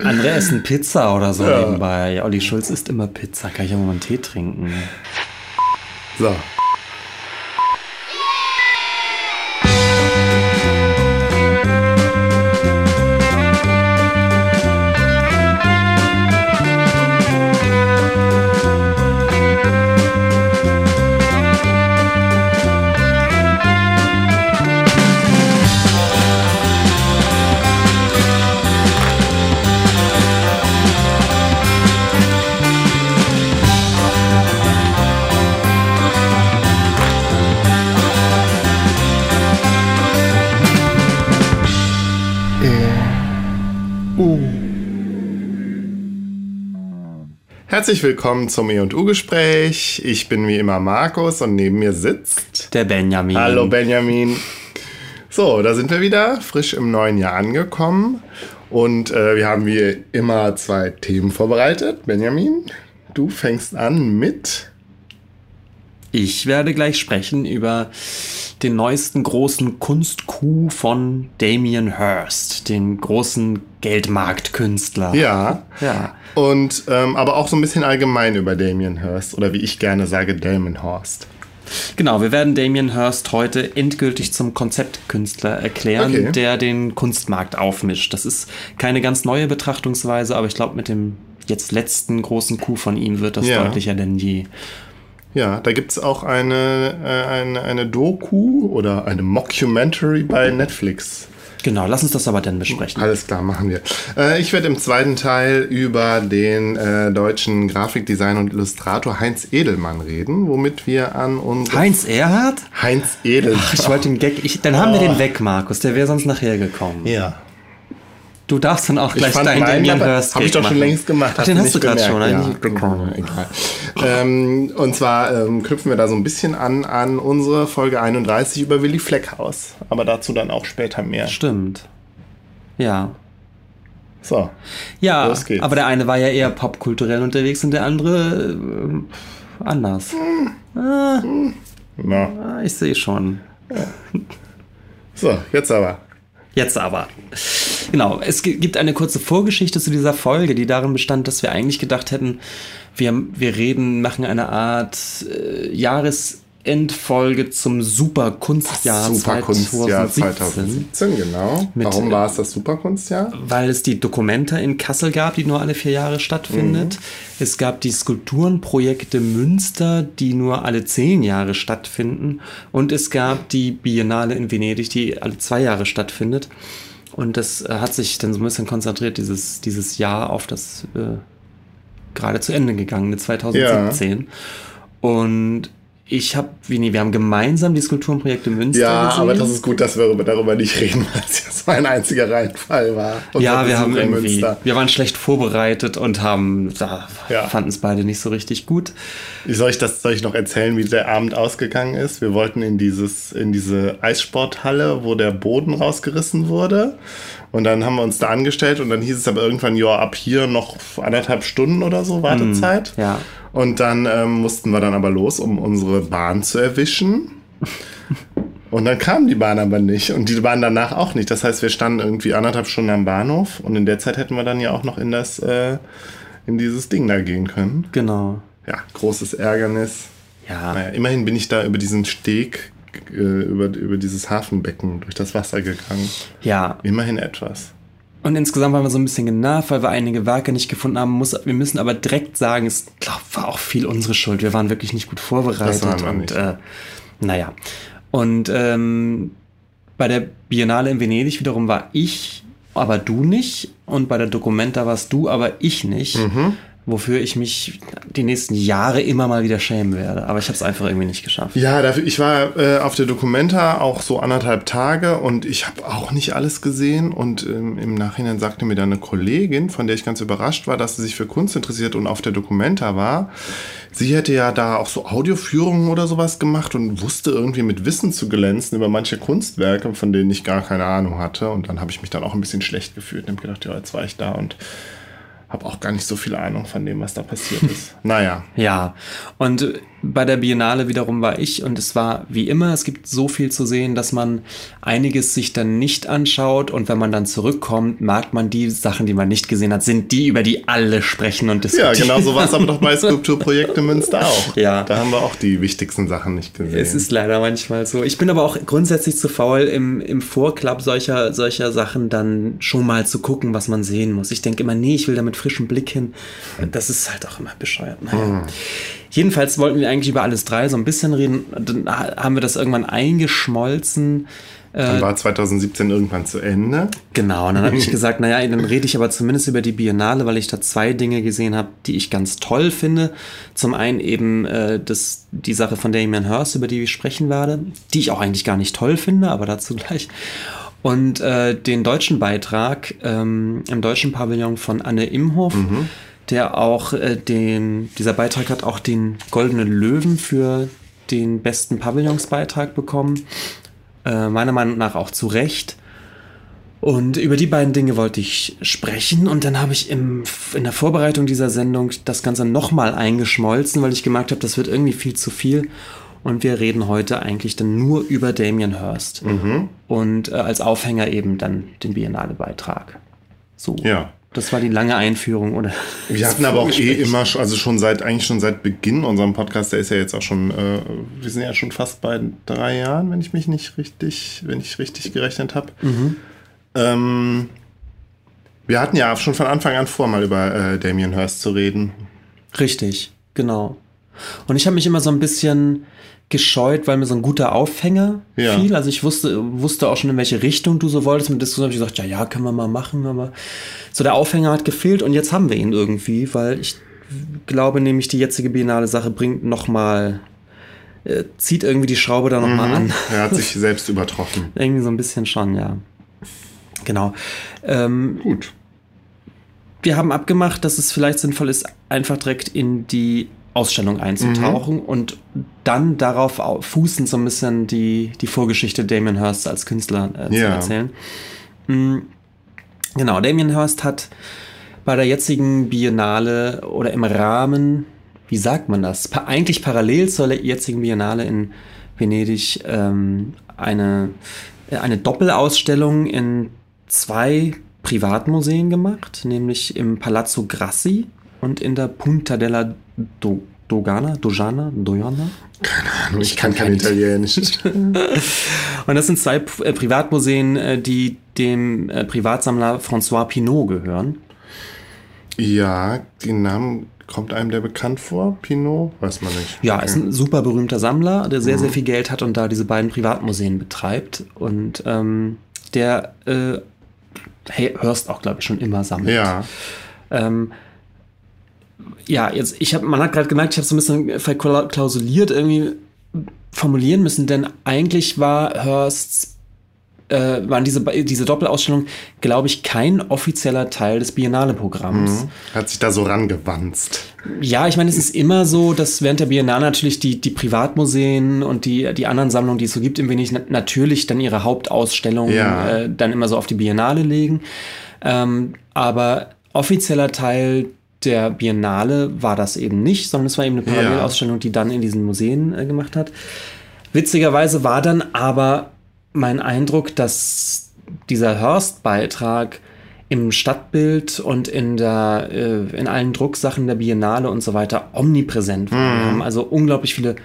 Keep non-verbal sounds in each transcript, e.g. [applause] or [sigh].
Andere essen Pizza oder so ja. nebenbei. Olli Schulz isst immer Pizza. Kann ich auch mal einen Tee trinken? So, Herzlich willkommen zum E&U-Gespräch. Ich bin wie immer Markus und neben mir sitzt der Benjamin. Hallo Benjamin. So, da sind wir wieder, frisch im neuen Jahr angekommen. Und äh, wir haben wie immer zwei Themen vorbereitet. Benjamin, du fängst an mit... Ich werde gleich sprechen über den neuesten großen Kunstcoup von Damien Hirst, den großen Geldmarktkünstler. Ja. Ja. Und ähm, aber auch so ein bisschen allgemein über Damien Hirst oder wie ich gerne sage, Damon Horst. Genau, wir werden Damien Hirst heute endgültig zum Konzeptkünstler erklären, okay. der den Kunstmarkt aufmischt. Das ist keine ganz neue Betrachtungsweise, aber ich glaube, mit dem jetzt letzten großen Coup von ihm wird das ja. deutlicher denn je. Ja, da gibt es auch eine, äh, eine, eine Doku oder eine Mockumentary bei Netflix. Genau, lass uns das aber dann besprechen. Alles klar, machen wir. Äh, ich werde im zweiten Teil über den äh, deutschen Grafikdesigner und Illustrator Heinz Edelmann reden, womit wir an unsere... Heinz Erhardt? Heinz Edelmann. Ach, ich wollte den Gag... Ich, dann haben oh. wir den weg, Markus. Der wäre sonst nachher gekommen. Ja. Du darfst dann auch gleich deinen Damien Hirst Habe ich doch schon längst gemacht. Ach, den hast du gerade schon. Ja, egal. ähm, und zwar ähm, knüpfen wir da so ein bisschen an an unsere Folge 31 über Willy Fleckhaus. Aber dazu dann auch später mehr. Stimmt. Ja. So. Ja, aber der eine war ja eher popkulturell unterwegs und der andere äh, anders. Hm. Ah, Na. Ich sehe schon. Ja. So, jetzt aber. Jetzt aber. Genau, es gibt eine kurze Vorgeschichte zu dieser Folge, die darin bestand, dass wir eigentlich gedacht hätten, wir, wir reden, machen eine Art äh, Jahres- Endfolge zum Superkunstjahr Superkunstjahr 2017. 2017 genau. Mit, Warum war es das Superkunstjahr? Weil es die Dokumenta in Kassel gab, die nur alle vier Jahre stattfindet. Mhm. Es gab die Skulpturenprojekte Münster, die nur alle zehn Jahre stattfinden. Und es gab die Biennale in Venedig, die alle zwei Jahre stattfindet. Und das äh, hat sich dann so ein bisschen konzentriert, dieses, dieses Jahr auf das äh, gerade zu Ende gegangene 2017. Ja. Und ich habe, nee, wir haben gemeinsam die Skulpturenprojekte Münster Ja, gesehen. aber das ist gut, dass wir darüber nicht reden, [laughs] weil es ja so ein einziger Reinfall war. Ja, wir haben irgendwie, Münster. wir waren schlecht vorbereitet und haben, da ja. fanden es beide nicht so richtig gut. Soll ich das, soll ich noch erzählen, wie der Abend ausgegangen ist? Wir wollten in dieses, in diese Eissporthalle, wo der Boden rausgerissen wurde. Und dann haben wir uns da angestellt und dann hieß es aber irgendwann, ja, ab hier noch anderthalb Stunden oder so Wartezeit. Mm, ja. Und dann ähm, mussten wir dann aber los, um unsere Bahn zu erwischen. Und dann kam die Bahn aber nicht und die Bahn danach auch nicht. Das heißt, wir standen irgendwie anderthalb Stunden am Bahnhof und in der Zeit hätten wir dann ja auch noch in das, äh, in dieses Ding da gehen können. Genau. Ja, großes Ärgernis. Ja. Naja, immerhin bin ich da über diesen Steg, äh, über, über dieses Hafenbecken durch das Wasser gegangen. Ja. Immerhin etwas. Und insgesamt waren wir so ein bisschen genervt, weil wir einige Werke nicht gefunden haben. Muss, wir müssen aber direkt sagen, es glaub, war auch viel unsere Schuld. Wir waren wirklich nicht gut vorbereitet. Das waren und Äh, naja. Und ähm, bei der Biennale in Venedig wiederum war ich, aber du nicht. Und bei der Documenta warst du, aber ich nicht. Mhm wofür ich mich die nächsten Jahre immer mal wieder schämen werde. Aber ich habe es einfach irgendwie nicht geschafft. Ja, dafür, ich war äh, auf der Documenta auch so anderthalb Tage und ich habe auch nicht alles gesehen. Und ähm, im Nachhinein sagte mir dann eine Kollegin, von der ich ganz überrascht war, dass sie sich für Kunst interessiert und auf der Documenta war. Sie hätte ja da auch so Audioführungen oder sowas gemacht und wusste irgendwie mit Wissen zu glänzen über manche Kunstwerke, von denen ich gar keine Ahnung hatte. Und dann habe ich mich dann auch ein bisschen schlecht gefühlt und habe gedacht, ja, jetzt war ich da und habe auch gar nicht so viel Ahnung von dem, was da passiert ist. [laughs] naja. Ja, und bei der Biennale wiederum war ich und es war wie immer, es gibt so viel zu sehen, dass man einiges sich dann nicht anschaut und wenn man dann zurückkommt, mag man die Sachen, die man nicht gesehen hat, sind die, über die alle sprechen und diskutieren. Ja, genau so war es aber doch bei [laughs] Skulpturprojekte Münster auch. Ja. Da haben wir auch die wichtigsten Sachen nicht gesehen. Es ist leider manchmal so. Ich bin aber auch grundsätzlich zu faul, im, im Vorklapp solcher, solcher Sachen dann schon mal zu gucken, was man sehen muss. Ich denke immer, nee, ich will da mit frischem Blick hin. Das ist halt auch immer bescheuert. Naja. Mhm. Jedenfalls wollten wir eigentlich über alles drei so ein bisschen reden. Dann haben wir das irgendwann eingeschmolzen. Dann war 2017 irgendwann zu Ende. Genau, und dann habe ich [laughs] gesagt, naja, dann rede ich aber zumindest über die Biennale, weil ich da zwei Dinge gesehen habe, die ich ganz toll finde. Zum einen eben äh, das, die Sache von Damien Hirst, über die ich sprechen werde, die ich auch eigentlich gar nicht toll finde, aber dazu gleich. Und äh, den deutschen Beitrag ähm, im deutschen Pavillon von Anne Imhoff. Mhm der auch äh, den, dieser Beitrag hat auch den Goldenen Löwen für den besten Pavillonsbeitrag bekommen. Äh, meiner Meinung nach auch zu Recht. Und über die beiden Dinge wollte ich sprechen und dann habe ich im, in der Vorbereitung dieser Sendung das Ganze nochmal eingeschmolzen, weil ich gemerkt habe, das wird irgendwie viel zu viel. Und wir reden heute eigentlich dann nur über Damien Hirst. Mhm. Und äh, als Aufhänger eben dann den Biennale-Beitrag. So. Ja. Das war die lange Einführung, oder? Wir hatten aber auch eh immer, also schon seit, eigentlich schon seit Beginn unserem Podcast, der ist ja jetzt auch schon, äh, wir sind ja schon fast bei drei Jahren, wenn ich mich nicht richtig, wenn ich richtig gerechnet habe. Mhm. Ähm, wir hatten ja schon von Anfang an vor, mal über äh, Damien Hirst zu reden. Richtig, genau. Und ich habe mich immer so ein bisschen gescheut, weil mir so ein guter Aufhänger ja. fiel. Also ich wusste, wusste auch schon, in welche Richtung du so wolltest. Mit Diskussion habe ich gesagt, ja, ja, können wir mal machen, aber so der Aufhänger hat gefehlt und jetzt haben wir ihn irgendwie, weil ich glaube nämlich, die jetzige Biennale Sache bringt nochmal, äh, zieht irgendwie die Schraube da nochmal mhm. an. Er hat sich [laughs] selbst übertroffen. irgendwie so ein bisschen schon, ja. Genau. Ähm, Gut. Wir haben abgemacht, dass es vielleicht sinnvoll ist, einfach direkt in die Ausstellung einzutauchen mhm. und dann darauf fußend so ein bisschen die, die Vorgeschichte Damien Hirst als Künstler äh, zu erzählen. Mhm. Genau, Damien Hirst hat bei der jetzigen Biennale oder im Rahmen, wie sagt man das, pa eigentlich parallel zur jetzigen Biennale in Venedig ähm, eine, äh, eine Doppelausstellung in zwei Privatmuseen gemacht, nämlich im Palazzo Grassi und in der Punta della Do Dogana, Dojana, Dojana? Keine Ahnung, ich, ich kann kein Italienisch. [laughs] und das sind zwei äh, Privatmuseen, äh, die dem äh, Privatsammler François Pinault gehören. Ja, den Namen kommt einem der bekannt vor, Pinot? Weiß man nicht. Ja, okay. ist ein super berühmter Sammler, der sehr, mhm. sehr viel Geld hat und da diese beiden Privatmuseen betreibt. Und ähm, der äh, Hörst auch, glaube ich, schon immer sammelt. Ja. Ähm, ja, jetzt, ich habe, man hat gerade gemerkt, ich habe so ein bisschen verklausuliert irgendwie formulieren müssen, denn eigentlich war Hursts äh, waren diese, diese Doppelausstellung, glaube ich, kein offizieller Teil des Biennale-Programms. Mhm. Hat sich da so rangewanzt. Ja, ich meine, es ist immer so, dass während der Biennale natürlich die, die Privatmuseen und die, die anderen Sammlungen, die es so gibt, im Wenig natürlich dann ihre Hauptausstellung ja. äh, dann immer so auf die Biennale legen. Ähm, aber offizieller Teil der Biennale war das eben nicht, sondern es war eben eine Parallelausstellung, die dann in diesen Museen äh, gemacht hat. Witzigerweise war dann aber mein Eindruck, dass dieser Hörst-Beitrag im Stadtbild und in, der, äh, in allen Drucksachen der Biennale und so weiter omnipräsent war. Mhm. Wir haben also unglaublich viele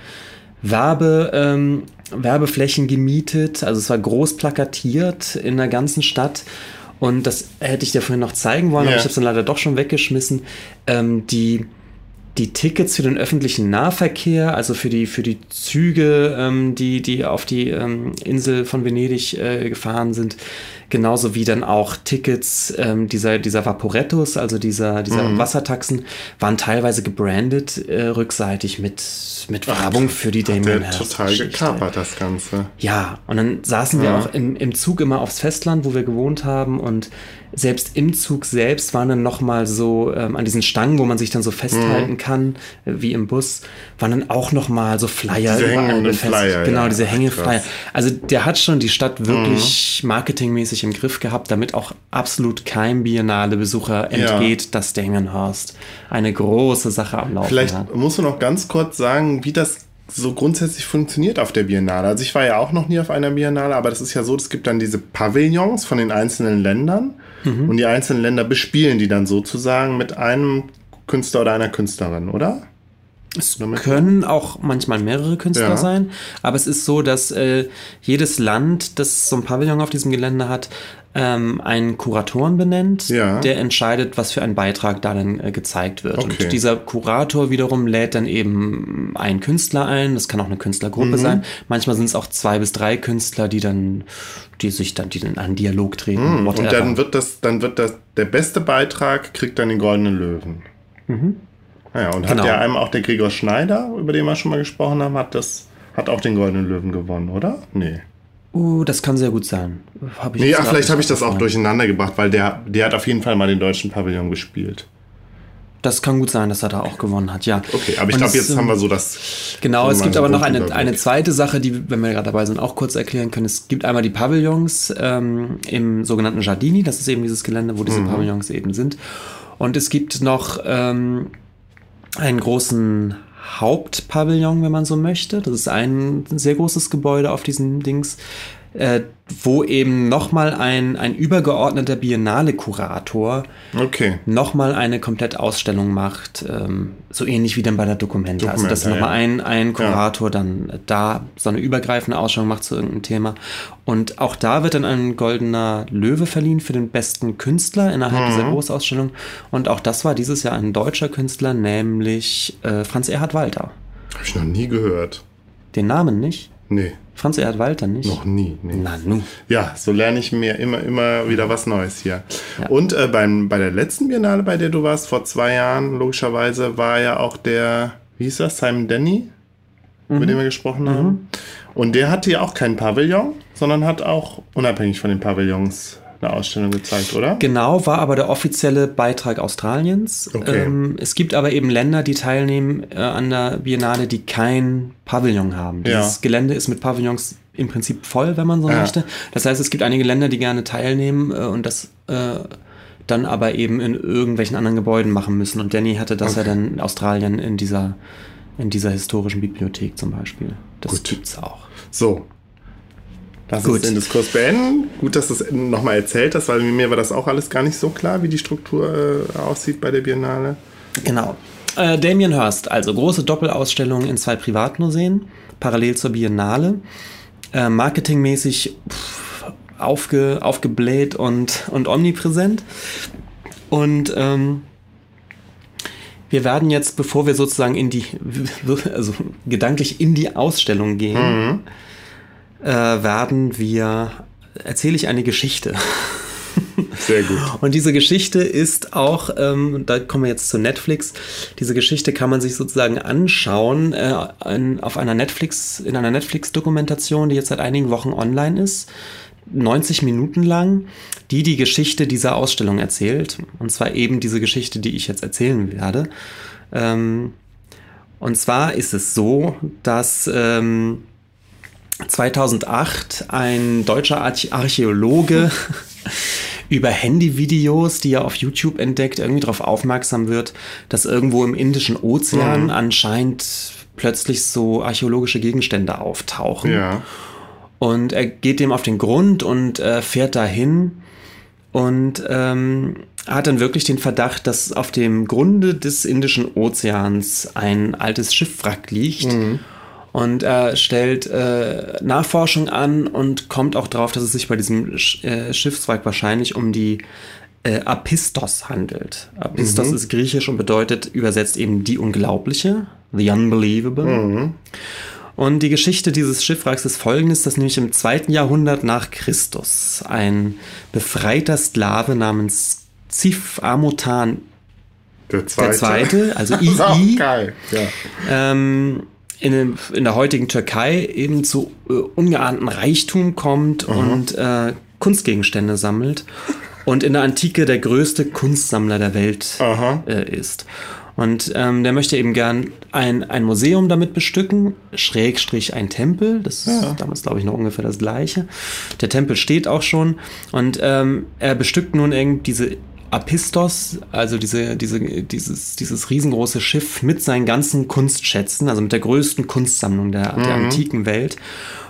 Werbe, ähm, Werbeflächen gemietet. Also es war groß plakatiert in der ganzen Stadt. Und das hätte ich dir vorhin noch zeigen wollen, yeah. aber ich habe es dann leider doch schon weggeschmissen. Ähm, die, die Tickets für den öffentlichen Nahverkehr, also für die, für die Züge, ähm, die, die auf die ähm, Insel von Venedig äh, gefahren sind, genauso wie dann auch Tickets ähm, dieser, dieser Vaporettos, also dieser, dieser mhm. Wassertaxen, waren teilweise gebrandet äh, rückseitig mit, mit Werbung für die Damien Hirst. total gekapert, das Ganze. Ja, und dann saßen ja. wir auch im, im Zug immer aufs Festland, wo wir gewohnt haben und selbst im Zug selbst waren dann nochmal so ähm, an diesen Stangen, wo man sich dann so festhalten mhm. kann, äh, wie im Bus, waren dann auch nochmal so Flyer diese überall befestigt. Flyer, genau, ja. diese Hängeflyer. Also der hat schon die Stadt wirklich mhm. marketingmäßig im Griff gehabt, damit auch absolut kein Biennale-Besucher entgeht, ja. dass Damenhurst eine große Sache am Laufen Vielleicht hat. musst du noch ganz kurz sagen, wie das so grundsätzlich funktioniert auf der Biennale. Also ich war ja auch noch nie auf einer Biennale, aber das ist ja so, es gibt dann diese Pavillons von den einzelnen Ländern mhm. und die einzelnen Länder bespielen die dann sozusagen mit einem Künstler oder einer Künstlerin, oder? Es können auch manchmal mehrere Künstler ja. sein, aber es ist so, dass äh, jedes Land, das so ein Pavillon auf diesem Gelände hat, ähm, einen Kuratoren benennt, ja. der entscheidet, was für ein Beitrag da dann äh, gezeigt wird. Okay. Und dieser Kurator wiederum lädt dann eben einen Künstler ein, das kann auch eine Künstlergruppe mhm. sein. Manchmal sind es auch zwei bis drei Künstler, die dann, die sich dann, die dann einen Dialog treten. Mhm. Und dann wird das, dann wird das, der beste Beitrag kriegt dann den goldenen Löwen. Mhm. Naja, und genau. hat ja einem auch der Gregor Schneider, über den wir schon mal gesprochen haben, hat das hat auch den Goldenen Löwen gewonnen, oder? Nee. Uh, das kann sehr gut sein. Hab ich nee, ach, vielleicht habe ich das auch durcheinander gebracht, weil der, der hat auf jeden Fall mal den deutschen Pavillon gespielt. Das kann gut sein, dass er da auch gewonnen hat, ja. Okay, aber ich glaube, jetzt haben wir so das. Genau, es gibt aber noch eine, eine zweite Sache, die, wenn wir gerade dabei sind, auch kurz erklären können. Es gibt einmal die Pavillons ähm, im sogenannten Giardini, das ist eben dieses Gelände, wo diese mhm. Pavillons eben sind. Und es gibt noch ähm, einen großen Hauptpavillon, wenn man so möchte. Das ist ein sehr großes Gebäude auf diesen Dings, äh, wo eben nochmal ein, ein übergeordneter Biennale-Kurator okay. nochmal eine komplett Ausstellung macht, ähm, so ähnlich wie dann bei der Dokumente. Dokumenta, also dass nochmal ja. ein, ein Kurator ja. dann da so eine übergreifende Ausstellung macht zu irgendeinem Thema. Und auch da wird dann ein goldener Löwe verliehen für den besten Künstler innerhalb mhm. dieser Großausstellung. Und auch das war dieses Jahr ein deutscher Künstler, nämlich äh, Franz Erhard Walter. Habe ich noch nie gehört. Den Namen nicht? Nee. Franz Erhard Walter nicht? Noch nie. Nee. Na, nu. Ja, so lerne ich mir immer, immer wieder was Neues hier. Ja. Und äh, beim, bei der letzten Biennale, bei der du warst, vor zwei Jahren, logischerweise, war ja auch der, wie hieß das, Simon Denny, mhm. mit dem wir gesprochen haben. Mhm. Und der hatte ja auch kein Pavillon, sondern hat auch unabhängig von den Pavillons eine Ausstellung gezeigt, oder? Genau, war aber der offizielle Beitrag Australiens. Okay. Ähm, es gibt aber eben Länder, die teilnehmen äh, an der Biennale, die kein Pavillon haben. Dieses ja. Gelände ist mit Pavillons im Prinzip voll, wenn man so ja. möchte. Das heißt, es gibt einige Länder, die gerne teilnehmen äh, und das äh, dann aber eben in irgendwelchen anderen Gebäuden machen müssen. Und Danny hatte das okay. ja dann in Australien in dieser, in dieser historischen Bibliothek zum Beispiel. Das Gut. gibt's auch. So, Lass Gut. uns den Diskurs beenden. Gut, dass du es nochmal erzählt hast, weil mir war das auch alles gar nicht so klar, wie die Struktur äh, aussieht bei der Biennale. Genau. Äh, Damien Hirst, also große Doppelausstellung in zwei Privatmuseen, parallel zur Biennale. Äh, marketingmäßig pff, aufge, aufgebläht und, und omnipräsent. Und ähm, wir werden jetzt, bevor wir sozusagen in die, [laughs] also gedanklich in die Ausstellung gehen, mhm äh, werden wir, erzähle ich eine Geschichte. [laughs] Sehr gut. Und diese Geschichte ist auch, ähm, da kommen wir jetzt zu Netflix. Diese Geschichte kann man sich sozusagen anschauen äh, in, auf einer Netflix, in einer Netflix-Dokumentation, die jetzt seit einigen Wochen online ist. 90 Minuten lang, die die Geschichte dieser Ausstellung erzählt. Und zwar eben diese Geschichte, die ich jetzt erzählen werde. Ähm, und zwar ist es so, dass ähm, 2008 ein deutscher Archäologe [laughs] über Handyvideos, die er auf YouTube entdeckt, irgendwie darauf aufmerksam wird, dass irgendwo im Indischen Ozean mhm. anscheinend plötzlich so archäologische Gegenstände auftauchen. Ja. Und er geht dem auf den Grund und äh, fährt dahin und ähm, hat dann wirklich den Verdacht, dass auf dem Grunde des Indischen Ozeans ein altes Schiffwrack liegt. Mhm und er stellt äh, Nachforschung an und kommt auch darauf, dass es sich bei diesem Sch äh, Schiffszweig wahrscheinlich um die äh, Apistos handelt. Apistos mhm. ist griechisch und bedeutet übersetzt eben die Unglaubliche, the Unbelievable. Mhm. Und die Geschichte dieses Schiffwracks ist folgendes, dass nämlich im zweiten Jahrhundert nach Christus ein befreiter Sklave namens Zif Amutan der zweite, der zweite also [laughs] II. Ja. Ähm, in, in der heutigen Türkei eben zu äh, ungeahnten Reichtum kommt mhm. und äh, Kunstgegenstände sammelt [laughs] und in der Antike der größte Kunstsammler der Welt äh, ist. Und ähm, der möchte eben gern ein, ein Museum damit bestücken, Schrägstrich ein Tempel. Das ist Ja. damals, glaube ich, noch ungefähr das gleiche. Der Tempel steht auch schon. Und ähm, er bestückt nun irgendwie diese Apistos, also diese, diese, dieses, dieses riesengroße Schiff mit seinen ganzen Kunstschätzen, also mit der größten Kunstsammlung der, der antiken Welt.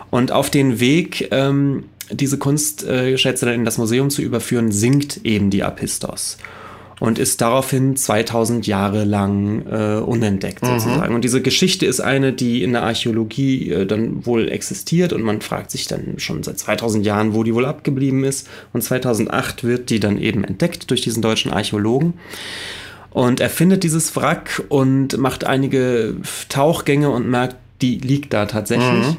Und auf den Weg, ähm, diese Kunstschätze dann in das Museum zu überführen, sinkt eben die Apistos und ist daraufhin 2000 Jahre lang äh, unentdeckt sozusagen. Und diese Geschichte ist eine, die in der Archäologie äh, dann wohl existiert und man fragt sich dann schon seit 2000 Jahren, wo die wohl abgeblieben ist. Und 2008 wird die dann eben entdeckt durch diesen deutschen Archäologen. Und er findet dieses Wrack und macht einige Tauchgänge und merkt, die liegt da tatsächlich.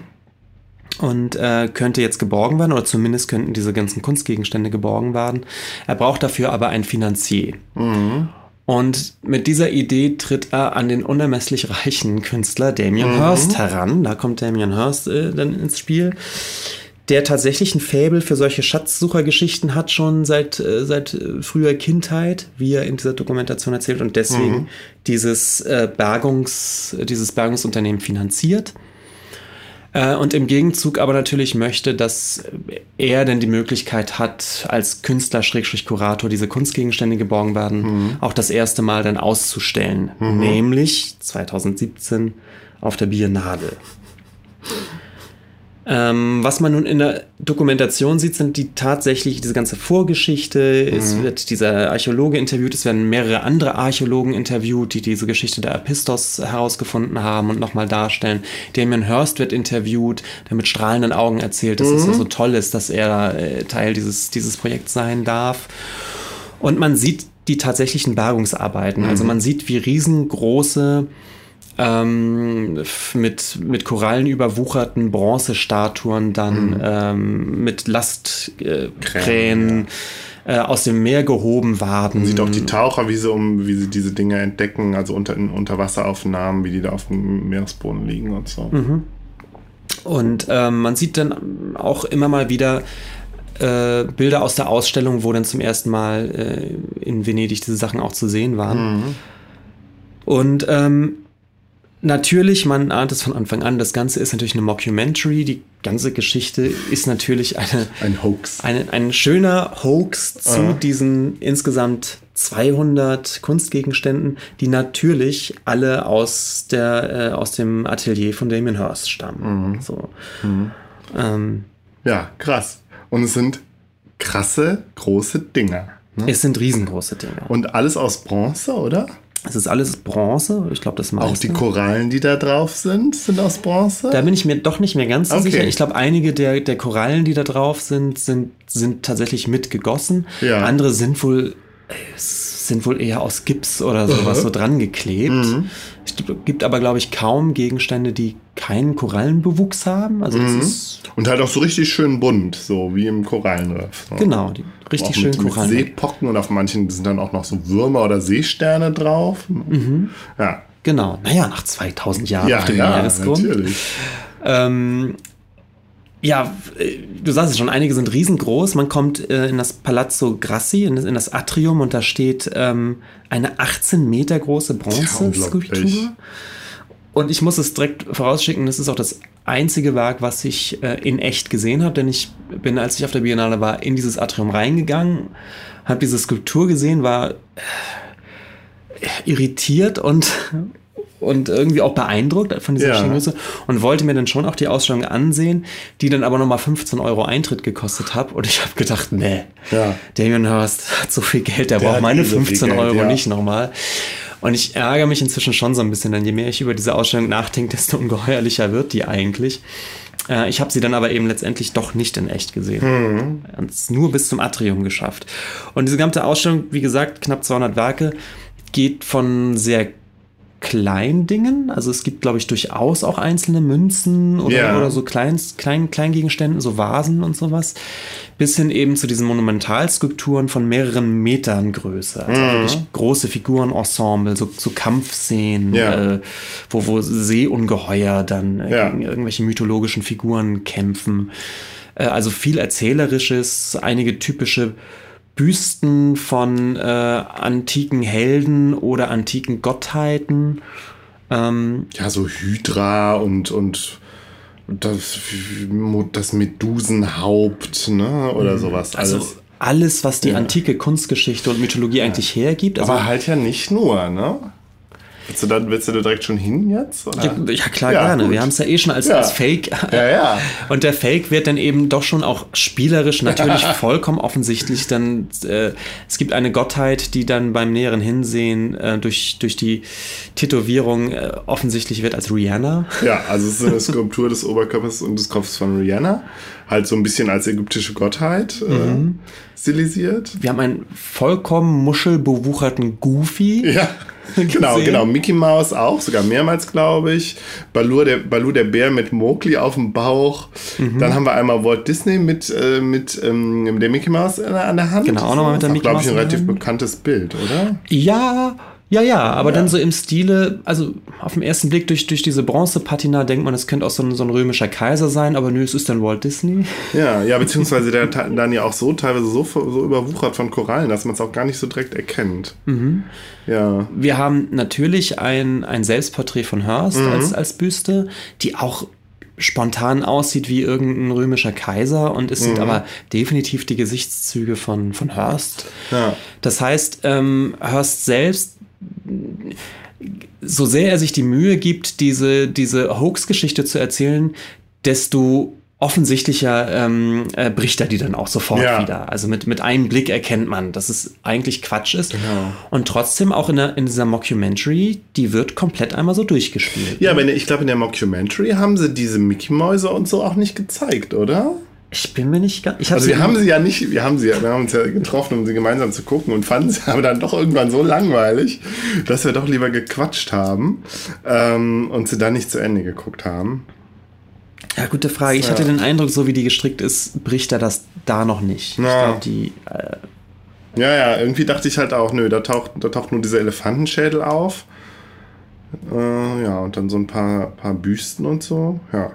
Und äh, könnte jetzt geborgen werden, oder zumindest könnten diese ganzen Kunstgegenstände geborgen werden. Er braucht dafür aber einen Finanzier. Und mit dieser Idee tritt er an den unermesslich reichen Künstler Damien Hirst heran. Da kommt Damien Hirst äh, dann ins Spiel der tatsächlich ein Faible für solche Schatzsuchergeschichten hat, schon seit, äh, seit äh, früher Kindheit, wie er in dieser Dokumentation erzählt, und deswegen dieses, äh, Bergungs, dieses Bergungsunternehmen finanziert. Äh, und im Gegenzug aber natürlich möchte, dass er denn die Möglichkeit hat, als Künstler, Schrägstrich Kurator, diese Kunstgegenstände geborgen werden, auch das erste Mal dann auszustellen. Nämlich 2017 auf der Biennale. Ähm, was man nun in der Dokumentation sieht, sind die tatsächlich diese ganze Vorgeschichte. Es wird dieser Archäologe interviewt, es werden mehrere andere Archäologen interviewt, die diese Geschichte der Apistos herausgefunden haben und nochmal darstellen. Damien Hirst wird interviewt, der mit strahlenden Augen erzählt, dass es ja so toll ist, dass er äh, Teil dieses, dieses Projekts sein darf. Und man sieht die tatsächlichen Bergungsarbeiten. Also man sieht, wie riesengroße ähm, mit, mit Korallen überwucherten Bronzestatuen dann ähm, mit Lastkränen äh, äh, aus dem Meer gehoben waren. Sieht auch die Taucher, wie sie, um, wie sie diese Dinge entdecken, also unter, in Unterwasseraufnahmen, wie die da auf dem Meeresboden liegen und so. Und ähm, man sieht dann auch immer mal wieder äh, Bilder aus der Ausstellung, wo dann zum ersten Mal äh, in Venedig diese Sachen auch zu sehen waren. Und ähm, natürlich, man ahnt es von Anfang an, das Ganze ist natürlich eine Mockumentary. Die ganze Geschichte ist natürlich eine, Ein Hoax. ein, ein schöner Hoax zu Ah. diesen insgesamt 200 Kunstgegenständen, die natürlich alle aus, der, äh, aus dem Atelier von Damien Hirst stammen. So. Ähm, Ja, krass. Und es sind krasse, große Dinger. ne? es sind riesengroße Dinge. Und alles aus Bronze, oder? Es ist alles Bronze, ich glaube, das meiste. Auch die Korallen, die da drauf sind, sind aus Bronze? Da bin ich mir doch nicht mehr ganz so Okay. sicher. Ich glaube, einige der, der Korallen, die da drauf sind, sind, sind tatsächlich mit gegossen. Ja. Andere sind wohl, äh, sind wohl eher aus Gips oder sowas Mhm. so dran geklebt. Es gibt- aber, glaube ich, kaum Gegenstände, die keinen Korallenbewuchs haben. Also das ist, Und halt auch so richtig schön bunt, so wie im Korallenriff. So. genau, die richtig schön Korallen. Seepocken und auf manchen sind dann auch noch so Würmer oder Seesterne drauf. Ja, Genau, naja, nach 2000 Jahren ja, auf dem ja Meeresgrund. natürlich. Ähm, ja, äh, du sagst es schon, einige sind riesengroß. Man kommt äh, in das Palazzo Grassi, in das, in das Atrium, und da steht ähm, eine 18 Meter große Bronzeskulptur. unglaublich. Und ich muss es direkt vorausschicken, das ist auch das einzige Werk, was ich äh, in echt gesehen habe, denn ich bin, als ich auf der Biennale war, in dieses Atrium reingegangen, habe diese Skulptur gesehen, war äh, irritiert und, und irgendwie auch beeindruckt von dieser Ja. Größe und wollte mir dann schon auch die Ausstellung ansehen, die dann aber nochmal 15 Euro Eintritt gekostet hat. Und ich habe gedacht, nee, Ja. Damien Hirst hat so viel Geld, der, Der braucht meine eh so viel 15 Geld, Euro ja. nicht nochmal. Und ich ärgere mich inzwischen schon so ein bisschen, denn je mehr ich über diese Ausstellung nachdenke, desto ungeheuerlicher wird die eigentlich. Äh, Ich habe sie dann aber eben letztendlich doch nicht in echt gesehen. Und es nur bis zum Atrium geschafft. Und diese ganze Ausstellung, wie gesagt, knapp 200 Werke, geht von sehr kleinen Dingen. Also es gibt, glaube ich, durchaus auch einzelne Münzen oder, Ja. oder so klein, klein, Kleingegenständen, so Vasen und sowas, bis hin eben zu diesen Monumentalskulpturen von mehreren Metern Größe. Also wirklich große Figurenensemble, so, so Kampfszenen, Ja. äh, wo, wo Seeungeheuer dann äh, Ja. gegen irgendwelche mythologischen Figuren kämpfen. Äh, also viel Erzählerisches, einige typische Büsten von äh, antiken Helden oder antiken Gottheiten. Ähm, ja, so Hydra und, und das, das Medusenhaupt, ne? Oder sowas. Also alles. alles, was die ja. antike Kunstgeschichte und Mythologie ja. eigentlich hergibt. Also Aber halt ja nicht nur, ne? Willst du, da, willst du da direkt schon hin jetzt? Ja, ja, klar, ja, gerne. Gut. Wir haben es ja eh schon als, ja. als Fake. Ja, ja. [laughs] Und der Fake wird dann eben doch schon auch spielerisch natürlich [laughs] vollkommen offensichtlich. Dann, äh, es gibt eine Gottheit, die dann beim näheren Hinsehen äh, durch, durch die Tätowierung äh, offensichtlich wird als Rihanna. Ja, also es ist eine [laughs] Skulptur des Oberkörpers und des Kopfes von Rihanna. Halt so ein bisschen als ägyptische Gottheit äh, mhm. stilisiert. Wir haben einen vollkommen muschelbewucherten Goofy. Ja. [laughs] genau, genau. Mickey Mouse auch, sogar mehrmals, glaube ich. Baloo der, Baloo der Bär mit Mowgli auf dem Bauch. Mhm. Dann haben wir einmal Walt Disney mit, äh, mit ähm, der Mickey Mouse an der Hand. Genau, auch nochmal mit der Mickey Mouse. glaube ich, ein relativ bekanntes Bild, oder? Ja, ja, ja, aber ja. dann so im Stile, also auf den ersten Blick durch, durch diese Bronzepatina denkt man, es könnte auch so ein, so ein römischer Kaiser sein, aber nö, es ist dann Walt Disney. [laughs] Ja, ja, beziehungsweise der dann ja auch so teilweise so, so überwuchert von Korallen, dass man es auch gar nicht so direkt erkennt. Mhm. Ja. Wir haben natürlich ein, ein Selbstporträt von Hearst mhm. als, als Büste, die auch spontan aussieht wie irgendein römischer Kaiser und es mhm. sind aber definitiv die Gesichtszüge von, von Hearst. Ja. Das heißt, ähm, Hearst selbst so sehr er sich die Mühe gibt, diese, diese Hoax-Geschichte zu erzählen, desto offensichtlicher ähm, äh, bricht er die dann auch sofort ja. wieder. Also mit, mit einem Blick erkennt man, dass es eigentlich Quatsch ist. Genau. Und trotzdem auch in, der, in dieser Mockumentary, die wird komplett einmal so durchgespielt. Ja, ne? ich glaube, in der Mockumentary haben sie diese Mickey-Mäuse und so auch nicht gezeigt, oder? Ich bin mir nicht ganz. also wir haben sie ja nicht, wir haben sie ja, wir haben uns ja getroffen, um sie gemeinsam zu gucken und fanden sie [laughs] aber dann doch irgendwann so langweilig, dass wir doch lieber gequatscht haben ähm, und sie dann nicht zu Ende geguckt haben. Ja, gute Frage. Ich hatte den Eindruck, so wie die gestrickt ist, bricht er das da noch nicht. Ja. Ich glaube, die. Äh ja, ja, irgendwie dachte ich halt auch, nö, da taucht, da taucht nur dieser Elefantenschädel auf. Äh, ja, und dann so ein paar, paar Büsten und so. Ja.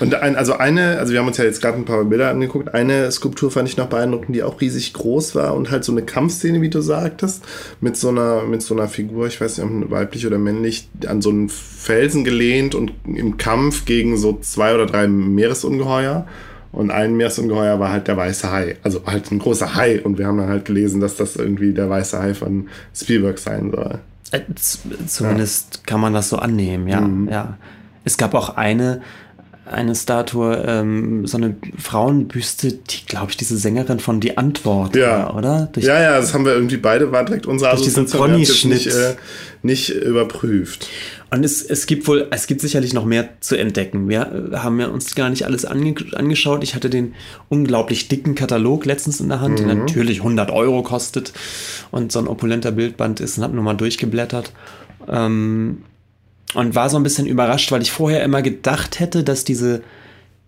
Und ein, also eine, also wir haben uns ja jetzt gerade ein paar Bilder angeguckt, eine Skulptur fand ich noch beeindruckend, die auch riesig groß war und halt so eine Kampfszene, wie du sagtest, mit so einer, mit so einer Figur, ich weiß nicht, ob weiblich oder männlich, an so einen Felsen gelehnt und im Kampf gegen so zwei oder drei Meeresungeheuer. Und ein Meeresungeheuer war halt der weiße Hai. Also halt ein großer Hai. Und wir haben dann halt gelesen, dass das irgendwie der weiße Hai von Spielberg sein soll. Äh, zumindest ja. kann man das so annehmen, ja. Mhm. ja. Es gab auch eine, eine Statue, ähm, so eine Frauenbüste, die, glaube ich, diese Sängerin von Die Antwort ja. war, oder? Durch, ja, ja, das haben wir irgendwie beide, war direkt unser durch diesen Pony-Schnitt. Nicht, äh, nicht überprüft. Und es, es gibt wohl, es gibt sicherlich noch mehr zu entdecken. Wir äh, haben ja uns gar nicht alles ange angeschaut. Ich hatte den unglaublich dicken Katalog letztens in der Hand, mhm. der natürlich 100 Euro kostet und so ein opulenter Bildband ist und habe nur mal durchgeblättert. Ähm, und war so ein bisschen überrascht, weil ich vorher immer gedacht hätte, dass diese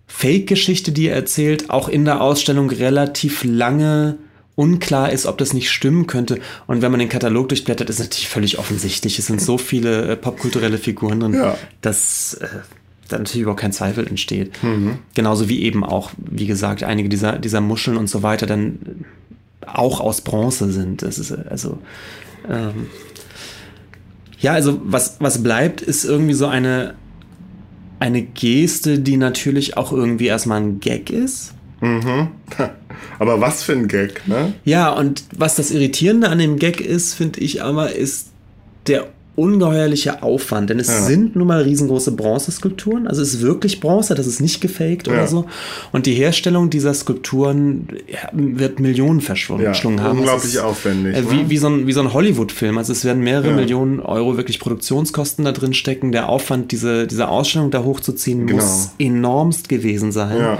Fake-Geschichte, die er erzählt, auch in der Ausstellung relativ lange unklar ist, ob das nicht stimmen könnte. Und wenn man den Katalog durchblättert, ist natürlich völlig offensichtlich. Es sind so viele äh, popkulturelle Figuren drin, ja. dass äh, da natürlich überhaupt kein Zweifel entsteht. Mhm. Genauso wie eben auch, wie gesagt, einige dieser, dieser Muscheln und so weiter dann auch aus Bronze sind. Das ist äh, also ähm, ja, also was, was bleibt, ist irgendwie so eine, eine Geste, die natürlich auch irgendwie erstmal ein Gag ist. Mhm. [laughs] Aber was für ein Gag, ne? Ja, und was das Irritierende an dem Gag ist, finde ich aber, ist der ungeheuerlicher Aufwand, denn es ja. sind nun mal riesengroße Bronzeskulpturen, also es ist wirklich Bronze, das ist nicht gefaked ja. oder so. Und die Herstellung dieser Skulpturen wird Millionen verschlungen ja, haben. Unglaublich ist, aufwendig. Äh, wie, ne? wie, so ein, wie so ein Hollywood-Film. Also es werden mehrere Millionen Euro wirklich Produktionskosten da drin stecken. Der Aufwand, diese, diese Ausstellung da hochzuziehen, genau. muss enormst gewesen sein.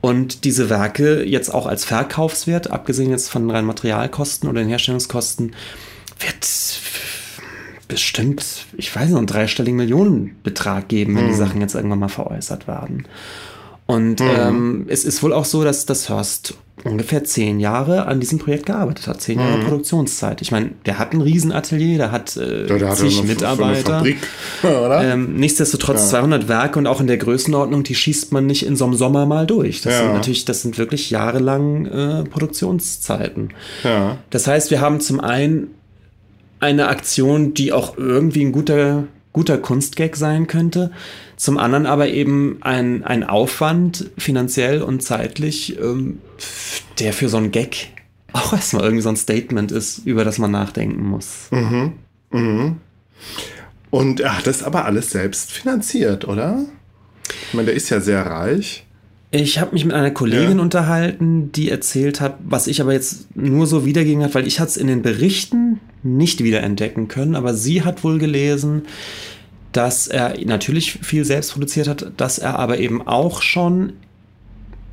Und diese Werke jetzt auch als Verkaufswert, abgesehen jetzt von rein Materialkosten oder den Herstellungskosten, wird bestimmt, ich weiß nicht, einen dreistelligen Millionenbetrag geben, wenn mhm. die Sachen jetzt irgendwann mal veräußert werden. Und mhm. ähm, es ist wohl auch so, dass das Hörst ungefähr zehn Jahre an diesem Projekt gearbeitet hat. Zehn Jahre mhm. Produktionszeit. Ich meine, der hat ein Riesenatelier, der hat äh, ja, der zig Mitarbeiter. [laughs] Ähm, nichtsdestotrotz ja. 200 Werke und auch in der Größenordnung, die schießt man nicht in so einem Sommer mal durch. Das ja. sind natürlich, das sind wirklich jahrelang äh, Produktionszeiten. Das heißt, wir haben zum einen eine Aktion, die auch irgendwie ein guter guter Kunstgag sein könnte. Zum anderen aber eben ein, ein Aufwand finanziell und zeitlich, ähm, der für so ein Gag [laughs] auch erstmal irgendwie so ein Statement ist, über das man nachdenken muss. Mhm. Mhm. Und er hat das aber alles selbst finanziert, oder? Ich meine, der ist ja sehr reich. Ich habe mich mit einer Kollegin ja. unterhalten, die erzählt hat, was ich aber jetzt nur so wiedergegeben hat, weil ich hatte es in den Berichten nicht wiederentdecken können, aber sie hat wohl gelesen, dass er natürlich viel selbst produziert hat, dass er aber eben auch schon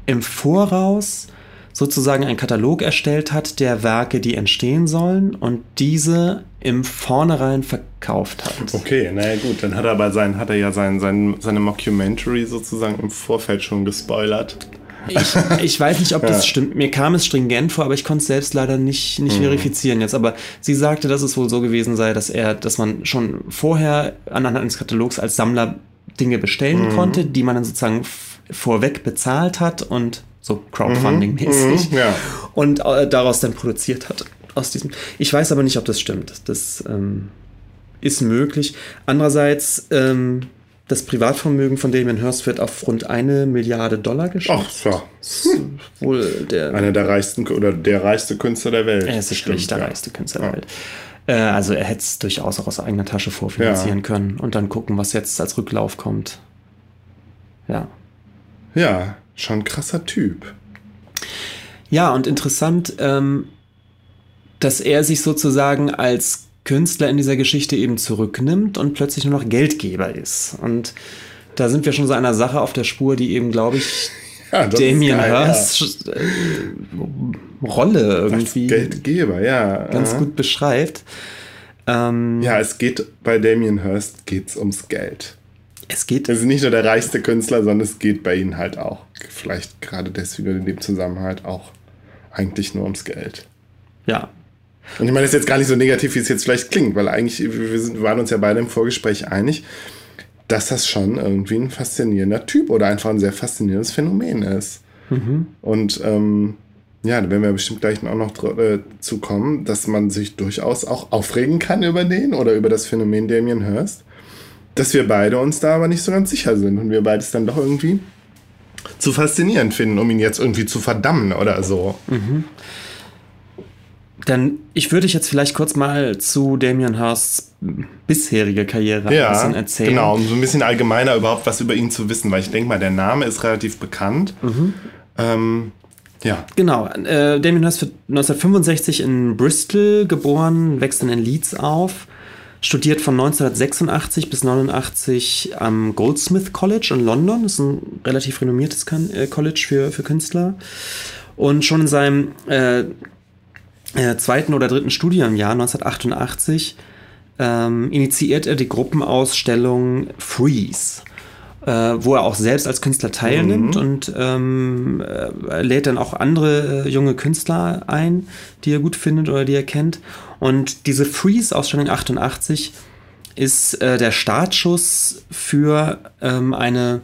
im Voraus sozusagen einen Katalog erstellt hat der Werke, die entstehen sollen und diese im Vornherein verkauft hat. Okay, naja gut, dann hat er aber sein, hat er ja sein, sein, seine Mockumentary sozusagen im Vorfeld schon gespoilert. Ich, ich weiß nicht, ob das ja. stimmt. Mir kam es stringent vor, aber ich konnte es selbst leider nicht, nicht mhm. verifizieren jetzt. Aber sie sagte, dass es wohl so gewesen sei, dass er, dass man schon vorher anhand eines Katalogs als Sammler Dinge bestellen mhm. konnte, die man dann sozusagen vorweg bezahlt hat und so Crowdfunding-mäßig. Mhm. Ja. Und äh, daraus dann produziert hat. Aus diesem. Ich weiß aber nicht, ob das stimmt. Das ähm, ist möglich. Andererseits, ähm, das Privatvermögen von Damien Hirst wird auf rund eine Milliarde Dollar geschätzt. Ach, ja. Hm. [laughs] Wohl der, Einer der reichsten oder der reichste Künstler der Welt. Er ist sicherlich der ja. reichste Künstler ja. der Welt. Äh, also er hätte es durchaus auch aus eigener Tasche vorfinanzieren ja. können und dann gucken, was jetzt als Rücklauf kommt. Ja. Ja, Schon ein krasser Typ. Ja, und interessant, ähm, dass er sich sozusagen als Künstler in dieser Geschichte eben zurücknimmt und plötzlich nur noch Geldgeber ist. Und da sind wir schon so einer Sache auf der Spur, die eben, glaube ich, [laughs] ja, Damien Hirst ja. Äh, Rolle irgendwie. Geldgeber, ja. Ganz gut beschreibt. Ähm, ja, es geht bei Damien Hirst geht's ums Geld. Es geht. Es ist nicht nur der reichste Künstler, sondern es geht bei ihnen halt auch, vielleicht gerade deswegen in dem Zusammenhang auch eigentlich nur ums Geld. Ja. Und ich meine, das ist jetzt gar nicht so negativ, wie es jetzt vielleicht klingt, weil eigentlich, wir sind, waren uns ja beide im Vorgespräch einig, dass das schon irgendwie ein faszinierender Typ oder einfach ein sehr faszinierendes Phänomen ist. Mhm. Und ähm, ja, da werden wir bestimmt gleich auch noch äh, zu kommen, dass man sich durchaus auch aufregen kann über den oder über das Phänomen Damien Hirst dass wir beide uns da aber nicht so ganz sicher sind und wir beides dann doch irgendwie zu faszinierend finden, um ihn jetzt irgendwie zu verdammen oder so. Mhm. Dann, ich würde dich jetzt vielleicht kurz mal zu Damien Hirsts bisherige Karriere ja, ein bisschen erzählen. Genau, um so ein bisschen allgemeiner überhaupt was über ihn zu wissen, weil ich denke mal, der Name ist relativ bekannt. Mhm. Ähm, ja. Genau. Äh, Damien Hirst wird 1965 in Bristol geboren, wächst dann in Leeds auf studiert von 1986 bis 89 am Goldsmith College in London. Das ist ein relativ renommiertes äh, College für, für Künstler. Und schon in seinem äh, äh, zweiten oder dritten Studienjahr 1988 ähm, initiiert er die Gruppenausstellung Freeze. Äh, wo er auch selbst als Künstler teilnimmt mhm. und ähm, äh, lädt dann auch andere äh, junge Künstler ein, die er gut findet oder die er kennt. Und diese Freeze-Ausstellung 88 ist äh, der Startschuss für ähm, eine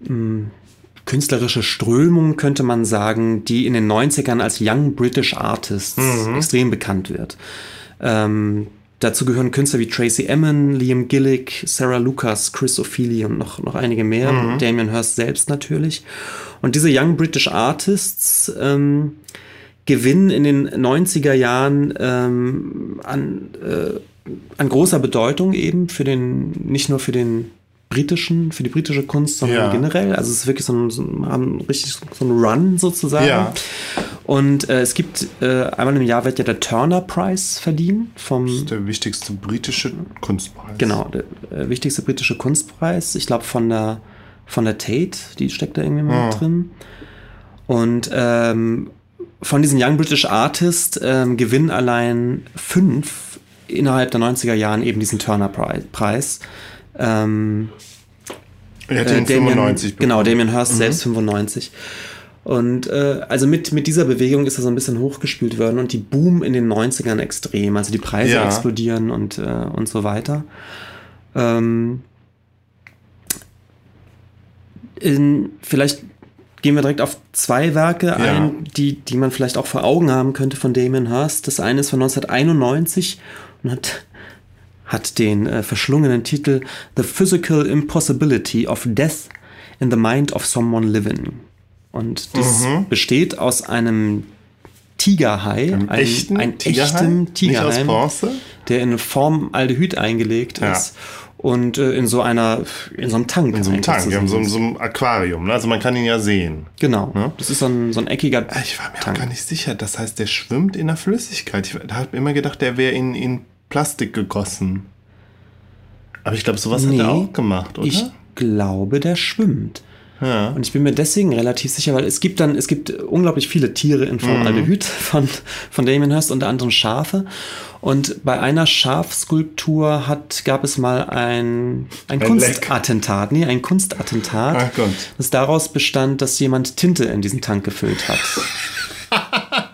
mh, hm, künstlerische Strömung, könnte man sagen, die in den 90ern als Young British Artists mhm. extrem bekannt wird. Ähm, dazu gehören Künstler wie Tracy Emin, Liam Gillick, Sarah Lucas, Chris O'Feely und noch, noch einige mehr. Mhm. Damien Hirst selbst natürlich. Und diese Young British Artists ähm, Gewinn in den 90er Jahren ähm, an, äh, an großer Bedeutung eben für den, nicht nur für den britischen, für die britische Kunst, sondern ja. generell. Also es ist wirklich so ein, so ein, richtig so ein Run sozusagen. Ja. Und äh, es gibt äh, einmal im Jahr wird ja der Turner Prize verliehen vom. Das ist der wichtigste britische Kunstpreis. Genau, der äh, wichtigste britische Kunstpreis. Ich glaube von der von der Tate, die steckt da irgendwie mal oh. drin. Und ähm, von diesen Young British Artists ähm, gewinnen allein fünf innerhalb der 90er Jahren eben diesen Turner Preis. Ähm, Er hat den 95 Genau, Damien Hirst selbst 95. Und äh, also mit, mit dieser Bewegung ist er so ein bisschen hochgespült worden und die Boom in den 90ern extrem. Also die Preise Ja. explodieren und, äh, und so weiter. Ähm, in, vielleicht gehen wir direkt auf zwei Werke ein, die, die man vielleicht auch vor Augen haben könnte von Damien Hirst. Das eine ist von 1991 und hat, hat den äh, verschlungenen Titel The Physical Impossibility of Death in the Mind of Someone Living. Und das besteht aus einem Tigerhai, Einen ein, echten ein Tigerhai? aus Tigerhai, der in Formaldehyd eingelegt Ja. ist und äh, in so einer, in so einem Tank. In so einem Tank, wir haben so, so einem Aquarium. Ne? Also man kann ihn ja sehen. Genau. Ne? Das ist so ein, so ein eckiger Ich war mir Tank. auch gar nicht sicher. Das heißt, der schwimmt in der Flüssigkeit. Ich habe immer gedacht, der wäre in, in Plastik gegossen. Aber ich glaube, sowas Nee, hat er auch gemacht, oder? Ich glaube, der schwimmt. ja. Und ich bin mir deswegen relativ sicher, weil es gibt dann, es gibt unglaublich viele Tiere in Formaldehyd von, von Damien Hirst, unter anderem Schafe. Und bei einer Schafskulptur hat, gab es mal ein, ein, Ein Kunstattentat, nee, ein Kunstattentat, Ach Gott. das daraus bestand, dass jemand Tinte in diesen Tank gefüllt hat. [laughs]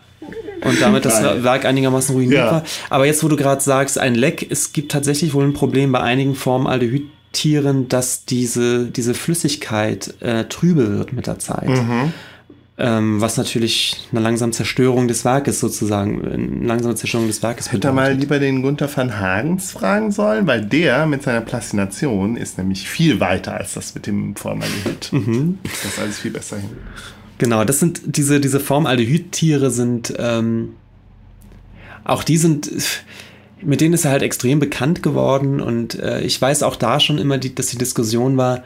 Und damit das. Werk einigermaßen ruiniert Ja. war. Aber jetzt, wo du gerade sagst, ein Leck, es gibt tatsächlich wohl ein Problem bei einigen Formaldehydtieren, dass diese, diese Flüssigkeit äh, trübe wird mit der Zeit. Mhm. Ähm, was natürlich eine langsame Zerstörung des Werkes sozusagen, eine langsame Zerstörung des Werkes Hätte er mal lieber den Gunther van Hagens fragen sollen, weil der mit seiner Plastination ist nämlich viel weiter als das mit dem Formaldehyd. Mhm. Das ist alles viel besser hin. Genau, das sind diese, diese Formaldehydtiere sind, ähm, auch die sind, mit denen ist er halt extrem bekannt geworden und äh, ich weiß auch da schon immer, die, dass die Diskussion war,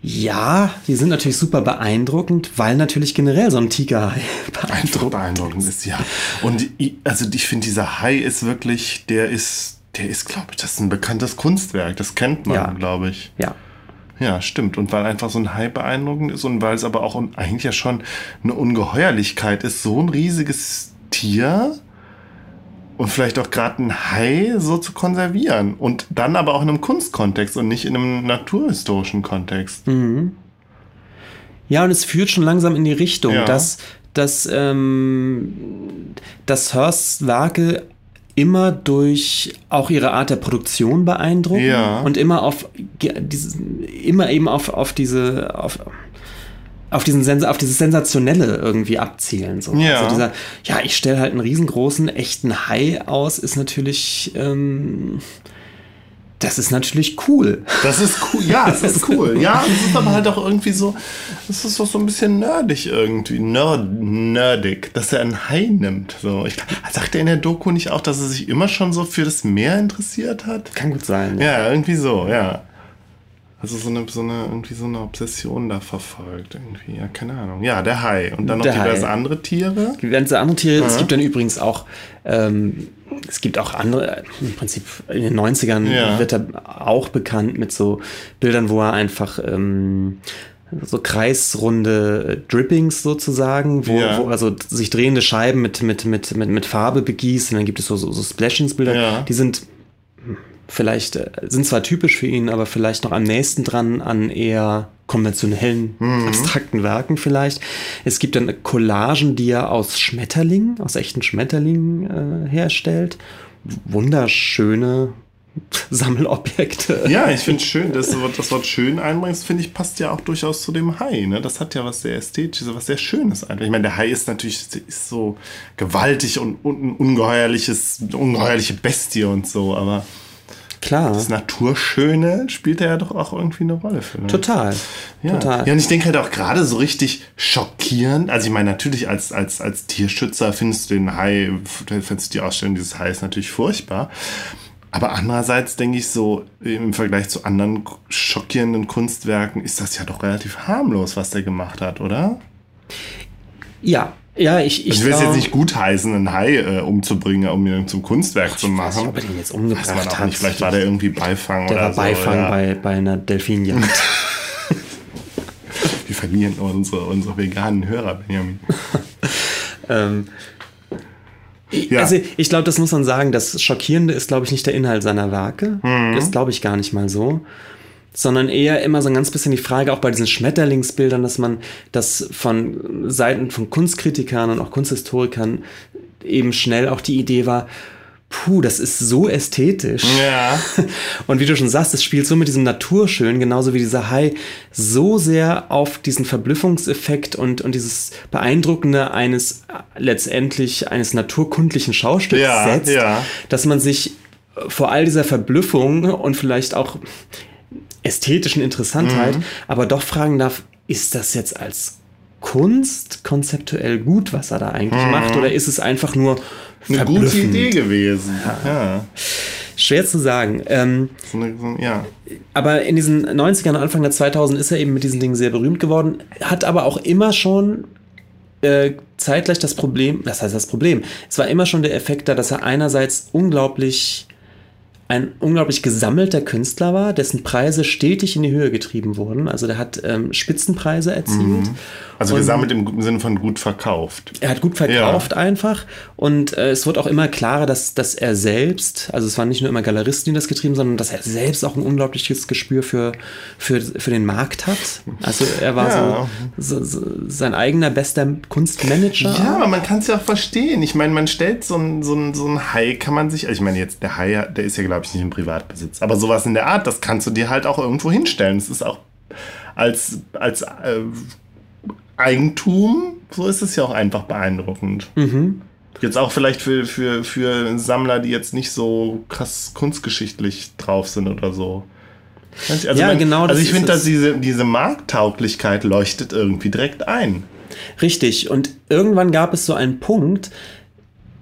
ja, die sind natürlich super beeindruckend, weil natürlich generell so ein Tigerhai [laughs] Einfach beeindruckt. beeindruckend ist, ja. Und ich, also ich finde, dieser Hai ist wirklich, der ist, der ist, glaube ich, das ist ein bekanntes Kunstwerk. Das kennt man, Ja. glaube ich. Ja, Ja, stimmt. Und weil einfach so ein Hai beeindruckend ist und weil es aber auch eigentlich ja schon eine Ungeheuerlichkeit ist, so ein riesiges Tier und vielleicht auch gerade ein Hai so zu konservieren. Und dann aber auch in einem Kunstkontext und nicht in einem naturhistorischen Kontext. Ja, und es führt schon langsam in die Richtung, Ja. dass, dass, ähm, dass Hearsts Werke immer durch auch ihre Art der Produktion beeindrucken Ja. und immer auf dieses, immer eben auf, auf diese auf, auf diesen Sens auf dieses sensationelle irgendwie abzielen so. Ja. Also dieser ja ich stelle halt einen riesengroßen echten Hai aus ist natürlich ähm, das ist natürlich cool. Das ist cool. Ja, [laughs] es ist cool. Ja, und es ist aber halt auch irgendwie so, es ist doch so ein bisschen nerdig irgendwie. Nerd, nerdig, dass er einen Hai nimmt. So. Ich, sagt er in der Doku nicht auch, dass er sich immer schon so für das Meer interessiert hat? Kann gut sein. Ja, irgendwie so, ja. Also so eine, so eine, irgendwie so eine Obsession da verfolgt. Irgendwie, ja, keine Ahnung. Ja, der Hai. Und dann noch diverse andere Tiere. Die ganze andere Tiere, es gibt dann übrigens auch, ähm, es gibt auch andere, im Prinzip in den 90ern Ja. wird er auch bekannt mit so Bildern, wo er einfach ähm, so kreisrunde äh, Drippings sozusagen, wo, Ja. wo also sich drehende Scheiben mit, mit, mit, mit, mit Farbe begießt und dann gibt es so, so, so Splashings-Bilder, Ja. die sind vielleicht, äh, sind zwar typisch für ihn, aber vielleicht noch am nächsten dran an eher konventionellen, Mhm. abstrakten Werken vielleicht. Es gibt dann Collagen, die er aus Schmetterlingen, aus echten Schmetterlingen äh, herstellt. Wunderschöne [laughs] Sammelobjekte. Ja, ich finde schön, dass du das Wort schön einbringst, finde ich, passt ja auch durchaus zu dem Hai. Ne? Das hat ja was sehr Ästhetisches, was sehr Schönes einfach. Ich meine, der Hai ist natürlich ist so gewaltig und, und ein ungeheuerliches, eine ungeheuerliche Bestie und so, aber Klar. das Naturschöne spielt ja doch auch irgendwie eine Rolle für mich. Total. Ja. Total. ja, und ich denke halt auch gerade so richtig schockierend. Also ich meine, natürlich als, als, als Tierschützer findest du den Hai, findest du die Ausstellung dieses Hais natürlich furchtbar. Aber andererseits denke ich so, im Vergleich zu anderen schockierenden Kunstwerken ist das ja doch relativ harmlos, was der gemacht hat, oder? Ja. Ja, ich, ich, Also ich will es jetzt nicht gutheißen, einen Hai äh, umzubringen, um ihn zum Kunstwerk zu Ich weiß machen. ob er den jetzt man umgebracht auch hat. nicht. Vielleicht war der irgendwie Beifang der oder war so. Beifang ja. bei, bei einer Delfinjagd. [laughs] [laughs] Wir verlieren unsere, unsere veganen Hörer, Benjamin. [laughs] ähm, Ja. Also ich glaube, das muss man sagen. Das Schockierende ist, glaube ich, nicht der Inhalt seiner Werke. Mhm. Das glaube ich gar nicht mal so. Sondern eher immer so ein ganz bisschen die Frage, auch bei diesen Schmetterlingsbildern, dass man das von Seiten von Kunstkritikern und auch Kunsthistorikern eben schnell auch die Idee war, puh, das ist so ästhetisch. Ja. [laughs] Und wie du schon sagst, es spielt so mit diesem Naturschön, genauso wie dieser Hai, so sehr auf diesen Verblüffungseffekt und, und dieses Beeindruckende eines letztendlich eines naturkundlichen Schaustücks Ja, setzt, ja. dass man sich vor all dieser Verblüffung und vielleicht auch ästhetischen Interessantheit, aber doch fragen darf, ist das jetzt als Kunst konzeptuell gut, was er da eigentlich macht, oder ist es einfach nur Eine gute? Idee gewesen. Ja. Schwer zu sagen. Ähm, So eine, so, ja. aber in diesen 90ern, Anfang der 2000 ist er eben mit diesen Dingen sehr berühmt geworden, hat aber auch immer schon äh, zeitgleich das Problem, was heißt das Problem? Es war immer schon der Effekt da, dass er einerseits unglaublich ein unglaublich gesammelter Künstler war, dessen Preise stetig in die Höhe getrieben wurden. Also der hat ähm, Spitzenpreise erzielt. Also Und- gesammelt im guten Sinne von gut verkauft. Er hat gut verkauft einfach und äh, es wird auch immer klarer, dass, dass er selbst, also es waren nicht nur immer Galeristen, die das getrieben, sondern dass er selbst auch ein unglaubliches Gespür für, für, für den Markt hat. Also er war Ja. so, so, so sein eigener bester Kunstmanager. Ja, aber man kann es ja auch verstehen. Ich meine, man stellt so ein, so ein, so ein Hai, kann man sich, also ich meine jetzt, der Hai, der ist ja, glaube ich, nicht im Privatbesitz, aber sowas in der Art, das kannst du dir halt auch irgendwo hinstellen. Es ist auch als, als äh, Eigentum, so ist es ja auch einfach beeindruckend. Mhm. Jetzt auch vielleicht für, für, für Sammler, die jetzt nicht so krass kunstgeschichtlich drauf sind oder so. Also Ja, genau, Also ich finde, dass diese, diese Markttauglichkeit leuchtet irgendwie direkt ein. Richtig. Und irgendwann gab es so einen Punkt,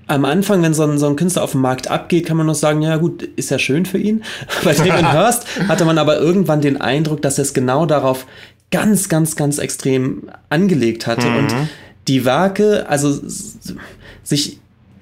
am Anfang, wenn so ein, so ein Künstler auf dem Markt abgeht, kann man noch sagen, ja gut, ist ja schön für ihn. [laughs] Bei Damon Hirst [laughs] hatte man aber irgendwann den Eindruck, dass er es genau darauf ganz, ganz, ganz extrem angelegt hatte und die Werke, also sich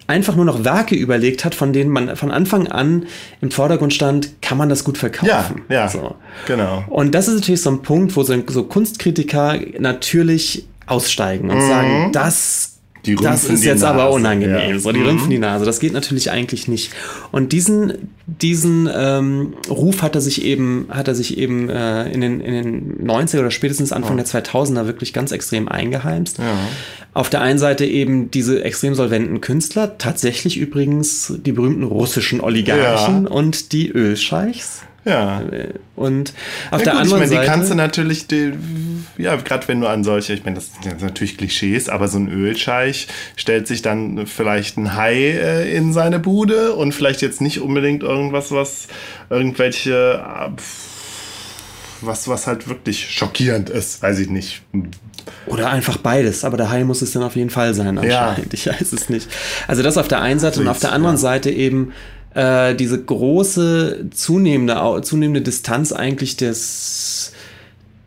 einfach nur noch Werke überlegt hat, von denen man von Anfang an im Vordergrund stand, kann man das gut verkaufen. Ja, ja, So. genau. Und das ist natürlich so ein Punkt, wo so, so Kunstkritiker natürlich aussteigen und sagen, das, Die das rümpfen ist die jetzt aber Nase, unangenehm. ja. So, die Mhm. rümpfen die Nase. Das geht natürlich eigentlich nicht. Und diesen, diesen ähm, Ruf hat er sich eben, hat er sich eben äh, in, den, in den 90er oder spätestens Anfang der 2000er wirklich ganz extrem eingeheimst. Auf der einen Seite eben diese extrem solventen Künstler, tatsächlich übrigens die berühmten russischen Oligarchen Ja. und die Ölscheichs. Ja. Und auf Ja, der gut, anderen ich meine, die Seite. kannst du natürlich, die, ja, gerade wenn du an solche, ich meine, das sind natürlich Klischees, aber so ein Ölscheich stellt sich dann vielleicht ein Hai äh, in seine Bude und vielleicht jetzt nicht unbedingt irgendwas, was irgendwelche, äh, was, was halt wirklich schockierend ist, weiß ich nicht. Oder einfach beides, aber der Hai muss es dann auf jeden Fall sein, anscheinend. Ich weiß es nicht. Also das auf der einen Seite und auf der anderen Seite eben äh, diese große zunehmende, zunehmende Distanz eigentlich des,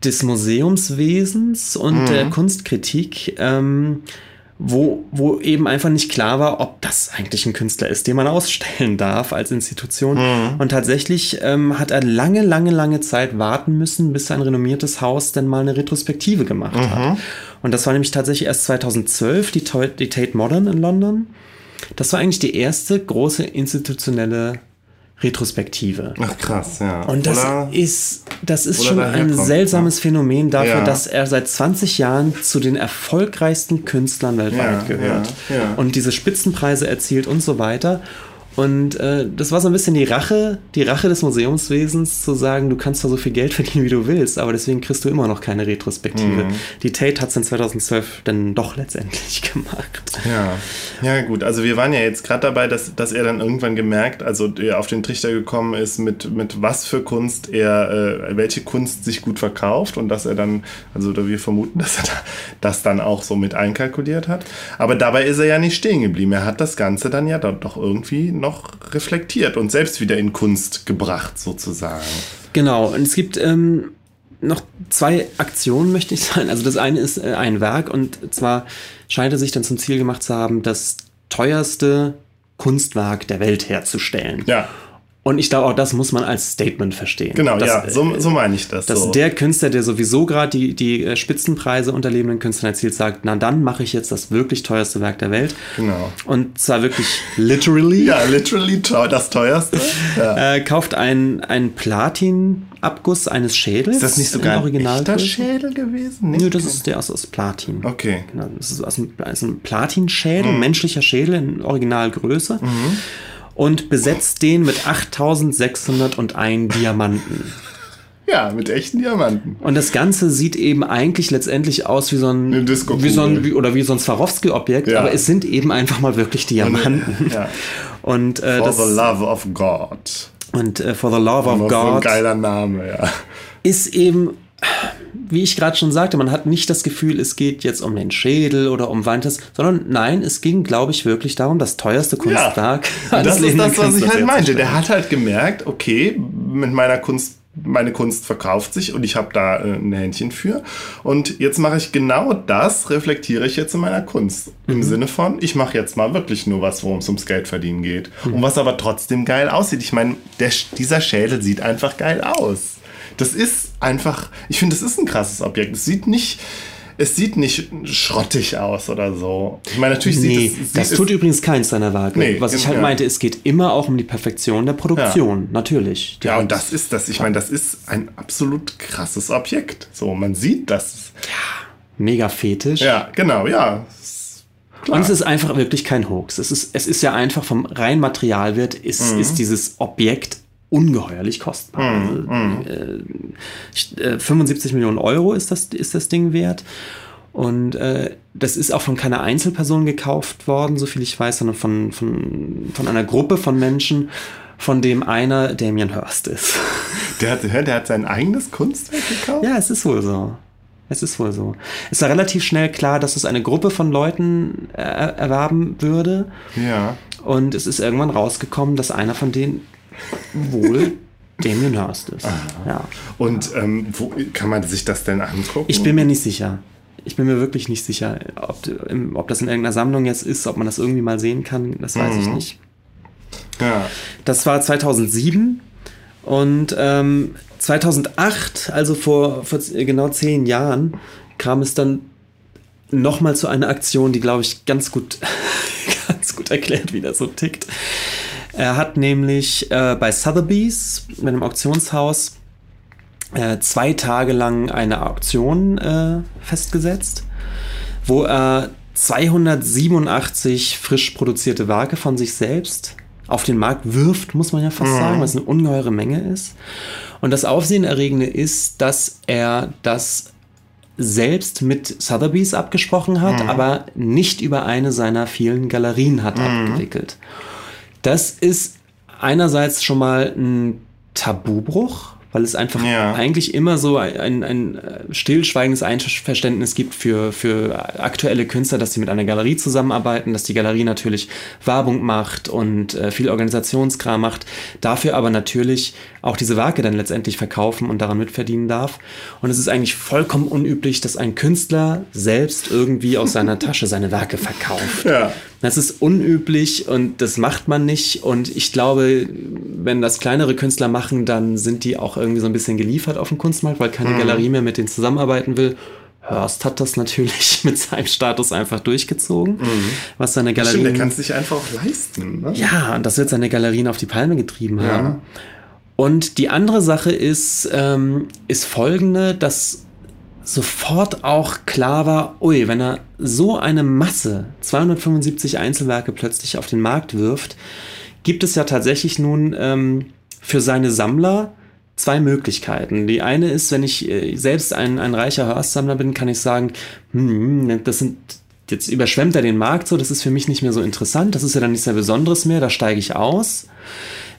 des Museumswesens und der Kunstkritik, ähm, wo, wo eben einfach nicht klar war, ob das eigentlich ein Künstler ist, den man [laughs] ausstellen darf als Institution. Und tatsächlich ähm, hat er lange, lange, lange Zeit warten müssen, bis ein renommiertes Haus denn mal eine Retrospektive gemacht hat. Und das war nämlich tatsächlich erst 2012, die, die Tate Modern in London. Das war eigentlich die erste große institutionelle Retrospektive. Ach krass, ja. Und das Oder- ist, das ist schon ein kommt, seltsames Phänomen dafür, Ja. dass er seit 20 Jahren zu den erfolgreichsten Künstlern weltweit Ja, gehört. ja, ja. Und diese Spitzenpreise erzielt und so weiter. Und äh, das war so ein bisschen die Rache, die Rache des Museumswesens, zu sagen, du kannst zwar so viel Geld [laughs] verdienen, wie du willst, aber deswegen kriegst du immer noch keine Retrospektive. Mhm. Die Tate hat es in 2012 dann doch letztendlich [laughs] gemacht. Ja, ja gut. Also wir waren ja jetzt gerade dabei, dass, dass er dann irgendwann gemerkt, also er auf den Trichter gekommen ist, mit, mit was für Kunst er, äh, welche Kunst sich gut verkauft und dass er dann, also oder wir vermuten, [laughs] dass er da, das dann auch so mit einkalkuliert hat. Aber dabei ist er ja nicht stehen geblieben. Er hat das Ganze dann ja doch, doch irgendwie noch reflektiert und selbst wieder in Kunst gebracht, sozusagen. Genau, und es gibt ähm, noch zwei Aktionen, möchte ich sagen. Also das eine ist äh, ein Werk und zwar scheint er sich dann zum Ziel gemacht zu haben, das teuerste Kunstwerk der Welt herzustellen. Ja. Und ich glaube, auch das muss man als Statement verstehen. Genau, dass, ja, so, so meine ich das. Dass so. der Künstler, der sowieso gerade die, die äh, Spitzenpreise unter lebenden Künstlern erzielt, sagt, na dann mache ich jetzt das wirklich teuerste Werk der Welt. Genau. Und zwar wirklich literally. ja, literally das teuerste. [laughs] Ja. Äh, kauft einen, einen Platin-Abguss eines Schädels. Ist das nicht sogar ein echter. Schädel gewesen? Nee, Nö, das ist der aus, aus Platin. Okay. Genau, das ist aus einem, ist ein Platinschädel, ein menschlicher Schädel in Originalgröße. Und besetzt den mit 8601 Diamanten. Ja, mit echten Diamanten. Und das Ganze sieht eben eigentlich letztendlich aus wie so ein, wie so ein wie, oder wie so ein Swarovski-Objekt, Ja. aber es sind eben einfach mal wirklich Diamanten. Ja. Und, äh, For das, the love of God. und äh, For the Love of für ein God geiler Name, ja. ist eben, wie ich gerade schon sagte, man hat nicht das Gefühl, es geht jetzt um den Schädel oder um Wantes, sondern nein, es ging, glaube ich, wirklich darum, das teuerste Kunstwerk Und das ist das, was ich halt meinte. Der hat halt gemerkt, okay, mit meiner Kunst, meine Kunst verkauft sich und ich habe da äh, ein Händchen für. Und jetzt mache ich genau das, reflektiere ich jetzt in meiner Kunst. Im Sinne von, ich mache jetzt mal wirklich nur was, worum es ums Geld verdienen geht. Und was aber trotzdem geil aussieht. Ich meine, dieser Schädel sieht einfach geil aus. Das ist einfach, ich finde, das ist ein krasses Objekt. Es sieht nicht. Es sieht nicht schrottig aus oder so. Ich meine, natürlich Nee, sieht es. das sieht tut übrigens keins seiner Werke. Nee, Was ich halt ja. meinte, es geht immer auch um die Perfektion der Produktion, natürlich. Die Ja, und das ist das. Ich meine, das ist ein absolut krasses Objekt. So, man sieht das. mega fetisch. Ja, genau, ja. Und es ist einfach wirklich kein Hoax. Es ist, es ist ja einfach vom rein Materialwert ist, Mhm. ist dieses Objekt ungeheuerlich kostbar. Mhm, Also, äh, ich- äh, 75 Millionen Euro ist das, ist das Ding wert. Und äh, das ist auch von keiner Einzelperson gekauft worden, so viel ich weiß, sondern von, von, von einer Gruppe von Menschen, von dem einer Damien Hirst ist. [laughs] Der hat, der hat sein eigenes Kunstwerk gekauft? Ja, es ist wohl so. Es ist wohl so. Es war relativ schnell klar, dass es eine Gruppe von Leuten äh, erwerben würde. Ja. Und es ist irgendwann rausgekommen, dass einer von denen wohl Damien Hirst ist. Ja. Und ähm, wo kann man sich das denn angucken? Ich bin mir nicht sicher. Ich bin mir wirklich nicht sicher, ob, ob das in irgendeiner Sammlung jetzt ist, ob man das irgendwie mal sehen kann. Das weiß ich nicht. Ja. Das war 2007 und ähm, 2008, also vor, vor genau zehn Jahren, kam es dann nochmal zu einer Aktion, die, glaube ich, ganz gut, [laughs] ganz gut erklärt, wie das so tickt. Er hat nämlich äh, bei Sotheby's, mit einem Auktionshaus, äh, zwei Tage lang eine Auktion äh, festgesetzt, wo er 287 frisch produzierte Werke von sich selbst auf den Markt wirft, muss man ja fast sagen, was eine ungeheure Menge ist. Und das Aufsehenerregende ist, dass er das selbst mit Sotheby's abgesprochen hat, aber nicht über eine seiner vielen Galerien hat abgewickelt. Das ist einerseits schon mal ein Tabubruch, weil es einfach Ja. eigentlich immer so ein, ein äh, stillschweigendes Einverständnis gibt für, für aktuelle Künstler, dass sie mit einer Galerie zusammenarbeiten, dass die Galerie natürlich Werbung macht und äh, viel Organisationskram macht, dafür aber natürlich auch diese Werke dann letztendlich verkaufen und daran mitverdienen darf. Und es ist eigentlich vollkommen unüblich, dass ein Künstler selbst irgendwie aus seiner [laughs] Tasche seine Werke verkauft. Ja. Das ist unüblich und das macht man nicht. Und ich glaube, wenn das kleinere Künstler machen, dann sind die auch irgendwie so ein bisschen geliefert auf dem Kunstmarkt, weil keine Galerie mehr mit denen zusammenarbeiten will. Hörst hat das natürlich [laughs] mit seinem Status einfach durchgezogen, was seine Stimmt, Galerien... der kann es sich einfach auch leisten. Ne? Ja, und das wird seine Galerien auf die Palme getrieben haben. Und die andere Sache ist, ähm, ist folgende, dass sofort auch klar war, ui, wenn er so eine Masse, 275 Einzelwerke plötzlich auf den Markt wirft, gibt es ja tatsächlich nun ähm, für seine Sammler zwei Möglichkeiten. Die eine ist, wenn ich äh, selbst ein, ein reicher Hörstsammler bin, kann ich sagen, hm, das sind jetzt überschwemmt er den Markt so, das ist für mich nicht mehr so interessant, das ist ja dann nichts mehr Besonderes mehr, da steige ich aus.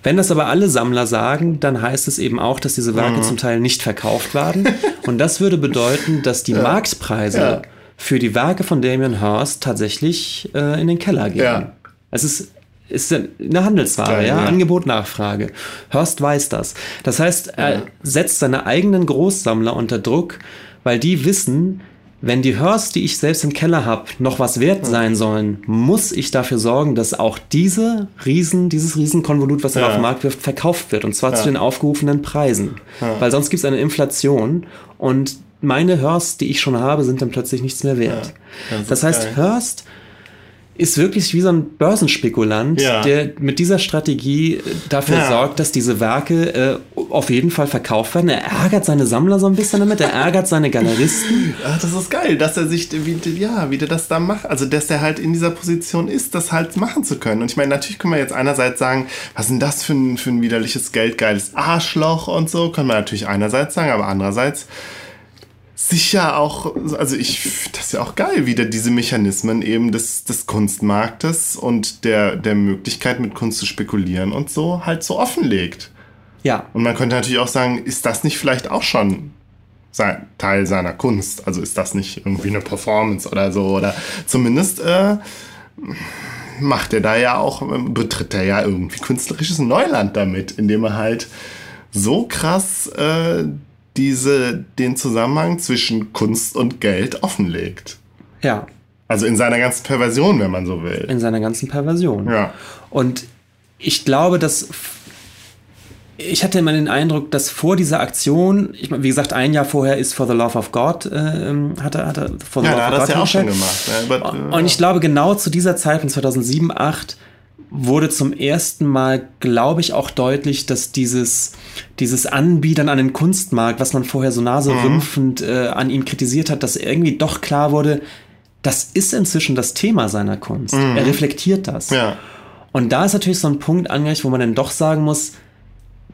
Wenn das aber alle Sammler sagen, dann heißt es eben auch, dass diese Werke zum Teil nicht verkauft werden. [laughs] Und das würde bedeuten, dass die Marktpreise Ja. für die Werke von Damien Hirst tatsächlich äh, in den Keller gehen. Ja. Es ist, ist eine Handelsware, ja? ja. Angebot, Nachfrage. Hirst weiß das. Das heißt, er setzt seine eigenen Großsammler unter Druck, weil die wissen, wenn die Hearst, die ich selbst im Keller habe, noch was wert sein sollen, muss ich dafür sorgen, dass auch diese Riesen, dieses Riesenkonvolut, was er Ja. auf den Markt wirft, verkauft wird. Und zwar Ja. zu den aufgerufenen Preisen. Weil sonst gibt es eine Inflation und meine Hearst, die ich schon habe, sind dann plötzlich nichts mehr wert. Ja, das Das, heißt, geil. Hearst ist wirklich wie so ein Börsenspekulant, Ja. der mit dieser Strategie äh, dafür Ja. sorgt, dass diese Werke äh, auf jeden Fall verkauft werden. Er ärgert seine Sammler so ein bisschen damit, er ärgert seine Galeristen. [laughs] Ah, das ist geil, dass er sich, wie, ja, wie der das da macht. Also, dass er halt in dieser Position ist, das halt machen zu können. Und ich meine, natürlich können wir jetzt einerseits sagen, was ist denn das für ein, für ein widerliches, geldgeiles Arschloch und so, kann man natürlich einerseits sagen, aber andererseits sicher auch, also ich, das ist ja auch geil, wie der diese Mechanismen eben des, des Kunstmarktes und der, der Möglichkeit mit Kunst zu spekulieren und so halt so offenlegt. Ja, Und man könnte natürlich auch sagen, ist das nicht vielleicht auch schon sein Teil seiner Kunst? Also ist das nicht irgendwie eine Performance oder so? Oder zumindest äh, macht er da ja auch, äh, betritt er ja irgendwie künstlerisches Neuland damit, indem er halt so krass äh, diese, den Zusammenhang zwischen Kunst und Geld offenlegt. ja, Also in seiner ganzen Perversion, wenn man so will. in seiner ganzen Perversion. Ja. Und ich glaube, dass ich hatte immer den Eindruck, dass vor dieser Aktion, ich meine, wie gesagt, ein Jahr vorher ist For the Love of God, äh, hat er, hat er For the Ja, Love da hat of er es God ja auch schon gemacht. ne? Aber, äh, Und ich glaube, genau zu dieser Zeit von 2007, 2008 wurde zum ersten Mal, glaube ich, auch deutlich, dass dieses, dieses Anbiedern an den Kunstmarkt, was man vorher so Mhm. naserümpfend äh, an ihm kritisiert hat, dass irgendwie doch klar wurde, das ist inzwischen das Thema seiner Kunst. Er reflektiert das. Mhm. Ja. Und da ist natürlich so ein Punkt angereicht, wo man dann doch sagen muss,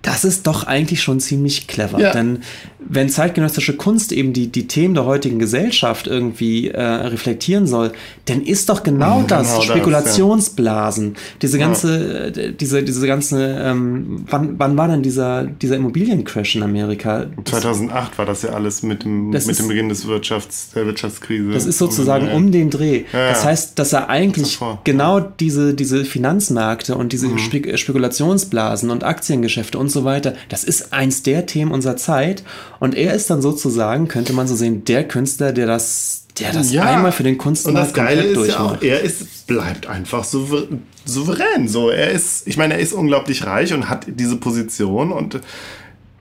das ist doch eigentlich schon ziemlich clever. Ja. Denn wenn zeitgenössische Kunst eben die, die Themen der heutigen Gesellschaft irgendwie äh, reflektieren soll, dann ist doch genau, Mhm, das, genau das, Spekulationsblasen, diese ganze, äh, diese, diese ganze, ähm, wann, wann war denn dieser, dieser Immobiliencrash in Amerika? 2008 war das ja alles mit dem, Das mit ist- dem Beginn des Wirtschafts, der Wirtschaftskrise. Das ist sozusagen Ja. um den Dreh. Ja, Das ja. heißt, dass er eigentlich Davor. genau diese, diese Finanzmärkte und Mhm. diese Spek Spekulationsblasen und Aktiengeschäfte und so weiter, das ist eins der Themen unserer Zeit. Und er ist dann sozusagen, könnte man so sehen, der Künstler, der das, der das einmal für den Und Kunstmarkt das Geile ist ja auch, er ist, bleibt einfach souver souverän. So, er ist, ich meine, er ist unglaublich reich und hat diese Position und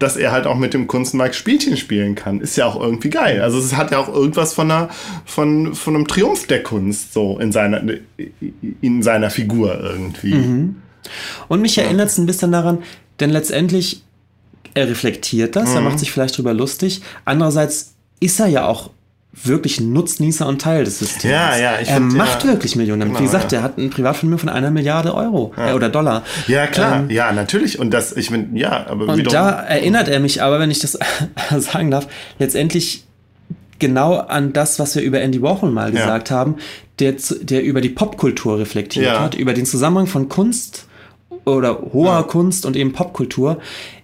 dass er halt auch mit dem Kunstmarkt Spielchen spielen kann, ist ja auch irgendwie geil. Also es hat ja auch irgendwas von einer, von, von einem Triumph der Kunst so in seiner, in seiner Figur irgendwie. Mhm. Und mich erinnert es ein bisschen daran, denn letztendlich, er reflektiert das, Mhm. er macht sich vielleicht drüber lustig. Andererseits ist er ja auch wirklich Nutznießer und Teil des Systems. Ja, ja, ich er find, macht ja, wirklich Millionen. damit. Wie genau, gesagt, ja. er hat ein Privatvermögen von einer Milliarde Euro äh, oder Dollar. Ja, klar, Ähm, ja, natürlich. Und das, ich meine, ja, aber Und wiederum- da erinnert er mich aber, wenn ich das [laughs] sagen darf, letztendlich genau an das, was wir über Andy Warhol mal Ja. gesagt haben, der, der über die Popkultur reflektiert Ja. hat, über den Zusammenhang von Kunst oder hoher Ja. Kunst und eben Popkultur,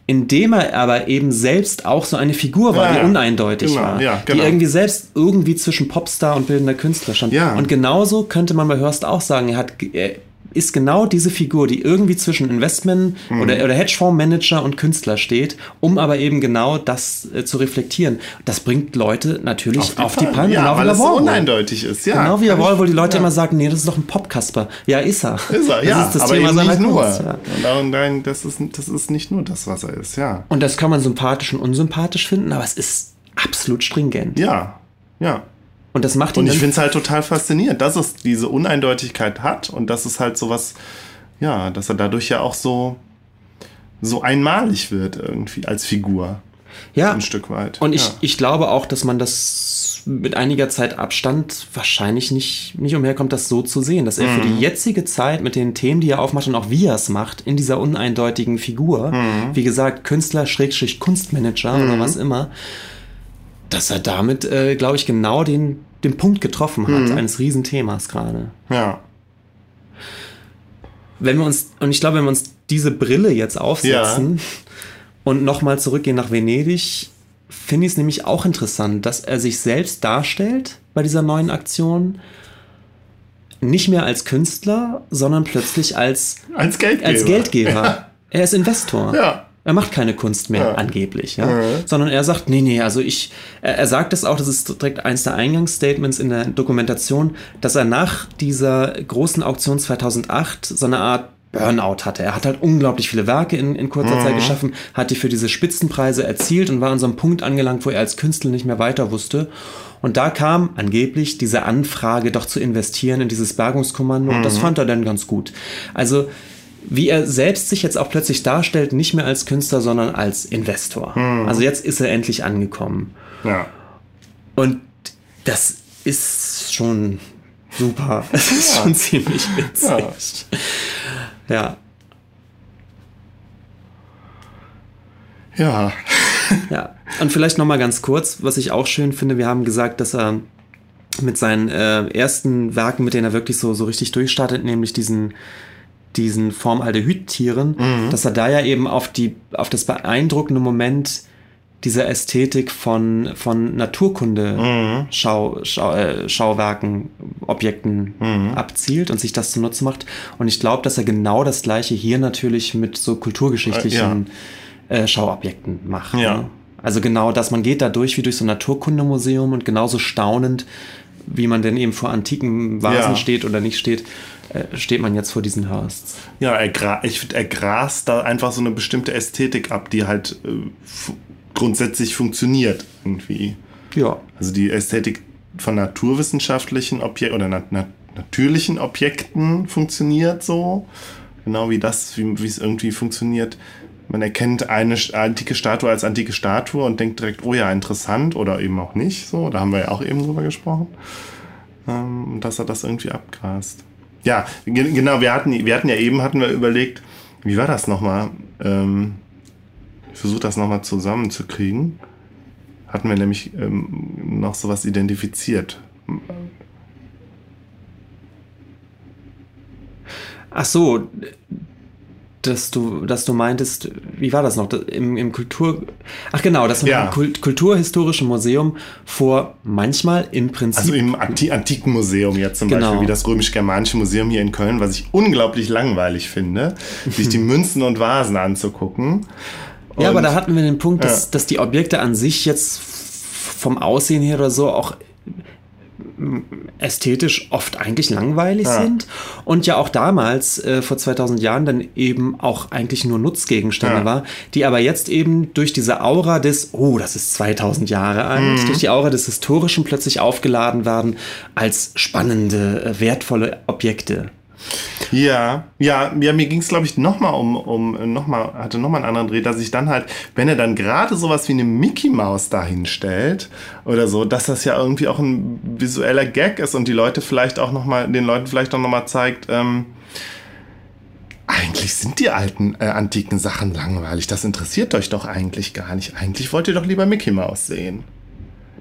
indem er aber eben selbst auch so eine Figur war, Ja, die uneindeutig Genau, war, ja, die genau. irgendwie selbst irgendwie zwischen Popstar und bildender Künstler stand. Ja. Und genauso könnte man bei Hörst auch sagen, er hat er ist genau diese Figur, die irgendwie zwischen Investment Mhm. oder, oder Hedgefondsmanager und Künstler steht, um aber eben genau das äh, zu reflektieren. Das bringt Leute natürlich auf die, Palme, Ja, genau weil es so uneindeutig ist. Ja, Genau wie Warhol, ich- wo die Leute ja. immer sagen, nee, das ist doch ein Popkasper. Ja, ist er. Ist er, ja, das ist das aber Thema eben nicht nur. Kunst, ja. Und darum, nein, das, ist, das ist nicht nur das, was er ist, ja. Und das kann man sympathisch und unsympathisch finden, aber es ist absolut stringent. Ja, ja. Und das macht ihn Und ich finde es halt total faszinierend, dass es diese Uneindeutigkeit hat und dass es halt sowas, ja, dass er dadurch ja auch so, so einmalig wird irgendwie als Figur. ja, Ein Stück weit. Und ich, ja. ich glaube auch, dass man das mit einiger Zeit Abstand wahrscheinlich nicht, nicht umherkommt, das so zu sehen, dass er für Mhm. die jetzige Zeit mit den Themen, die er aufmacht und auch wie er es macht, in dieser uneindeutigen Figur, Mhm. wie gesagt, Künstler, Schrägstrich, Kunstmanager oder was immer, dass er damit, äh, glaube ich, genau den, den Punkt getroffen hat, Mhm. eines Riesenthemas gerade. ja. Wenn wir uns, und ich glaube, wenn wir uns diese Brille jetzt aufsetzen und nochmal zurückgehen nach Venedig, finde ich es nämlich auch interessant, dass er sich selbst darstellt bei dieser neuen Aktion. Nicht mehr als Künstler, sondern plötzlich als, Als Geldgeber. als Geldgeber. [laughs] Er ist Investor. Ja. Er macht keine Kunst mehr, Ja. angeblich, ja. Mhm. Sondern er sagt, nee, nee, also ich, er, er sagt es auch, das ist direkt eins der Eingangsstatements in der Dokumentation, dass er nach dieser großen Auktion 2008 so eine Art Burnout hatte. Er hat halt unglaublich viele Werke in, in kurzer Zeit geschaffen, hat die für diese Spitzenpreise erzielt und war an so einem Punkt angelangt, wo er als Künstler nicht mehr weiter wusste. Und da kam angeblich diese Anfrage, doch zu investieren in dieses Bergungskommando. Und das fand er dann ganz gut. Also, wie er selbst sich jetzt auch plötzlich darstellt, nicht mehr als Künstler, sondern als Investor. Also jetzt ist er endlich angekommen. Ja. Und das ist schon super. Es ist schon ziemlich witzig. Ja. Ja. Ja, und vielleicht noch mal ganz kurz, was ich auch schön finde, wir haben gesagt, dass er mit seinen äh, ersten Werken, mit denen er wirklich so, so richtig durchstartet, nämlich diesen, diesen Formaldehyd-Tieren, dass er da ja eben auf, die, auf das beeindruckende Moment dieser Ästhetik von, von Naturkunde Schau, Schau, äh, Schauwerken, Objekten abzielt und sich das zunutze macht. Und ich glaube, dass er genau das gleiche hier natürlich mit so kulturgeschichtlichen äh, Schauobjekten macht. Ja. Ne? Also genau das, man geht da durch wie durch so ein Naturkundemuseum und genauso staunend, wie man denn eben vor antiken Vasen Ja. steht oder nicht steht, äh, steht man jetzt vor diesen Hursts. Ja, er, gra ich er grast da einfach so eine bestimmte Ästhetik ab, die halt äh, grundsätzlich funktioniert irgendwie. Ja. Also die Ästhetik von naturwissenschaftlichen Objekten oder nat nat natürlichen Objekten funktioniert so. Genau wie das, wie es irgendwie funktioniert. Man erkennt eine antike Statue als antike Statue und denkt direkt, oh ja, interessant oder eben auch nicht. So, da haben wir ja auch eben drüber gesprochen. Ähm, dass er das irgendwie abgrast. Ja, ge- genau, wir hatten, wir hatten ja eben, hatten wir überlegt, wie war das nochmal? Ähm, ich versuche das nochmal zusammenzukriegen hatten wir nämlich ähm, noch sowas identifiziert. Ach so, dass du, dass du meintest, wie war das noch? Im, im Kultur. Ach genau, das Ja. im Kult, Kulturhistorischen Museum vor manchmal im Prinzip. Also im Anti Antiken Museum jetzt zum Genau. Beispiel, wie das Römisch-Germanische Museum hier in Köln, was ich unglaublich langweilig finde, sich die Münzen und Vasen anzugucken. ja, aber Und- da hatten wir den Punkt, dass, Ja. dass die Objekte an sich jetzt vom Aussehen her oder so auch ästhetisch oft eigentlich langweilig Ja. sind und ja auch damals äh, vor 2000 Jahren dann eben auch eigentlich nur Nutzgegenstände Ja. war, die aber jetzt eben durch diese Aura des, oh, das ist 2000 Jahre alt, Mhm. durch die Aura des Historischen plötzlich aufgeladen werden als spannende, äh, wertvolle Objekte. Ja, ja, ja, mir ging es, glaube ich, nochmal um, um nochmal, hatte nochmal einen anderen Dreh, dass ich dann halt, wenn er dann gerade sowas wie eine Mickey Maus dahin stellt oder so, dass das ja irgendwie auch ein visueller Gag ist und die Leute vielleicht auch nochmal, den Leuten vielleicht auch nochmal zeigt, ähm, eigentlich sind die alten äh, antiken Sachen langweilig. Das interessiert euch doch eigentlich gar nicht. Eigentlich wollt ihr doch lieber Mickey Maus sehen.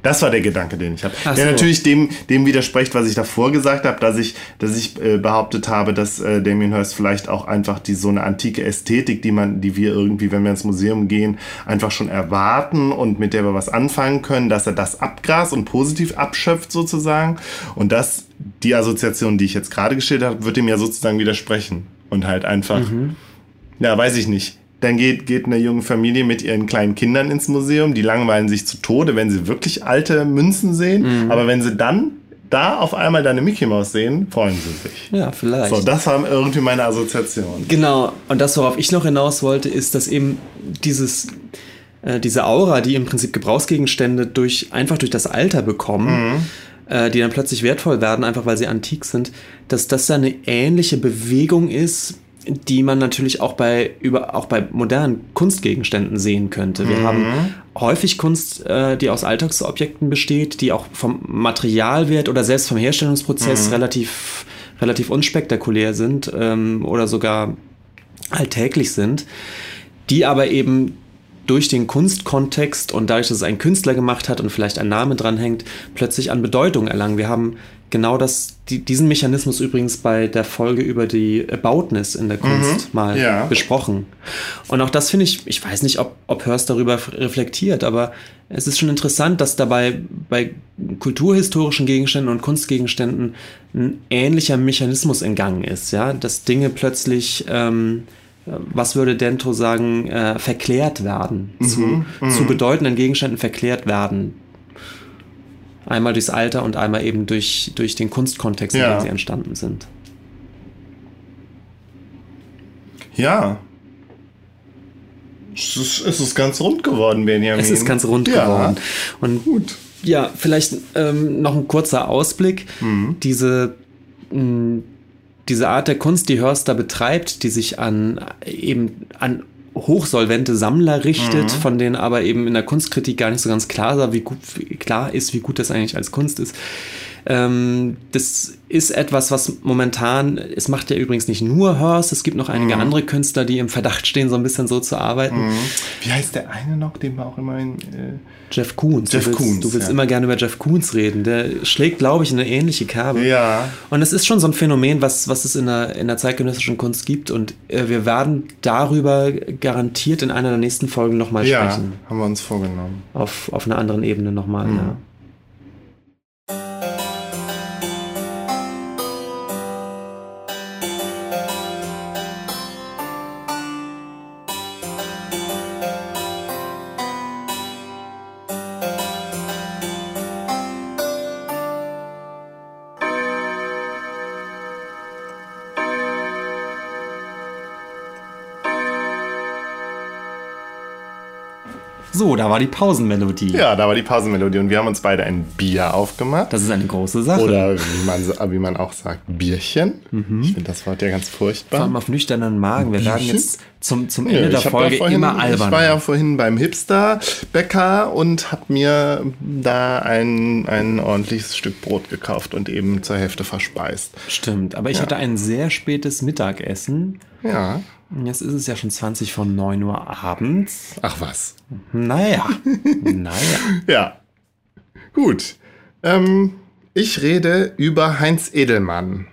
Das war der Gedanke, den ich habe. Der so. natürlich dem, dem widerspricht, was ich davor gesagt habe, dass ich, dass ich äh, behauptet habe, dass äh, Damien Hirst vielleicht auch einfach die so eine antike Ästhetik, die man, die wir irgendwie, wenn wir ins Museum gehen, einfach schon erwarten und mit der wir was anfangen können, dass er das abgrast und positiv abschöpft sozusagen. Und das, die Assoziation, die ich jetzt gerade geschildert habe, wird dem ja sozusagen widersprechen. Und halt einfach, ja, weiß ich nicht. Dann geht, geht eine junge Familie mit ihren kleinen Kindern ins Museum, die langweilen sich zu Tode, wenn sie wirklich alte Münzen sehen. Aber wenn sie dann da auf einmal deine Mickey Maus sehen, freuen sie sich. Ja, vielleicht. So, das war irgendwie meine Assoziation. Genau, und das, worauf ich noch hinaus wollte, ist, dass eben dieses, äh, diese Aura, die im Prinzip Gebrauchsgegenstände durch, einfach durch das Alter bekommen, äh, die dann plötzlich wertvoll werden, einfach weil sie antik sind, dass das ja eine ähnliche Bewegung ist, die man natürlich auch bei, über, auch bei modernen Kunstgegenständen sehen könnte. Wir haben häufig Kunst, äh, die aus Alltagsobjekten besteht, die auch vom Materialwert oder selbst vom Herstellungsprozess relativ, relativ unspektakulär sind ähm, oder sogar alltäglich sind, die aber eben durch den Kunstkontext und dadurch, dass es ein Künstler gemacht hat und vielleicht ein Name dranhängt, plötzlich an Bedeutung erlangen. Wir haben genau das, die, diesen Mechanismus übrigens bei der Folge über die Aboutness in der Kunst mal ja. besprochen. Und auch das finde ich, ich weiß nicht, ob, ob Hörst darüber reflektiert, aber es ist schon interessant, dass dabei bei kulturhistorischen Gegenständen und Kunstgegenständen ein ähnlicher Mechanismus in Gang ist, ja, dass Dinge plötzlich ähm, was würde Dento sagen, äh, verklärt werden, zu, zu bedeutenden Gegenständen verklärt werden. Einmal durchs Alter und einmal eben durch, durch den Kunstkontext, in Ja. dem sie entstanden sind. Ja. Es ist, es ist ganz rund geworden, Benjamin. Es ist ganz rund ja. geworden. Und Gut. Ja, vielleicht ähm, noch ein kurzer Ausblick. Mhm. Diese, mh, diese Art der Kunst, die Hörster betreibt, die sich an eben an hochsolvente Sammler richtet, Mhm. von denen aber eben in der Kunstkritik gar nicht so ganz klar, sah, wie gut, wie klar ist, wie gut das eigentlich als Kunst ist. Ähm, das ist etwas, was momentan, es macht ja übrigens nicht nur Hearst, es gibt noch einige Mhm. andere Künstler, die im Verdacht stehen, so ein bisschen so zu arbeiten. Wie heißt der eine noch, den wir auch immer in. Äh, Jeff Koons. Jeff du willst, Koons, Du willst ja. immer gerne über Jeff Koons reden. Der schlägt, glaube ich, in eine ähnliche Kerbe. ja. Und es ist schon so ein Phänomen, was, was es in der, in der zeitgenössischen Kunst gibt. Und äh, wir werden darüber garantiert in einer der nächsten Folgen nochmal Ja, sprechen. haben wir uns vorgenommen. Auf, auf einer anderen Ebene nochmal, Mhm. ja. Da war die Pausenmelodie. Ja, da war die Pausenmelodie und wir haben uns beide ein Bier aufgemacht. Das ist eine große Sache. Oder wie man, wie man auch sagt, Bierchen. Mhm. Ich finde das Wort ja ganz Vor furchtbar. allem auf nüchternen Magen. Wir werden jetzt zum, zum Ja, Ende der hab da Folge vorhin, immer albern. Ich war ja vorhin beim Hipster-Bäcker und habe mir da ein, ein ordentliches Stück Brot gekauft und eben zur Hälfte verspeist. Stimmt, aber ich hatte ein sehr spätes Mittagessen. Ja. Jetzt ist es ja schon 20 von 9 Uhr abends. Ach was. Naja, [laughs] naja. Ja. Gut. Ähm, ich rede über Heinz Edelmann.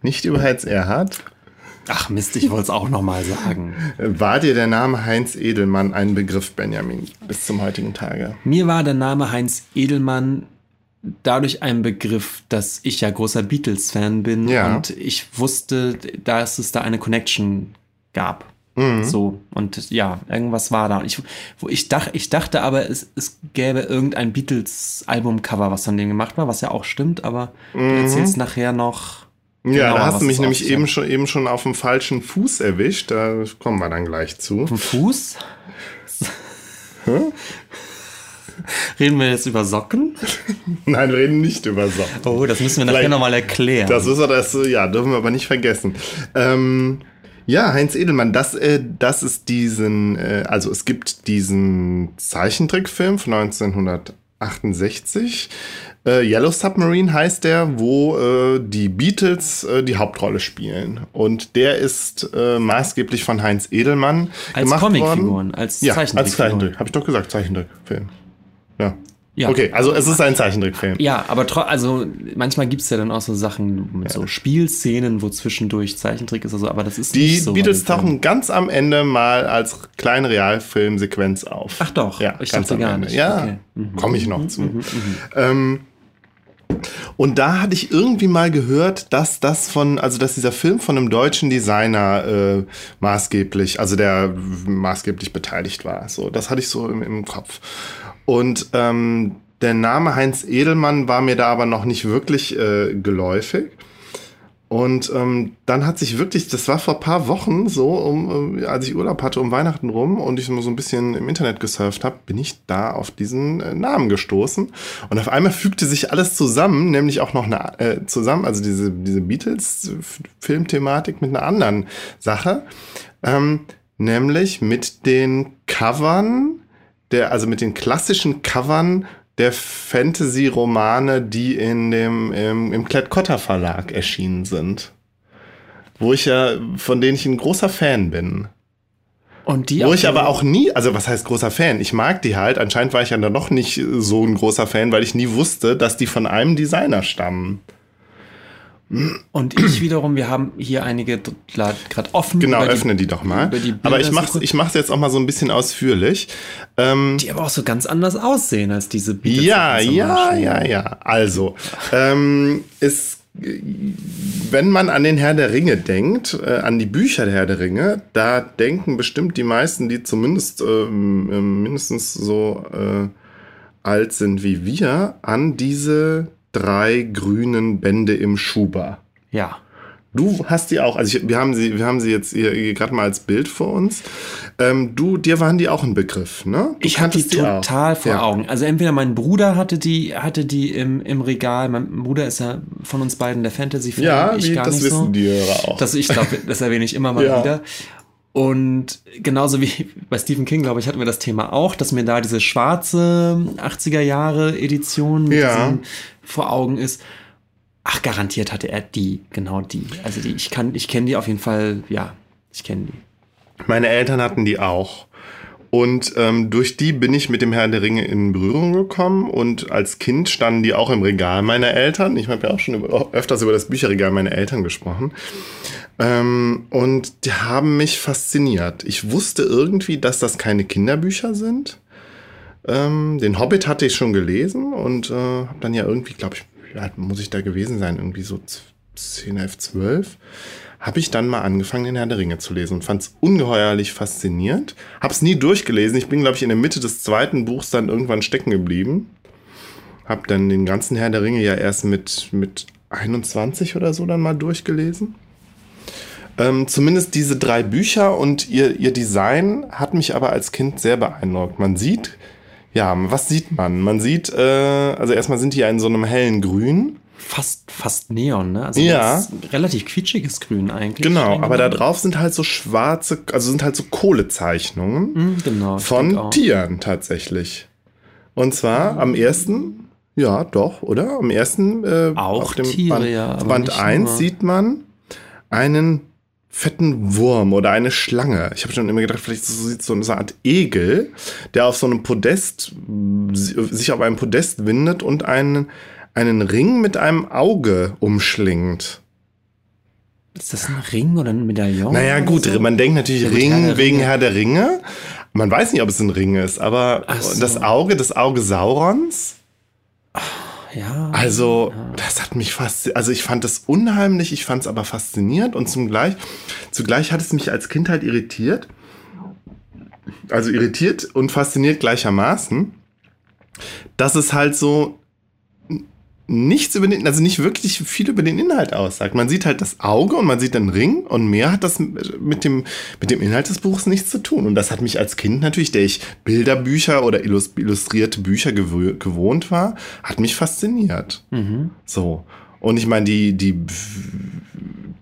Nicht über Heinz Erhardt. Ach Mist, ich wollte es auch nochmal sagen. War dir der Name Heinz Edelmann ein Begriff, Benjamin, bis zum heutigen Tage? Mir war der Name Heinz Edelmann dadurch ein Begriff, dass ich ja großer Beatles-Fan bin Ja. und ich wusste, dass es da eine Connection gab. Mhm. So, und ja, irgendwas war da. Ich, wo ich, dach, ich dachte aber, es, es gäbe irgendein Beatles-Albumcover, was von denen gemacht war, was ja auch stimmt, aber du erzählst nachher noch. Ja, genauer, da hast du mich auf nämlich eben schon, eben schon auf dem falschen Fuß erwischt. Da kommen wir dann gleich zu. Vom Fuß? Reden wir jetzt über Socken? Nein, wir reden nicht über Socken. Oh, das müssen wir nachher nochmal erklären. Das ist das, ja, dürfen wir aber nicht vergessen. Ähm, ja, Heinz Edelmann, das, äh, das ist diesen, äh, also es gibt diesen Zeichentrickfilm von 1968. Äh, Yellow Submarine heißt der, wo äh, die Beatles äh, die Hauptrolle spielen. Und der ist äh, maßgeblich von Heinz Edelmann als gemacht Comicfiguren, worden. als Ja, als Zeichentrickfiguren. Zeichentrick. Habe ich doch gesagt, Zeichentrickfilm. Ja. Ja. Okay, also es ist ein Zeichentrickfilm. Ja, aber also manchmal gibt es ja dann auch so Sachen mit so Spielszenen, wo zwischendurch Zeichentrick ist, also, aber das ist Die nicht so. Beatles den Filmen. tauchen ganz am Ende mal als kleine Realfilmsequenz auf. Ach doch, ja, ich ganz dachte gar Ende. nicht. Ja, Okay. Mhm. komme ich noch zu. Ähm, und da hatte ich irgendwie mal gehört, dass das von, also dass dieser Film von einem deutschen Designer äh, maßgeblich, also der maßgeblich beteiligt war. So, das hatte ich so im, im Kopf. Und ähm, der Name Heinz Edelmann war mir da aber noch nicht wirklich äh, geläufig. Und ähm, dann hat sich wirklich, das war vor ein paar Wochen so, um, äh, als ich Urlaub hatte, um Weihnachten rum und ich mal so ein bisschen im Internet gesurft habe, bin ich da auf diesen äh, Namen gestoßen. Und auf einmal fügte sich alles zusammen, nämlich auch noch eine, äh, zusammen, also diese, diese Beatles-Filmthematik mit einer anderen Sache, ähm, nämlich mit den Covern, der, also mit den klassischen Covern der Fantasy-Romane, die in dem, im, im Klett-Cotta Verlag erschienen sind. Wo ich ja, von denen ich ein großer Fan bin. Und die Wo ich aber auch nie, also was heißt großer Fan? Ich mag die halt. Anscheinend war ich ja dann noch nicht so ein großer Fan, weil ich nie wusste, dass die von einem Designer stammen. Und ich wiederum, wir haben hier einige gerade offen. Genau, die- öffne die doch mal. die aber ich Bildersuche. ich mach's jetzt auch mal so ein bisschen ausführlich. Ähm, Die aber auch so ganz anders aussehen als diese Beatles. Ja, ja, ja, ja. Also, ähm, es wenn man an den Herr der Ringe denkt, äh, an die Bücher der Herr der Ringe, da denken bestimmt die meisten, die zumindest ähm, ähm mindestens so äh, alt sind wie wir, an diese drei grünen Bände im Schuber. Ja. Du hast die auch, also ich, wir haben sie, wir haben sie jetzt hier, hier gerade mal als Bild vor uns. Ähm, du, dir waren die auch ein Begriff, ne? Du ich hatte die, die total auch. vor ja. Augen. Also entweder mein Bruder hatte die, hatte die im, im Regal. Mein Bruder ist ja von uns beiden der Fantasy-Fan. Ja, ich wie, gar das nicht wissen so. die Hörer auch. Das, ich glaube, das erwähne ich immer mal [laughs] ja. wieder. Und genauso wie [laughs] bei Stephen King, glaube ich, hatten wir das Thema auch, dass mir da diese schwarze 80er Jahre Edition mit ja. vor Augen ist. Ach, garantiert hatte er die, genau die. Also die, ich kann, ich kenne die auf jeden Fall, ja, ich kenne die. Meine Eltern hatten die auch. Und ähm, durch die bin ich mit dem Herrn der Ringe in Berührung gekommen und als Kind standen die auch im Regal meiner Eltern. Ich habe ja auch schon über, öfters über das Bücherregal meiner Eltern gesprochen. Ähm, und die haben mich fasziniert. Ich wusste irgendwie, dass das keine Kinderbücher sind. Ähm, den Hobbit hatte ich schon gelesen und äh, habe dann ja irgendwie, glaube ich, muss ich da gewesen sein? Irgendwie so 10, 11, 12. Habe ich dann mal angefangen, den Herr der Ringe zu lesen und fand es ungeheuerlich faszinierend. Habe es nie durchgelesen. Ich bin, glaube ich, in der Mitte des zweiten Buchs dann irgendwann stecken geblieben. Habe dann den ganzen Herr der Ringe ja erst mit, mit 21 oder so dann mal durchgelesen. Ähm, zumindest diese drei Bücher und ihr, ihr Design hat mich aber als Kind sehr beeindruckt. Man sieht ja, was sieht man? Man sieht, äh, also erstmal sind die ja in so einem hellen Grün. Fast, fast Neon, ne? Also ja. relativ quietschiges Grün eigentlich. Genau, aber da drauf sind halt so schwarze, also sind halt so Kohlezeichnungen mhm, genau, von Tieren tatsächlich. Und zwar mhm. am ersten, ja, doch, oder? Am ersten, äh, auch auf dem Tiere, Band, ja, Band 1 sieht man einen fetten Wurm oder eine Schlange. Ich habe schon immer gedacht, vielleicht so sieht so eine Art Egel, der auf so einem Podest, sich auf einem Podest windet und einen, einen Ring mit einem Auge umschlingt. Ist das ein Ring oder ein Medaillon? Naja, gut, so? man denkt natürlich ja, Ring Herr wegen Herr der Ringe. Man weiß nicht, ob es ein Ring ist, aber so. das Auge, das Auge Saurons. Ja. Also, ja. das hat mich fast, also ich fand es unheimlich, ich fand es aber faszinierend und zugleich, zugleich hat es mich als Kind halt irritiert. Also irritiert und fasziniert gleichermaßen, dass es halt so nichts über den, also nicht wirklich viel über den Inhalt aussagt. Man sieht halt das Auge und man sieht den Ring und mehr hat das mit dem, mit dem Inhalt des Buches nichts zu tun. Und das hat mich als Kind natürlich, der ich Bilderbücher oder illustrierte Bücher gew gewohnt war, hat mich fasziniert. Mhm. So. Und ich meine, die, die,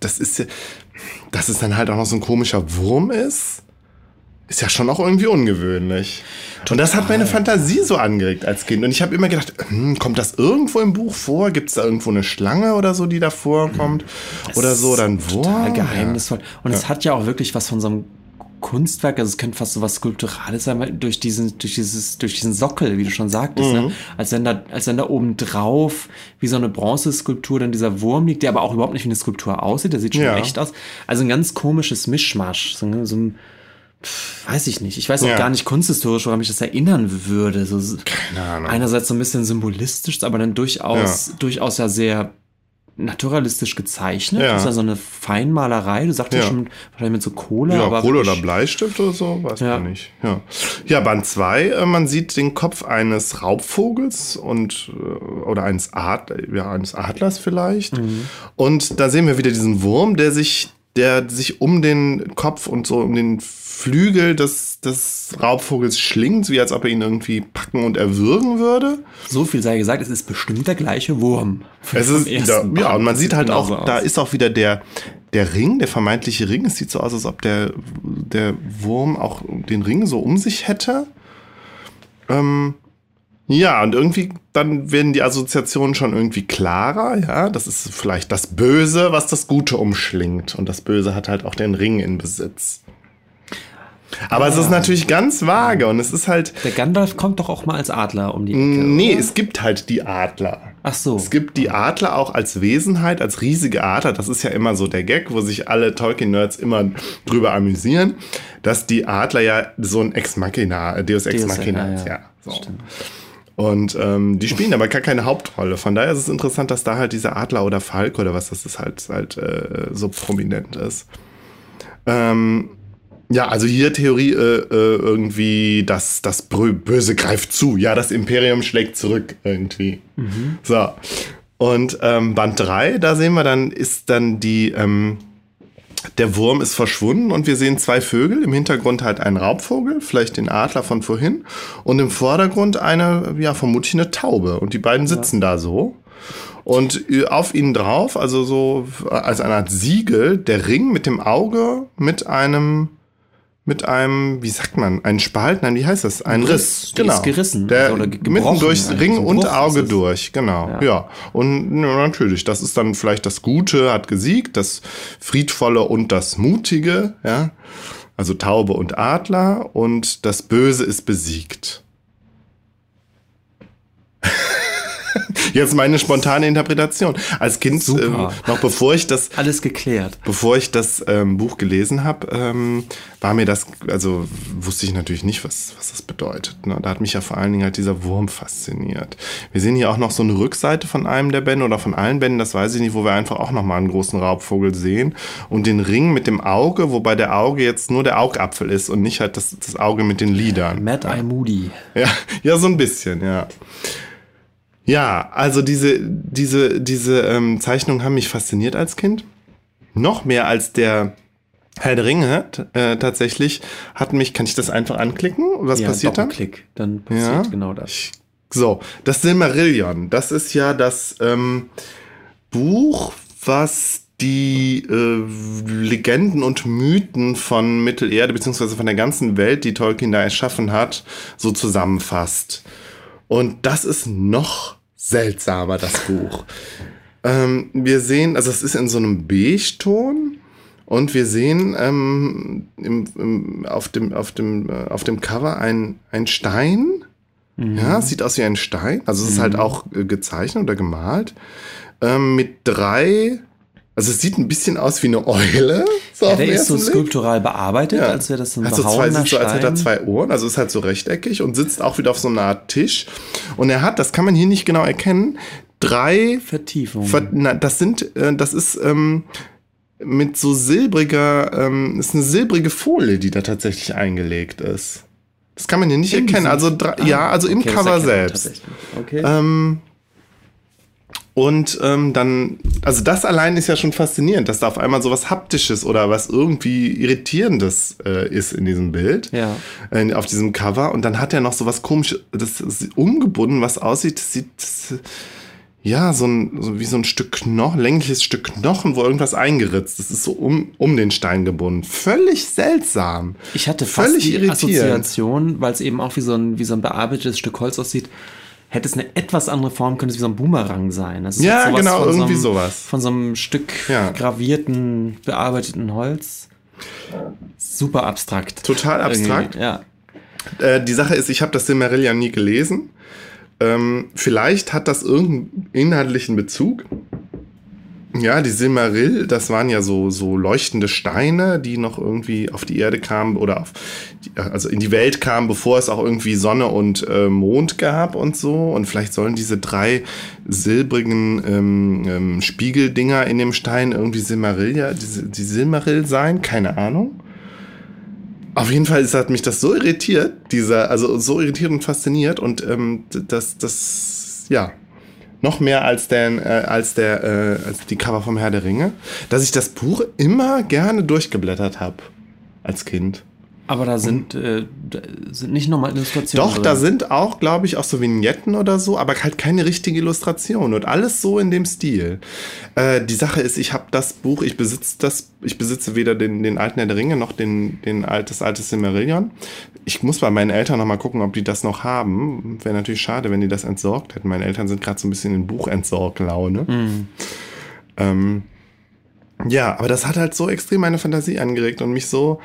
das ist ja, dass es dann halt auch noch so ein komischer Wurm ist ist ja schon auch irgendwie ungewöhnlich. Total. Und das hat meine Fantasie so angeregt als Kind. Und ich habe immer gedacht, hm, kommt das irgendwo im Buch vor? Gibt es da irgendwo eine Schlange oder so, die da vorkommt? Das oder so, dann wo? Total geheimnisvoll. Und ja. es hat ja auch wirklich was von so einem Kunstwerk, also es könnte fast so was Skulpturales sein, durch diesen, durch dieses, durch diesen Sockel, wie du schon sagtest, ne? mhm. ne? Als wenn da, als wenn da oben drauf wie so eine Bronzeskulptur dann dieser Wurm liegt, der aber auch überhaupt nicht wie eine Skulptur aussieht, der sieht schon ja. echt aus. Also ein ganz komisches Mischmasch, so, so ein, weiß ich nicht. Ich weiß auch ja. gar nicht kunsthistorisch, woran mich das erinnern würde. So, Keine Ahnung. Einerseits so ein bisschen symbolistisch, aber dann durchaus, ja. durchaus ja sehr naturalistisch gezeichnet. Ja. Das ist ja so eine Feinmalerei. Du sagst ja, schon wahrscheinlich mit so Kohle. Ja, aber Kohle oder Bleistift oder so, weiß ja. man nicht. Ja, ja Band 2, äh, man sieht den Kopf eines Raubvogels und äh, oder eines, Ad, ja, eines Adlers vielleicht. Mhm. Und da sehen wir wieder diesen Wurm, der sich, der sich um den Kopf und so um den Flügel des, des Raubvogels schlingt, wie als ob er ihn irgendwie packen und erwürgen würde. So viel sei gesagt, es ist bestimmt der gleiche Wurm. Es ist, da, ja, und man sieht halt auch, aus. da ist auch wieder der, der Ring, der vermeintliche Ring. Es sieht so aus, als ob der, der Wurm auch den Ring so um sich hätte. Ähm, ja, und irgendwie dann werden die Assoziationen schon irgendwie klarer, ja. Das ist vielleicht das Böse, was das Gute umschlingt. Und das Böse hat halt auch den Ring in Besitz. Aber ah. es ist ah. natürlich ganz vage und es ist halt. Der Gandalf kommt doch auch mal als Adler um die Ecke. Nee, oder? es gibt halt die Adler. Ach so. Es gibt die Adler auch als Wesenheit, als riesige Adler. Das ist ja immer so der Gag, wo sich alle Tolkien-Nerds immer drüber amüsieren, dass die Adler ja so ein Ex Machina, Deus Ex Machina ist. Ja, ja, so. Und ähm, die spielen aber gar keine Hauptrolle. Von daher ist es interessant, dass da halt dieser Adler oder Falk oder was das ist halt, halt äh, so prominent ist. Ähm, ja, also hier Theorie äh, äh, irgendwie, dass das Böse greift zu. Ja, das Imperium schlägt zurück irgendwie. Mhm. So. Und ähm, Band 3, da sehen wir dann, ist dann die, ähm, der Wurm ist verschwunden und wir sehen zwei Vögel. Im Hintergrund halt ein Raubvogel, vielleicht den Adler von vorhin. Und im Vordergrund eine, ja, vermutlich eine Taube. Und die beiden sitzen ja. da so. Und auf ihnen drauf, also so als eine Art Siegel, der Ring mit dem Auge mit einem mit einem, wie sagt man, ein Spalt, nein, wie heißt das? Ein Riss, Riss genau. Ist gerissen. Der also mitten durchs Ring so und Auge durch, genau. Ja. ja. Und ja, natürlich, das ist dann vielleicht das Gute hat gesiegt, das Friedvolle und das Mutige, ja. Also Taube und Adler und das Böse ist besiegt. Jetzt meine spontane Interpretation. Als Kind, ähm, noch bevor ich das. Alles geklärt. Bevor ich das ähm, Buch gelesen habe, ähm, war mir das, also wusste ich natürlich nicht, was, was das bedeutet. Ne? Da hat mich ja vor allen Dingen halt dieser Wurm fasziniert. Wir sehen hier auch noch so eine Rückseite von einem der Bände oder von allen Bänden, das weiß ich nicht, wo wir einfach auch nochmal einen großen Raubvogel sehen. Und den Ring mit dem Auge, wobei der Auge jetzt nur der Augapfel ist und nicht halt das, das Auge mit den Lidern. Mad Eye Moody. Ja, ja, so ein bisschen, ja. Ja, also diese, diese, diese ähm, Zeichnungen haben mich fasziniert als Kind. Noch mehr als der Herr der Ringe äh, tatsächlich hat mich, kann ich das einfach anklicken? Was ja, passiert dann? Klick, dann passiert ja. genau das. So, das Silmarillion, das ist ja das ähm, Buch, was die äh, Legenden und Mythen von Mittelerde beziehungsweise von der ganzen Welt, die Tolkien da erschaffen hat, so zusammenfasst. Und das ist noch seltsamer, das Buch. ähm, wir sehen, also es ist in so einem Beige-Ton und wir sehen ähm, im, im, auf, dem, auf, dem, äh, auf dem Cover ein, ein Stein. Mhm. Ja, sieht aus wie ein Stein. Also es ist halt mhm. auch äh, gezeichnet oder gemalt. Ähm, mit drei also es sieht ein bisschen aus wie eine Eule. So ja, der ist so skulptural bearbeitet, ja. als wäre das ein hat so zwei, sieht so, als hätte er zwei Ohren, also ist halt so rechteckig und sitzt auch wieder auf so einer Art Tisch. Und er hat, das kann man hier nicht genau erkennen, drei Vertiefungen. Ver, na, das sind, äh, das ist ähm, mit so silbriger, ähm, ist eine silbrige Folie, die da tatsächlich eingelegt ist. Das kann man hier nicht in erkennen. Also drei, ah, ja, also im Cover selbst. Okay. Ähm, und ähm, dann, also das allein ist ja schon faszinierend, dass da auf einmal so was Haptisches oder was irgendwie Irritierendes äh, ist in diesem Bild, ja. äh, auf diesem Cover. Und dann hat er noch so was komisches, das ist umgebunden, was aussieht, das sieht, das, ja, so, ein, so wie so ein Stück Knochen, längliches Stück Knochen, wo irgendwas eingeritzt. Das ist so um, um den Stein gebunden. Völlig seltsam. Ich hatte fast Völlig die Assoziation, weil es eben auch wie so ein, wie so ein bearbeitetes Stück Holz aussieht hätte es eine etwas andere Form, könnte es wie so ein Boomerang sein. ja, genau, irgendwie so einem, sowas. Von so einem Stück ja. gravierten, bearbeiteten Holz. Super abstrakt. Total abstrakt. Irgendwie, ja. Äh, die Sache ist, ich habe das Silmarillion nie gelesen. Ähm, vielleicht hat das irgendeinen inhaltlichen Bezug. Ja, die Silmaril, das waren ja so, so leuchtende Steine, die noch irgendwie auf die Erde kamen oder auf, also in die Welt kamen, bevor es auch irgendwie Sonne und äh, Mond gab und so. Und vielleicht sollen diese drei silbrigen ähm, ähm, Spiegeldinger in dem Stein irgendwie Silmaril, ja, die, die Silmaril sein, keine Ahnung. Auf jeden Fall hat mich das so irritiert, dieser, also so irritiert und fasziniert und ähm, das, das, ja, noch mehr als, der, äh, als, der, äh, als die Cover vom Herr der Ringe, dass ich das Buch immer gerne durchgeblättert habe als Kind. Aber da sind, äh, sind nicht nochmal Illustrationen. Doch, drin. da sind auch, glaube ich, auch so Vignetten oder so, aber halt keine richtige Illustration und alles so in dem Stil. Äh, die Sache ist, ich habe das Buch, ich besitze das, ich besitze weder den, den alten Herr der Ringe noch den, den altes, altes Silmarillion. Ich muss bei meinen Eltern nochmal gucken, ob die das noch haben. Wäre natürlich schade, wenn die das entsorgt hätten. Meine Eltern sind gerade so ein bisschen in Buchentsorglaune. Mhm. Ähm, ja, aber das hat halt so extrem meine Fantasie angeregt und mich so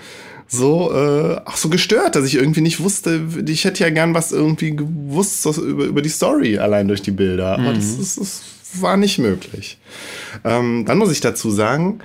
so äh, auch so gestört, dass ich irgendwie nicht wusste, ich hätte ja gern was irgendwie gewusst über, über die Story allein durch die Bilder, aber mhm. das, das, das, war nicht möglich. Ähm, dann muss ich dazu sagen,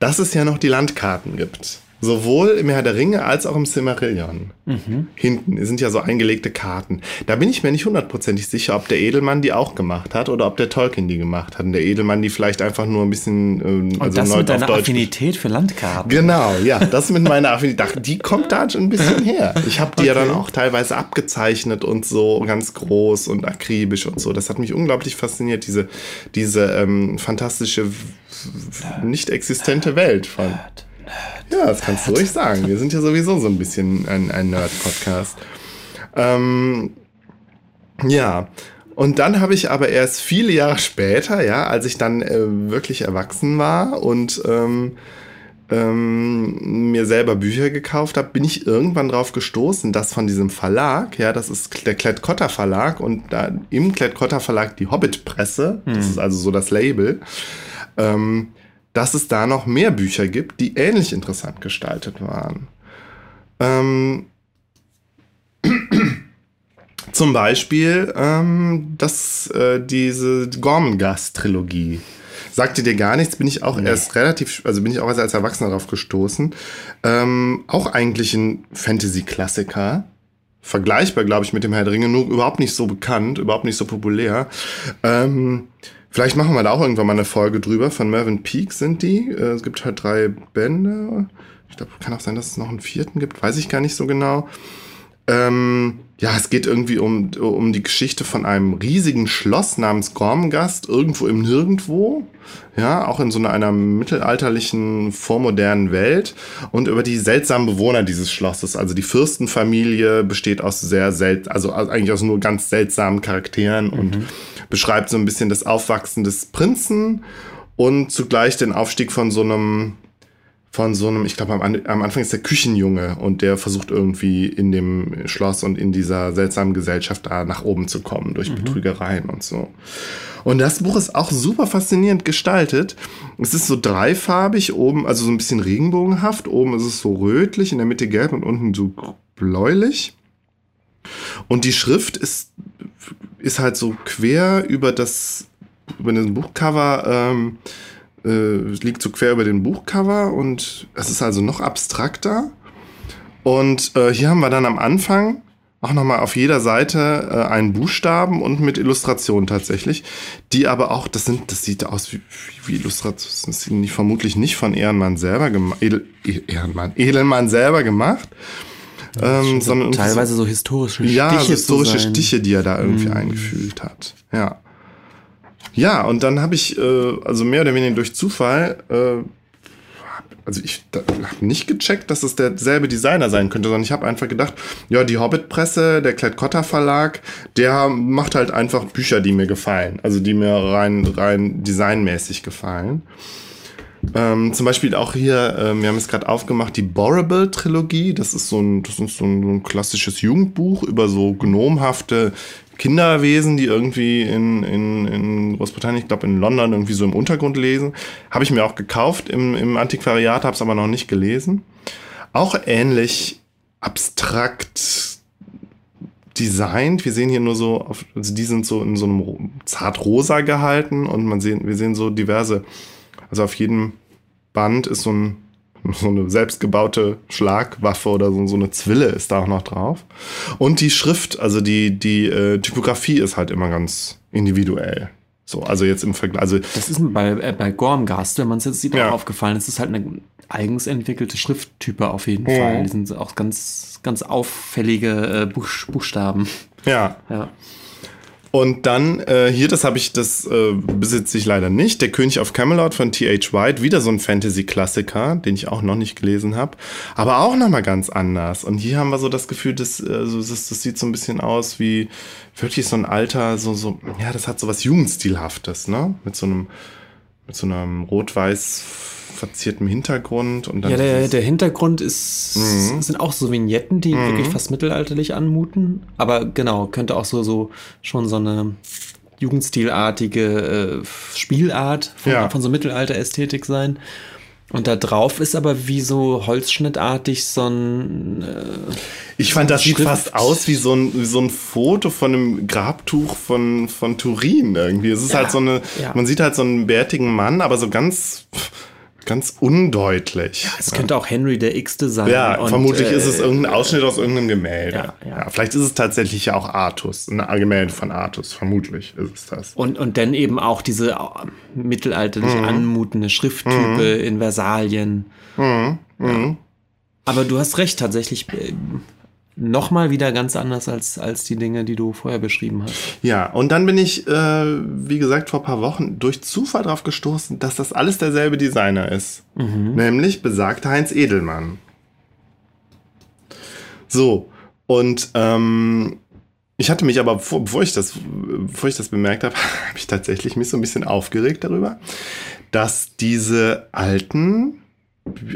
dass es ja noch die Landkarten gibt. Sowohl im Herr der Ringe als auch im Silmarillion. Mhm. Hinten sind ja so eingelegte Karten. Da bin ich mir nicht hundertprozentig sicher, ob der Edelmann die auch gemacht hat oder ob der Tolkien die gemacht hat. Und der Edelmann die vielleicht einfach nur ein bisschen. Ähm, also Und das mit deiner Affinität für Landkarten. Genau, ja, das mit meiner Affinität. Die kommt da schon ein bisschen her. Ich habe die okay. ja dann auch teilweise abgezeichnet und so ganz groß und akribisch und so. Das hat mich unglaublich fasziniert, diese, diese ähm, fantastische, nicht existente Welt von. Ja, das kannst du ruhig sagen. Wir sind ja sowieso so ein bisschen ein, ein Nerd-Podcast. Ähm, ja, und dann habe ich aber erst viele Jahre später, ja, als ich dann äh, wirklich erwachsen war und ähm, ähm, mir selber Bücher gekauft habe, bin ich irgendwann drauf gestoßen, dass von diesem Verlag, ja, das ist der Klett-Cotta Verlag und da im Klett-Cotta Verlag die Hobbit-Presse, hm. das ist also so das Label, ähm, dass es da noch mehr Bücher gibt, die ähnlich interessant gestaltet waren. Ähm, [clears throat] zum Beispiel ähm, das, äh, diese Gormengast-Trilogie. Sagte dir gar nichts, bin ich auch nee. erst relativ, also bin ich auch erst als Erwachsener darauf gestoßen. Ähm, auch eigentlich ein Fantasy-Klassiker. Vergleichbar, glaube ich, mit dem Herr der Ringe, nur überhaupt nicht so bekannt, überhaupt nicht so populär. Ähm, Vielleicht machen wir da auch irgendwann mal eine Folge drüber. Von Mervyn Peak sind die. Äh, es gibt halt drei Bände. Ich glaube, kann auch sein, dass es noch einen vierten gibt. Weiß ich gar nicht so genau. Ähm, ja, es geht irgendwie um, um die Geschichte von einem riesigen Schloss namens Gormgast, irgendwo im Nirgendwo. Ja, auch in so einer, einer mittelalterlichen, vormodernen Welt. Und über die seltsamen Bewohner dieses Schlosses. Also die Fürstenfamilie besteht aus sehr selten, also eigentlich aus nur ganz seltsamen Charakteren mhm. und beschreibt so ein bisschen das Aufwachsen des Prinzen und zugleich den Aufstieg von so einem von so einem, ich glaube, am, am, Anfang ist der Küchenjunge und der versucht irgendwie in dem Schloss und in dieser seltsamen Gesellschaft da nach oben zu kommen durch mhm. Betrügereien und so. Und das Buch ist auch super faszinierend gestaltet. Es ist so dreifarbig, oben, also so ein bisschen regenbogenhaft. Oben ist es so rötlich, in der Mitte gelb und unten so bläulich. Und die Schrift ist ist halt so quer über das, über den Buchcover, ähm, äh, liegt so quer über den Buchcover und es ist also noch abstrakter. Und äh, hier haben wir dann am Anfang auch nochmal auf jeder Seite äh, einen Buchstaben und mit Illustrationen tatsächlich, die aber auch, das sind, das sieht aus wie, wie Illustrationen, das sind vermutlich nicht von Ehrenmann selber gemacht, Edel, Ehrenmann, Edelmann selber gemacht, ähm, sondern teilweise so historische Stiche. Ja, so historische Stiche, die er da irgendwie mm. eingefühlt hat. Ja. Ja, und dann habe ich, äh, also mehr oder weniger durch Zufall, äh, also ich habe nicht gecheckt, dass es derselbe Designer sein könnte, sondern ich habe einfach gedacht, ja, die Hobbit-Presse, der Klett-Cotta Verlag, der macht halt einfach Bücher, die mir gefallen, also die mir rein, rein designmäßig gefallen. Ähm, zum Beispiel auch hier, äh, wir haben es gerade aufgemacht, die Borable-Trilogie. Das ist so ein, das ist so ein, so ein klassisches Jugendbuch über so gnomhafte Kinderwesen, die irgendwie in, in, in Großbritannien, ich glaube in London, irgendwie so im Untergrund lesen. Habe ich mir auch gekauft im, im Antiquariat, habe es aber noch nicht gelesen. Auch ähnlich abstrakt designt. Wir sehen hier nur so, auf, also die sind so in so einem zart-rosa gehalten und man sehen, wir sehen so diverse also auf jedem Band ist so, ein, [laughs] so eine selbstgebaute Schlagwaffe oder so, so, eine Zwille ist da auch noch drauf. Und die Schrift, also die, die äh, Typografie ist halt immer ganz individuell. So, also jetzt im Vergleich. Also das ist bei, äh, bei Gormgast, wenn man es jetzt sieht, ja. auch aufgefallen. Es ist halt eine eigens entwickelte Schrifttype auf jeden ja. Fall. Die sind auch ganz, ganz auffällige äh, Buch, Buchstaben. Ja. ja. Und dann äh, hier, das habe ich, das äh, besitze ich leider nicht. Der König of Camelot von T.H. White, wieder so ein Fantasy-Klassiker, den ich auch noch nicht gelesen habe, aber auch nochmal ganz anders. Und hier haben wir so das Gefühl, dass, also das, das sieht so ein bisschen aus wie wirklich so ein alter, so, so, ja, das hat so was Jugendstilhaftes, ne? Mit so einem, mit so einem rot-weiß verziertem Hintergrund. Und dann ja, der, der Hintergrund ist, mhm. sind auch so Vignetten, die mhm. wirklich fast mittelalterlich anmuten. Aber genau, könnte auch so, so schon so eine jugendstilartige äh, Spielart von, ja. von so Mittelalter-Ästhetik sein. Und da drauf ist aber wie so holzschnittartig so ein. Äh, ich fand, das Schrift. sieht fast aus wie so, ein, wie so ein Foto von einem Grabtuch von, von Turin irgendwie. Es ist ja, halt so eine. Ja. Man sieht halt so einen bärtigen Mann, aber so ganz ganz undeutlich. Es könnte auch Henry der X-te sein. Ja, Und, vermutlich äh, ist es irgendein Ausschnitt aus irgendeinem Gemälde. Ja, ja. vielleicht ist es tatsächlich ja auch Artus, ein Gemälde von Artus. Vermutlich ist es das. Und, und dann eben auch diese äh, mittelalterlich Mhm. anmutende Schrifttype in Versalien. Mhm. Ja. Aber du hast recht, tatsächlich äh, nochmal wieder ganz anders als, als die Dinge, die du vorher beschrieben hast. Ja, und dann bin ich, äh, wie gesagt, vor ein paar Wochen durch Zufall drauf gestoßen, dass das alles derselbe Designer ist. Nämlich besagter Heinz Edelmann. So, und ähm, ich hatte mich aber, vor, bevor, ich das, bevor ich das bemerkt habe, [laughs] habe ich tatsächlich mich so ein bisschen aufgeregt darüber, dass diese alten,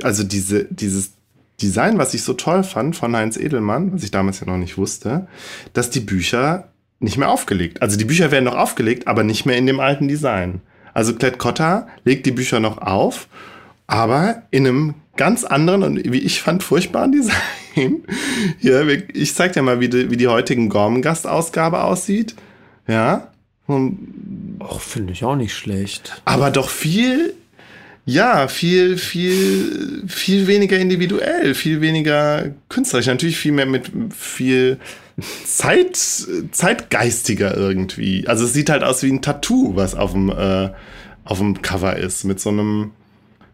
also diese, dieses Design, was ich so toll fand von Heinz Edelmann, was ich damals ja noch nicht wusste, dass die Bücher nicht mehr aufgelegt. Also die Bücher werden noch aufgelegt, aber nicht mehr in dem alten Design. Also Klett Cotta legt die Bücher noch auf, aber in einem ganz anderen und wie ich fand furchtbaren [laughs] Design. Hier, ich zeig dir mal, wie die, wie die heutigen Gormengast-Ausgabe aussieht. Ja. Och, finde ich auch nicht schlecht. aber doch viel, ja, viel, viel, viel weniger individuell, viel weniger künstlerisch. Natürlich viel mehr mit viel Zeit, zeitgeistiger irgendwie. Also es sieht halt aus wie ein Tattoo, was auf dem, äh, auf dem Cover ist, mit so einem,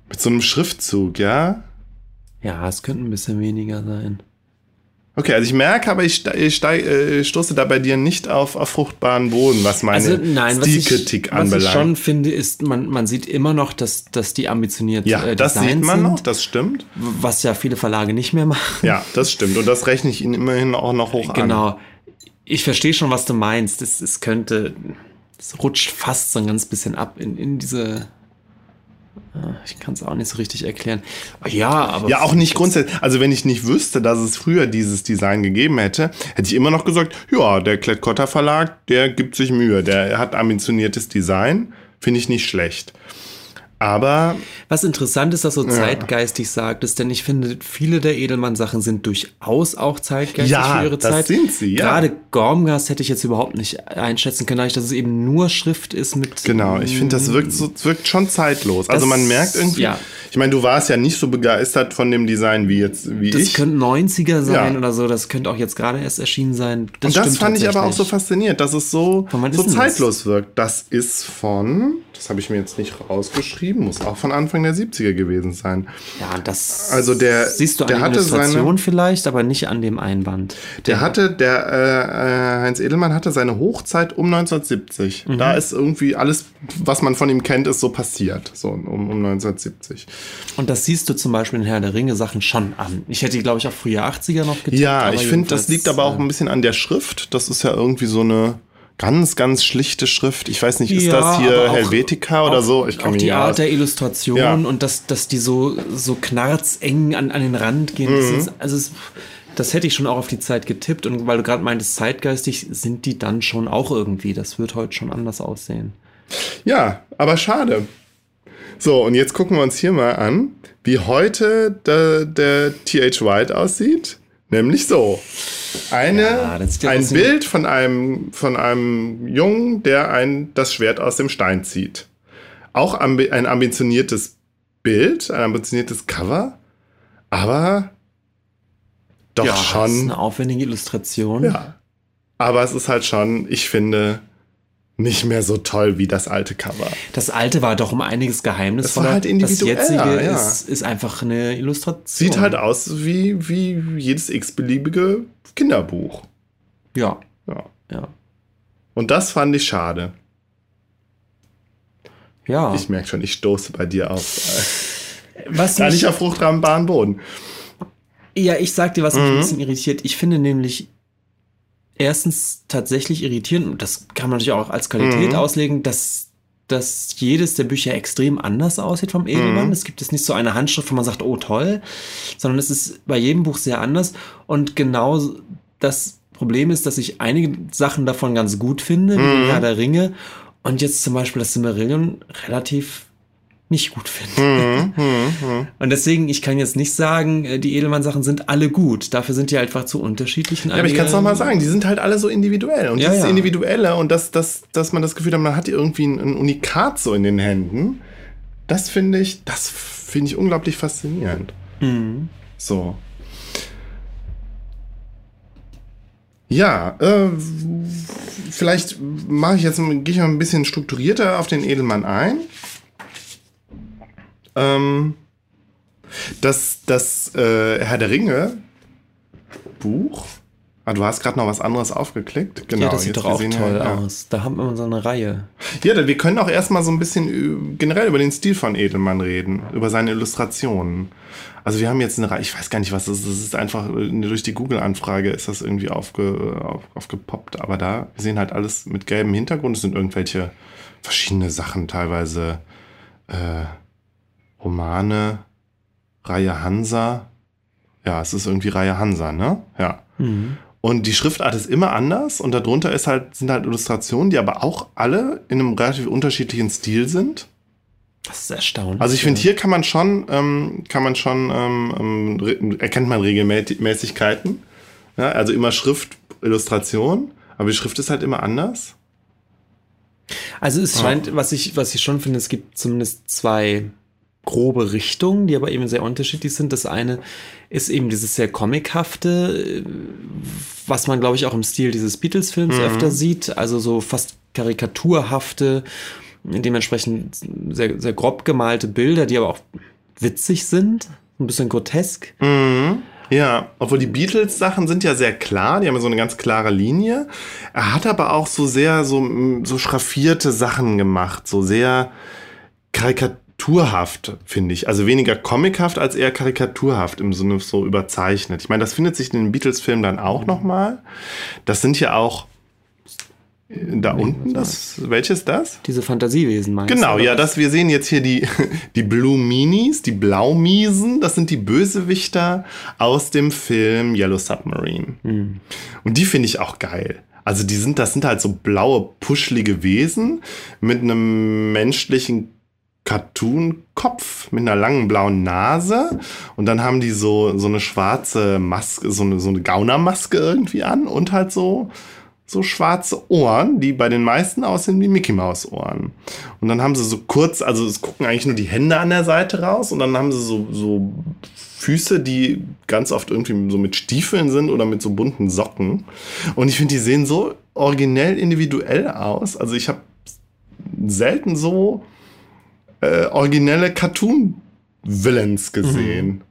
mit so einem Schriftzug, ja. Ja, es könnte ein bisschen weniger sein. Okay, also ich merke, aber ich, ich steig, äh, stoße da bei dir nicht auf, auf fruchtbaren Boden, was meine Also nein, was ich, Stilkritik was ich anbelangt. schon finde, ist, man, man sieht immer noch, dass, dass die ambitioniert ja, äh, das sieht man sind, noch, das stimmt. was ja viele Verlage nicht mehr machen. Ja, das stimmt. Und das rechne ich Ihnen immerhin auch noch hoch an. Genau. Ich verstehe schon, was du meinst. Es, es könnte, es rutscht fast so ein ganz bisschen ab in, in diese. Ah, Ich kann es auch nicht so richtig erklären. Ja, aber. Ja, auch nicht grundsätzlich. Also wenn ich nicht wüsste, dass es früher dieses Design gegeben hätte, hätte ich immer noch gesagt, ja, der Klett-Cotta Verlag, der gibt sich Mühe. Der hat ambitioniertes Design. Finde ich nicht schlecht. Aber Was interessant ist, dass du zeitgeistig sagtest, denn ich finde, viele der Edelmann-Sachen sind durchaus auch zeitgeistig Ja, für ihre das Zeit. sind sie, ja. Gerade Gormgast hätte ich jetzt überhaupt nicht einschätzen können, dadurch, dass es eben nur Schrift ist mit. genau, ich finde, das wirkt, so, es wirkt schon zeitlos. Also Das- man merkt irgendwie, ja. ich meine, du warst ja nicht so begeistert von dem Design wie jetzt, wie Das ich. könnte 90er sein Ja. oder so, das könnte auch jetzt gerade erst erschienen sein. Das Und das fand ich aber auch so faszinierend, dass es so, so denn das? zeitlos wirkt. Das ist von, das habe ich mir jetzt nicht rausgeschrieben, muss auch von Anfang der 70er gewesen sein. Ja, das Also der- siehst du an der der hatte Illustration seine- vielleicht, aber nicht an dem Einband. Der hatte, der äh, äh, Heinz Edelmann hatte seine Hochzeit um 1970. Mhm. Da ist irgendwie alles, was man von ihm kennt, ist so passiert. So um, um 1970. Und das siehst du zum Beispiel in Herr der Ringe Sachen schon an. Ich hätte glaube ich, auch früher 80er noch getippt. Ja, ich finde, das liegt aber auch äh, ein bisschen an der Schrift. Das ist ja irgendwie so eine ganz, ganz schlichte Schrift. Ich weiß nicht, ist Ja, das hier auch- Helvetica oder auch, so? Ich auch mich die Art aus. der Illustration Ja. und dass, dass die so, so knarzeng an, an den Rand gehen. Mhm. Das ist, also es, das hätte ich schon auch auf die Zeit getippt. Und weil du gerade meintest, zeitgeistig sind die dann schon auch irgendwie. Das wird heute schon anders aussehen. Ja, aber schade. So, und jetzt gucken wir uns hier mal an, wie heute der, der TH White aussieht. Nämlich so. Eine, Ja, ja ein Bild von einem, von einem Jungen, der ein, das Schwert aus dem Stein zieht. Auch ambi ein ambitioniertes Bild, ein ambitioniertes Cover, aber doch Das ist schon. eine aufwendige Illustration. Ja. Aber es ist halt schon, ich finde, nicht mehr so toll wie das alte Cover. Das alte war doch um einiges geheimnisvoller. Das war halt individueller, Das jetzige ja. ist, ist einfach eine Illustration. Sieht halt aus wie, wie jedes x-beliebige Kinderbuch. Ja, Ja. ja. Und das fand ich schade. Ja. Ich merke schon, ich stoße bei dir auf. was Gar nicht auf fruchtbaren Boden. ja, ich sag dir, was Mhm. mich ein bisschen irritiert. Ich finde nämlich erstens tatsächlich irritierend, und das kann man natürlich auch als Qualität Mhm. auslegen, dass, dass jedes der Bücher extrem anders aussieht vom Edelmann. Mhm. Es gibt jetzt nicht so eine Handschrift, wo man sagt, oh toll, sondern es ist bei jedem Buch sehr anders. Und genau das Problem ist, dass ich einige Sachen davon ganz gut finde, wie Mhm. Herr der Ringe, und jetzt zum Beispiel das Silmarillion relativ nicht gut finde. Mhm. [laughs] Und deswegen, ich kann jetzt nicht sagen, äh, die Edelmann-Sachen sind alle gut. Dafür sind die einfach zu unterschiedlich. Ja, aber ich kann es nochmal sagen, die sind halt alle so individuell. Und Ja, dieses ja. Individuelle und das, das, dass man das Gefühl hat, man hat irgendwie ein, ein Unikat so in den Händen, das finde ich, das finde ich unglaublich faszinierend. Mhm. So. Ja, äh, vielleicht mache ich jetzt gehe ich mal ein bisschen strukturierter auf den Edelmann ein. Ähm, das das äh, Herr der Ringe Buch. Ah, du hast gerade noch was anderes aufgeklickt. Genau, ja, das sieht doch auch sehen toll ja, aus. Da haben wir so eine Reihe. Ja, wir können auch erstmal so ein bisschen ü- generell über den Stil von Edelmann reden, über seine Illustrationen. Also wir haben jetzt eine Reihe, ich weiß gar nicht, was das ist. Das ist einfach äh, durch die Google-Anfrage ist das irgendwie aufge, auf, aufgepoppt. Aber da, wir sehen halt alles mit gelbem Hintergrund. Es sind irgendwelche verschiedene Sachen, teilweise äh, Romane, Reihe Hansa. Ja, es ist irgendwie Reihe Hansa, ne? Ja. Mhm. Und die Schriftart ist immer anders und darunter ist halt, sind halt Illustrationen, die aber auch alle in einem relativ unterschiedlichen Stil sind. Das ist erstaunlich. Also ich finde, hier kann man schon, ähm, kann man schon, ähm, ähm, erkennt man Regelmäßigkeiten. Ja, also immer Schrift, Illustration, aber die Schrift ist halt immer anders. Also es scheint, was ich, was ich schon finde, es gibt zumindest zwei grobe Richtungen, die aber eben sehr unterschiedlich sind. Das eine ist eben dieses sehr comichafte, äh, was man, glaube ich, auch im Stil dieses Beatles-Films öfter sieht. Also so fast karikaturhafte, dementsprechend sehr, sehr grob gemalte Bilder, die aber auch witzig sind, ein bisschen grotesk. Ja, obwohl die Beatles-Sachen sind ja sehr klar, die haben ja so eine ganz klare Linie. Er hat aber auch so sehr so, so schraffierte Sachen gemacht, so sehr karikaturhaft, finde ich. Also weniger comichaft als eher karikaturhaft im Sinne so überzeichnet. Ich meine, das findet sich in den Beatles-Filmen dann auch nochmal. Das sind ja auch äh, da unten, das, welches das? Diese Fantasiewesen meinst Genau, du, ja, das, wir sehen jetzt hier die, [laughs] die Blue Minis, die Blaumiesen, das sind die Bösewichter aus dem Film Yellow Submarine. Und die finde ich auch geil. Also die sind, das sind halt so blaue, puschlige Wesen mit einem menschlichen Cartoon-Kopf mit einer langen blauen Nase und dann haben die so, so eine schwarze Maske, so eine, so eine Gaunermaske irgendwie an und halt so, so schwarze Ohren, die bei den meisten aussehen wie Mickey Maus Ohren. Und dann haben sie so kurz, also es gucken eigentlich nur die Hände an der Seite raus und dann haben sie so, so Füße, die ganz oft irgendwie so mit Stiefeln sind oder mit so bunten Socken. Und ich finde, die sehen so originell individuell aus. Also ich habe selten so äh, originelle Cartoon-Villains gesehen.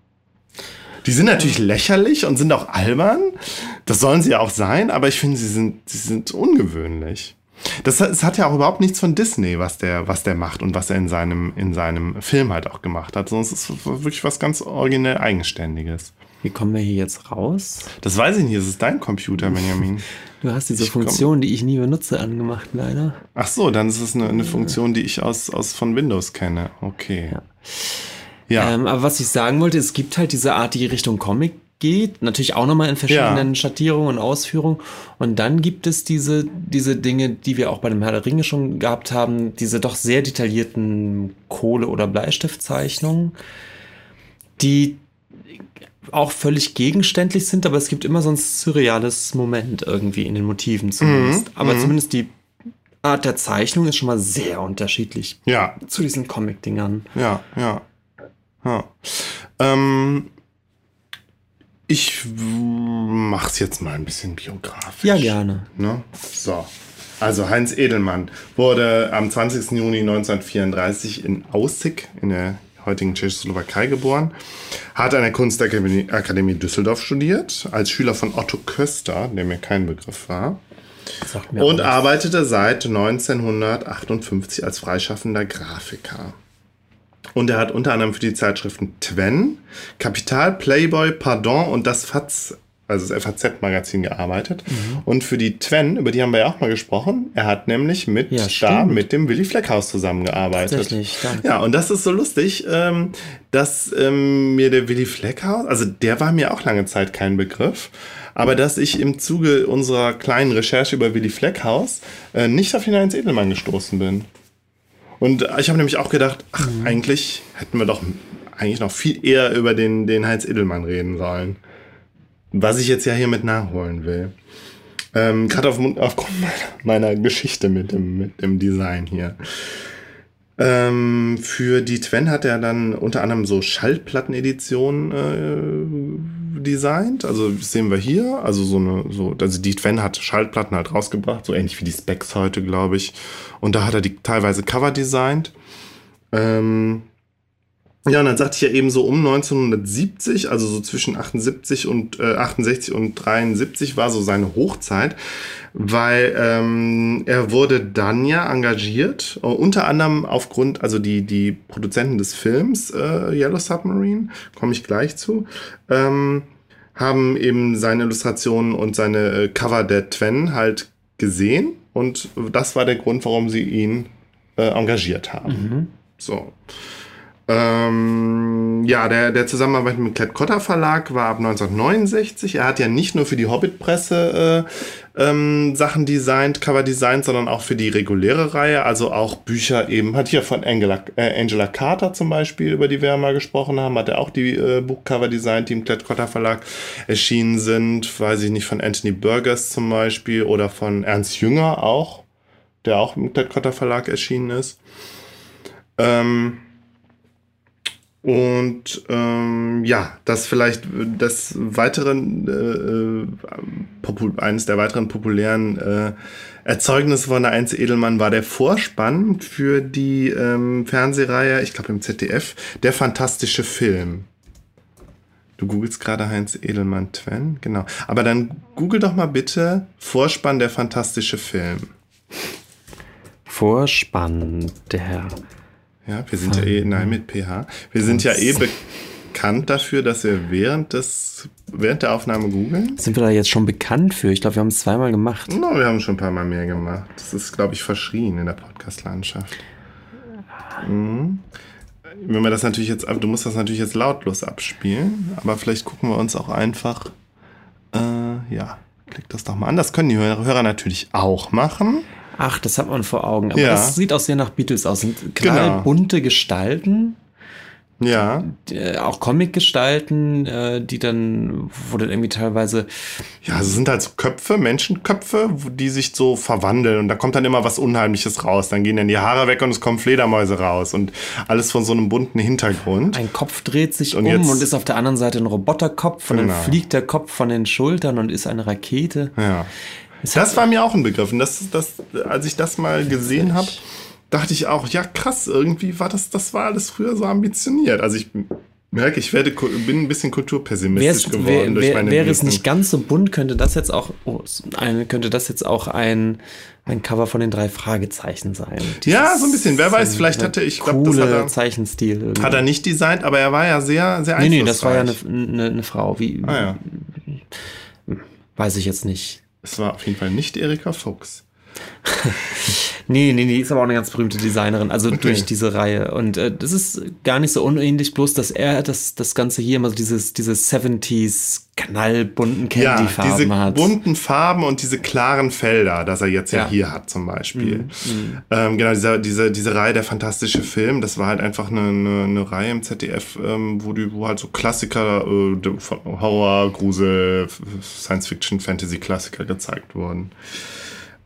Die sind natürlich lächerlich und sind auch albern. Das sollen sie ja auch sein, aber ich finde, sie sind, sie sind ungewöhnlich. Das, hat- es hat ja auch überhaupt nichts von Disney, was der, was der macht und was er in seinem, in seinem Film halt auch gemacht hat. Es ist wirklich was ganz originell Eigenständiges. Wie kommen wir hier jetzt raus? Das weiß ich nicht, es ist dein Computer, Benjamin. [laughs] Du hast diese Ich komm- Funktion, die ich nie benutze, angemacht, leider. Ach so, dann ist es eine, eine Funktion, die ich aus, aus von Windows kenne. Okay. Ja. Ja. Ähm, aber was ich sagen wollte, es gibt halt diese Art, die Richtung Comic geht, natürlich auch nochmal in verschiedenen Ja. Schattierungen und Ausführungen. Und dann gibt es diese, diese Dinge, die wir auch bei dem Herr der Ringe schon gehabt haben, diese doch sehr detaillierten Kohle- oder Bleistiftzeichnungen, die auch völlig gegenständlich sind, aber es gibt immer so ein surreales Moment irgendwie in den Motiven zumindest. aber zumindest die Art der Zeichnung ist schon mal sehr unterschiedlich ja, zu diesen Comic-Dingern. Ja, ja. ja. Ähm, ich mach's jetzt mal ein bisschen biografisch. Ja, gerne. Ne? So. Also Heinz Edelmann wurde am 20. Juni 1934 in Aussig in der heutigen Tschechoslowakei geboren, hat an der Kunstakademie Akademie Düsseldorf studiert, als Schüler von Otto Köster, der mir kein Begriff war, und arbeitete seit 1958 als freischaffender Grafiker. Und er hat unter anderem für die Zeitschriften Twen, Kapital, Playboy, Pardon und das FAZ, also das FAZ-Magazin gearbeitet. Mhm. Und für die Twen, über die haben wir ja auch mal gesprochen, er hat nämlich mit Ja, da mit dem Willy Fleckhaus zusammengearbeitet. Tatsächlich, danke. Ja, und das ist so lustig, ähm, dass ähm, mir der Willy Fleckhaus, also der war mir auch lange Zeit kein Begriff, aber dass ich im Zuge unserer kleinen Recherche über Willy Fleckhaus äh, nicht auf den Heinz Edelmann gestoßen bin. Und ich habe nämlich auch gedacht, ach, eigentlich hätten wir doch eigentlich noch viel eher über den, den Heinz Edelmann reden sollen. Was ich jetzt ja hiermit nachholen will. Ähm, Gerade auf, aufgrund meiner, meiner Geschichte mit dem, mit dem Design hier. Ähm, für die Twen hat er dann unter anderem so Schallplatteneditionen äh, designt. Also sehen wir hier. Also so eine, so, also die Twen hat Schallplatten halt rausgebracht, so ähnlich wie die Specs heute, glaube ich. Und da hat er die teilweise Cover designt. Ähm, ja, und dann sagte ich ja eben so um 1970, also so zwischen 78 und äh, 68 und 73 war so seine Hochzeit, weil ähm, er wurde dann ja engagiert, uh, unter anderem aufgrund, also die, die Produzenten des Films äh, Yellow Submarine, komme ich gleich zu, ähm, haben eben seine Illustrationen und seine äh, Cover der Twen halt gesehen und das war der Grund, warum sie ihn äh, engagiert haben. Mhm. So. Ähm, ja, der, der Zusammenarbeit mit Klett Cotta Verlag war ab 1969. Er hat ja nicht nur für die Hobbit-Presse äh, ähm, Sachen designt, Cover designt, sondern auch für die reguläre Reihe, also auch Bücher eben, hat hier von Angela, äh, Angela Carter zum Beispiel, über die wir ja mal gesprochen haben, hat er auch die äh, Buchcover designt, die im Klett Cotta Verlag erschienen sind, weiß ich nicht, von Anthony Burgess zum Beispiel oder von Ernst Jünger auch, der auch im Klett Cotta Verlag erschienen ist. Ähm, und ähm, ja, das vielleicht das weiteren äh, eines der weiteren populären äh, Erzeugnisse von der Einzel Edelmann war der Vorspann für die ähm, Fernsehreihe, ich glaube im ZDF, der fantastische Film. Du googelst gerade Heinz Edelmann Twen, genau. Aber dann google doch mal bitte Vorspann der fantastische Film. Vorspann der ja, wir sind ja eh, nein, mit PH. Wir sind ja eh bekannt dafür, dass wir während des, während der Aufnahme googeln. Sind wir da jetzt schon bekannt für? Ich glaube, wir haben es zweimal gemacht. No, wir haben schon ein paar Mal mehr gemacht. Das ist, glaube ich, verschrien in der Podcast-Landschaft. Mhm. Wenn wir das natürlich jetzt, du musst das natürlich jetzt lautlos abspielen, aber vielleicht gucken wir uns auch einfach, äh, ja, klick das doch mal an. Das können die Hörer natürlich auch machen. Ach, das hat man vor Augen. Aber ja. das sieht auch sehr nach Beatles aus. Sind knallbunte genau. Gestalten. Ja. Äh, auch Comic-Gestalten, äh, die dann, wo dann irgendwie teilweise. Ja, es sind halt so Köpfe, Menschenköpfe, die sich so verwandeln und da kommt dann immer was Unheimliches raus. Dann gehen dann die Haare weg und es kommen Fledermäuse raus und alles von so einem bunten Hintergrund. Ein Kopf dreht sich und um und ist auf der anderen Seite ein Roboterkopf und genau. dann fliegt der Kopf von den Schultern und ist eine Rakete. Ja. Das war mir auch ein Begriff. Und das, das, als ich das mal gesehen habe, dachte ich auch, ja krass, irgendwie war das, das war alles früher so ambitioniert. Also ich merke, ich werde, bin ein bisschen kulturpessimistisch geworden wär, durch meine Wäre es nicht ganz so bunt, könnte das jetzt auch, oh, ein, könnte das jetzt auch ein, ein Cover von den drei Fragezeichen sein. Dieses ja, so ein bisschen. Wer weiß, vielleicht hatte ich, glaube, das hat er, Zeichenstil. Irgendwie. Hat er nicht designt, aber er war ja sehr, sehr Nee, nee, das war ja eine, eine, eine Frau. Wie, ah, ja. Weiß ich jetzt nicht. Es war auf jeden Fall nicht Erika Fuchs. [laughs] nee, nee, nee, ist aber auch eine ganz berühmte Designerin, also okay. durch diese Reihe. Und äh, das ist gar nicht so unähnlich, bloß dass er das, das Ganze hier immer so dieses, diese 70s knallbunten Candy-Farben ja, diese hat. bunten Farben und diese klaren Felder, das er jetzt ja, ja hier hat zum Beispiel. Mhm. mhm. Ähm, genau, diese, diese, diese Reihe, der fantastische Film, das war halt einfach eine, eine, eine Reihe im ZDF, ähm, wo, die, wo halt so Klassiker, äh, Horror, Grusel, Science-Fiction, Fantasy-Klassiker gezeigt wurden.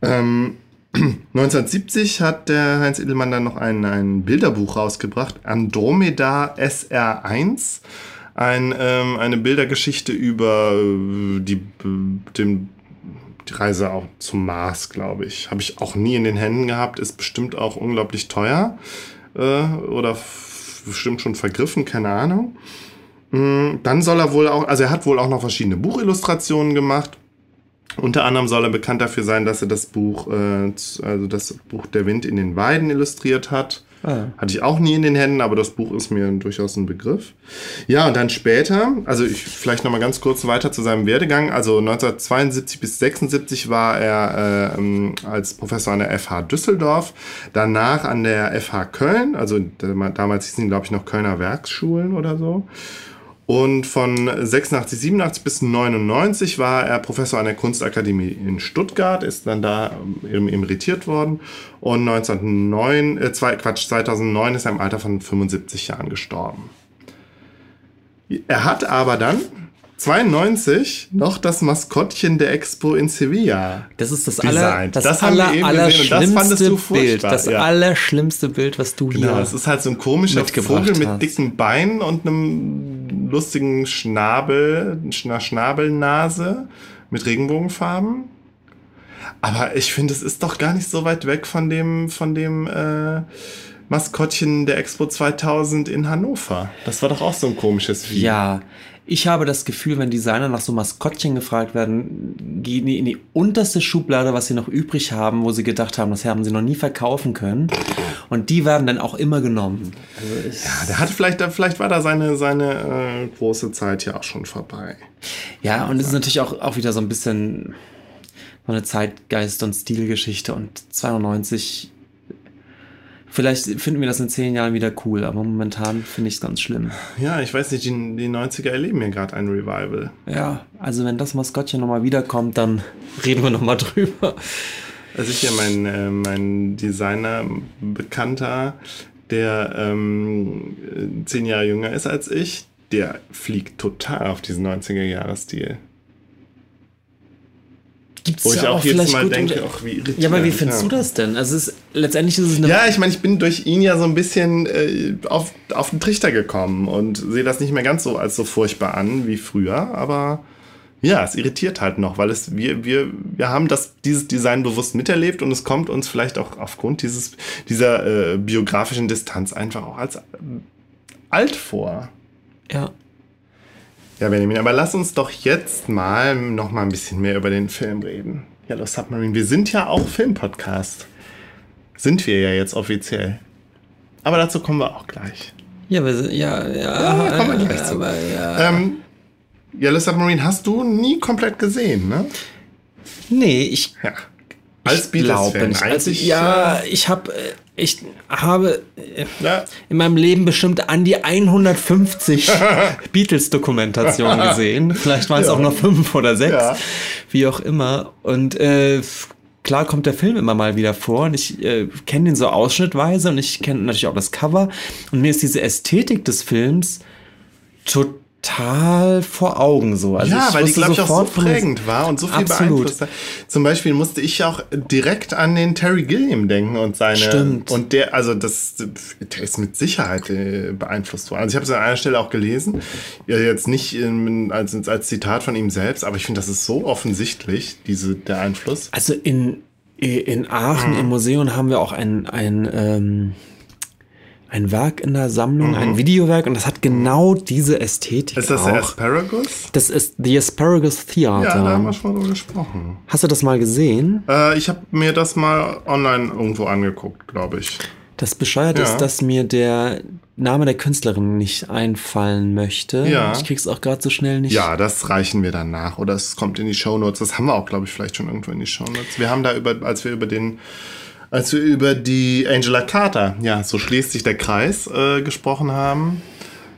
Ähm, [clears throat] 1970 hat der Heinz Edelmann dann noch ein, ein Bilderbuch rausgebracht, Andromeda SR1. Ein, ähm, eine Bildergeschichte über äh, die, den, die Reise auch zum Mars, glaube ich. Habe ich auch nie in den Händen gehabt, ist bestimmt auch unglaublich teuer äh, oder bestimmt schon vergriffen, keine Ahnung. Mm, dann soll er wohl auch, also er hat wohl auch noch verschiedene Buchillustrationen gemacht. Unter anderem soll er bekannt dafür sein, dass er das Buch, äh, also das Buch Der Wind in den Weiden illustriert hat. Ah. Hatte ich auch nie in den Händen, aber das Buch ist mir durchaus ein Begriff. Ja, und dann später, also ich vielleicht noch mal ganz kurz weiter zu seinem Werdegang. Also 1972 bis 76 war er äh, als Professor an der FH Düsseldorf, danach an der FH Köln, also damals hießen glaube ich noch Kölner Werksschulen oder so. Und von 86, 87 bis 99 war er Professor an der Kunstakademie in Stuttgart, ist dann da ähm, emeritiert worden. Und 1909, äh, zwei, Quatsch, 2009 ist er im Alter von 75 Jahren gestorben. Er hat aber dann 92 noch das Maskottchen der Expo in Sevilla. Das ist das, Design. aller, das, Das haben wir aller, eben gesehen und das fandest allerschlimmste du Bild. Das ja. allerschlimmste Bild, was du Genau, hier es ist halt so ein komischer Vogel mit hast. dicken Beinen und einem lustigen Schnabel, einer Schnabelnase mit Regenbogenfarben. Aber ich finde, es ist doch gar nicht so weit weg von dem, von dem äh, Maskottchen der Expo 2000 in Hannover. Das war doch auch so ein komisches Vieh. Ja, ich habe das Gefühl, wenn Designer nach so Maskottchen gefragt werden, gehen die in die unterste Schublade, was sie noch übrig haben, wo sie gedacht haben, das haben sie noch nie verkaufen können. Und die werden dann auch immer genommen. Also Ja, der hat vielleicht, vielleicht war da seine, seine äh, große Zeit ja auch schon vorbei. ja, und es ist natürlich auch, auch wieder so ein bisschen so eine Zeitgeist- und Stilgeschichte. Und 92, vielleicht finden wir das in zehn Jahren wieder cool, aber momentan finde ich es ganz schlimm. Ja, ich weiß nicht, die, die 90er erleben hier gerade ein Revival. Ja, also wenn das Maskottchen nochmal wiederkommt, dann reden wir nochmal drüber. Also ich hier mein, äh, mein Designer-Bekannter, der ähm, äh, zehn Jahre jünger ist als ich, der fliegt total auf diesen 90er-Jahres-Stil. Gibt's Wo ich ja auch jedes Mal denke, ach, wie irritierend. Ja, aber wie findest ja. du das denn? Also es ist, letztendlich ist es eine. Ja, ich meine, ich bin durch ihn ja so ein bisschen äh, auf, auf den Trichter gekommen und sehe das nicht mehr ganz so als so furchtbar an wie früher, aber ja, es irritiert halt noch, weil es wir wir wir haben das dieses Design bewusst miterlebt und es kommt uns vielleicht auch aufgrund dieses dieser äh, biografischen Distanz einfach auch als alt vor. Ja. Ja, Benjamin, aber lass uns doch jetzt mal noch mal ein bisschen mehr über den Film reden. Yellow Submarine. Wir sind ja auch Filmpodcast. Sind wir ja jetzt offiziell. Aber dazu kommen wir auch gleich. Ja, wir sind, ja, ja, Ja, kommen wir gleich zu. aber, ja. Ähm, Yellow Submarine hast du nie komplett gesehen, ne? Nee, ich Ja. Als Beatles-Fan. Also, ja, ich habe, ich habe äh, ja, in meinem Leben bestimmt an die 150 [laughs] Beatles-Dokumentationen [laughs] gesehen. Vielleicht waren es Ja. auch noch fünf oder sechs, Ja. wie auch immer. Und äh, klar kommt der Film immer mal wieder vor und ich äh, kenne den so ausschnittweise und ich kenne natürlich auch das Cover. Und mir ist diese Ästhetik des Films total vor Augen so. Also ja, weil die, glaube ich, auch so prägend war und so viel Absolut. beeinflusst hat. Zum Beispiel musste ich auch direkt an den Terry Gilliam denken und seine. Stimmt. Und der, also das, der ist mit Sicherheit äh, beeinflusst worden. Also ich habe es an einer Stelle auch gelesen, ja, jetzt nicht ähm, als, als Zitat von ihm selbst, aber ich finde, das ist so offensichtlich, diese, der Einfluss. Also in, in Aachen Mhm. im Museum haben wir auch ein, ein, ähm, ein Werk in der Sammlung, ein Videowerk und das hat genau diese Ästhetik Mhm. Ist das auch. der Asparagus? das ist The Asparagus Theater. Ja, da haben wir schon drüber gesprochen. Hast du das mal gesehen? Äh, ich habe mir das mal online irgendwo angeguckt, glaube ich. Das bescheuert Ja. ist, dass mir der Name der Künstlerin nicht einfallen möchte. Ja. Ich krieg's auch gerade so schnell nicht. Ja, das reichen wir dann nach. Oder es kommt in die Shownotes. Das haben wir auch, glaube ich, vielleicht schon irgendwo in die Shownotes. Wir haben da über, als wir über den, als wir über die Angela Carter, ja, so schließt sich der Kreis, äh, gesprochen haben,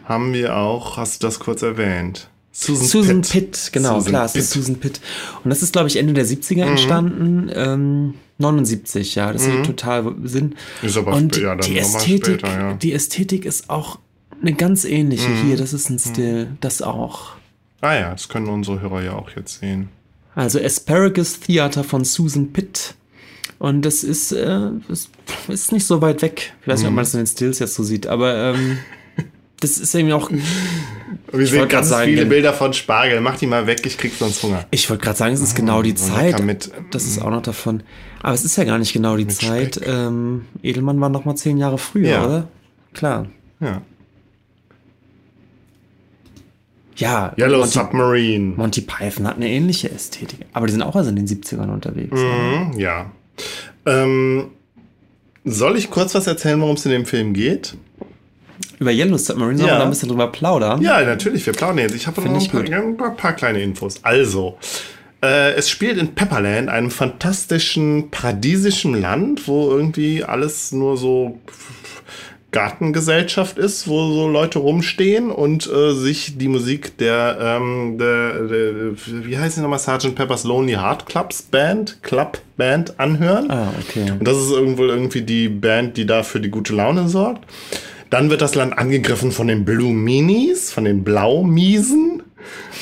haben wir auch, hast du das kurz erwähnt? Susan, Susan Pitt, genau, Susan klar, es ist Pitt. Susan Pitt. Und das ist, glaube ich, Ende der 70er entstanden. Ähm, 79, ja, das ergibt total Sinn. Ist aber Und ja, dann die Ästhetik, später, ja. die Ästhetik ist auch eine ganz ähnliche hier. Das ist ein Stil, das auch. Ah ja, das können unsere Hörer ja auch jetzt sehen. Also Asparagus Theater von Susan Pitt. Und das ist, äh, das ist nicht so weit weg. Ich weiß nicht, ob man das in den Stills jetzt so sieht, aber ähm, [laughs] das ist eben auch. Wir sehen ganz sagen, viele Bilder von Spargel. Mach die mal weg, ich krieg sonst Hunger. Ich wollte gerade sagen, es ist genau die so Zeit. mit- das ist auch noch davon. Aber es ist ja gar nicht genau die Zeit. Speck. Ähm, Edelmann war noch mal zehn Jahre früher, Ja. oder? Klar. Ja. Ja, Yellow Monty, Submarine. Monty Python hat eine ähnliche Ästhetik. Aber die sind auch also in den 70ern unterwegs. Mhm, ja. Ähm, soll ich kurz was erzählen, worum es in dem Film geht? Über Yellow Submarine sollen Ja. wir da ein bisschen drüber plaudern. Ja, natürlich, wir plaudern jetzt. Ich habe noch Find ein ich paar, ein paar kleine Infos. Also, äh, es spielt in Pepperland, einem fantastischen, paradiesischen Land, wo irgendwie alles nur so Gartengesellschaft ist, wo so Leute rumstehen und äh, sich die Musik der, ähm, der, der, wie heißt sie nochmal, Sgt. Pepper's Lonely Heart Clubs Band, Club Band anhören. Ah, okay. Und das ist irgendwo irgendwie die Band, die da für die gute Laune sorgt. Dann wird das Land angegriffen von den Blue Minis, von den Blaumiesen.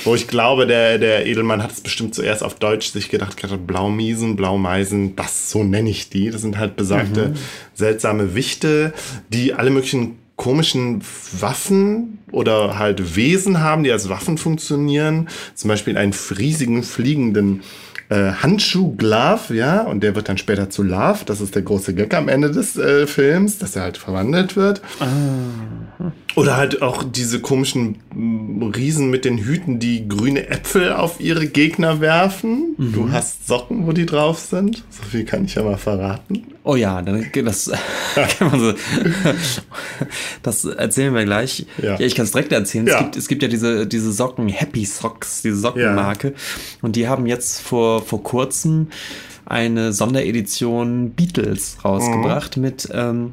Wo ich glaube, der, der Edelmann hat es bestimmt zuerst auf Deutsch sich gedacht, Blaumiesen, Blaumeisen, das, so nenne ich die. Das sind halt besagte mhm. seltsame Wichte, die alle möglichen komischen Waffen oder halt Wesen haben, die als Waffen funktionieren. Zum Beispiel einen riesigen fliegenden äh, Handschuh Glove, ja, und der wird dann später zu Love. Das ist der große Gag am Ende des äh, Films, dass er halt verwandelt wird. Ah. Oder halt auch diese komischen mm, Riesen mit den Hüten, die grüne Äpfel auf ihre Gegner werfen. Mhm. Du hast Socken, wo die drauf sind. So viel kann ich ja mal verraten. Oh ja, dann das [laughs] man so. Das erzählen wir gleich. Ja, ja ich kann es direkt erzählen. Ja. Es, gibt, es gibt ja diese, diese Socken, Happy Socks, diese Sockenmarke. Ja. Und die haben jetzt vor, vor kurzem eine Sonderedition Beatles rausgebracht mhm. mit, ähm,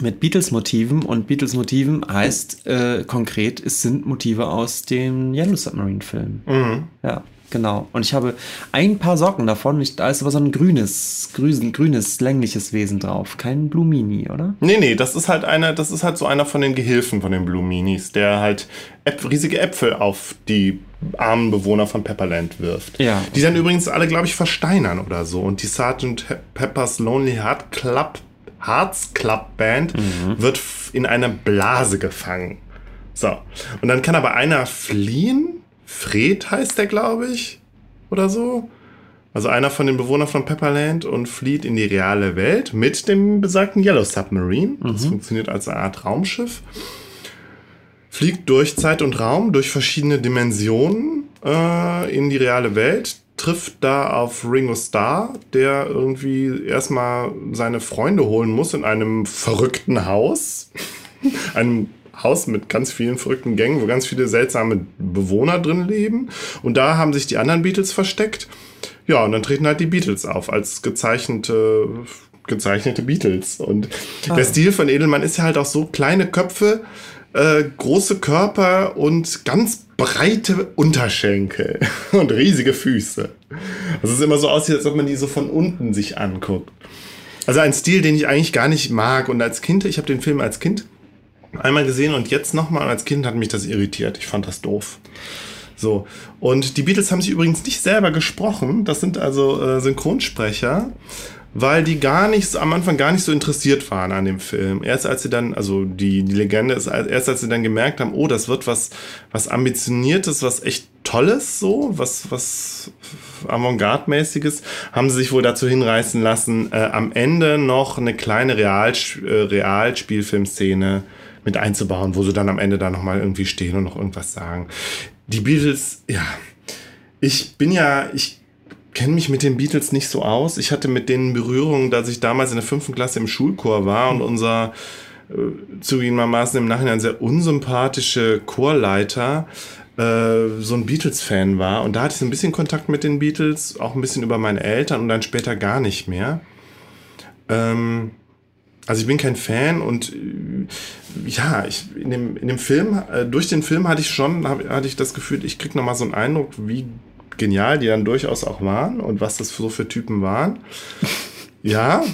mit Beatles-Motiven. Und Beatles-Motiven heißt äh, konkret, es sind Motive aus dem Yellow Submarine-Film. Mhm. Ja. Genau. Und ich habe ein paar Socken davon. Ich, da ist aber so ein grünes, grünes, grünes, längliches Wesen drauf. Kein Blue Mini, oder? Nee, nee, das ist halt einer, das ist halt so einer von den Gehilfen von den Blue Minis, der halt Äpf riesige Äpfel auf die armen Bewohner von Pepperland wirft. Ja. Die dann übrigens alle, glaube ich, versteinern oder so. Und die Sergeant Peppers Lonely Heart Club, Hearts Club Band mhm. wird in einer Blase gefangen. So. Und dann kann aber einer fliehen Fred heißt der, glaube ich, oder so. Also einer von den Bewohnern von Pepperland und flieht in die reale Welt mit dem besagten Yellow Submarine. Mhm. Das funktioniert als eine Art Raumschiff. Fliegt durch Zeit und Raum, durch verschiedene Dimensionen äh, in die reale Welt, trifft da auf Ringo Starr, der irgendwie erstmal seine Freunde holen muss in einem verrückten Haus. [laughs] einem Haus mit ganz vielen verrückten Gängen, wo ganz viele seltsame Bewohner drin leben. Und da haben sich die anderen Beatles versteckt. Ja, und dann treten halt die Beatles auf als gezeichnete, gezeichnete Beatles. Und ah. der Stil von Edelmann ist ja halt auch so kleine Köpfe, äh, große Körper und ganz breite Unterschenkel [laughs] und riesige Füße. Also es ist immer so aussieht, als ob man die so von unten sich anguckt. Also ein Stil, den ich eigentlich gar nicht mag. Und als Kind, ich habe den Film als Kind einmal gesehen und jetzt nochmal als Kind hat mich das irritiert. Ich fand das doof. So. Und die Beatles haben sich übrigens nicht selber gesprochen. Das sind also äh, Synchronsprecher, weil die gar nicht, am Anfang gar nicht so interessiert waren an dem Film. Erst als sie dann, also die, die Legende ist, erst als sie dann gemerkt haben, oh, das wird was, was ambitioniertes, was echt Tolles, so, was, was Avantgarde-mäßiges, haben sie sich wohl dazu hinreißen lassen, äh, am Ende noch eine kleine Real, äh, Realspielfilmszene mit einzubauen, wo sie dann am Ende da nochmal irgendwie stehen und noch irgendwas sagen. Die Beatles, ja, ich bin ja, ich kenne mich mit den Beatles nicht so aus. Ich hatte mit denen Berührungen, dass ich damals in der fünften Klasse im Schulchor war und unser äh, zugegebenermaßen im Nachhinein sehr unsympathische Chorleiter äh, so ein Beatles-Fan war. Und da hatte ich so ein bisschen Kontakt mit den Beatles, auch ein bisschen über meine Eltern und dann später gar nicht mehr. Ähm, also ich bin kein Fan und äh, ja, ich, in, dem, in dem Film, äh, durch den Film hatte ich schon, hab, hatte ich das Gefühl, ich krieg nochmal so einen Eindruck, wie genial die dann durchaus auch waren und was das so für Typen waren. [laughs] ja,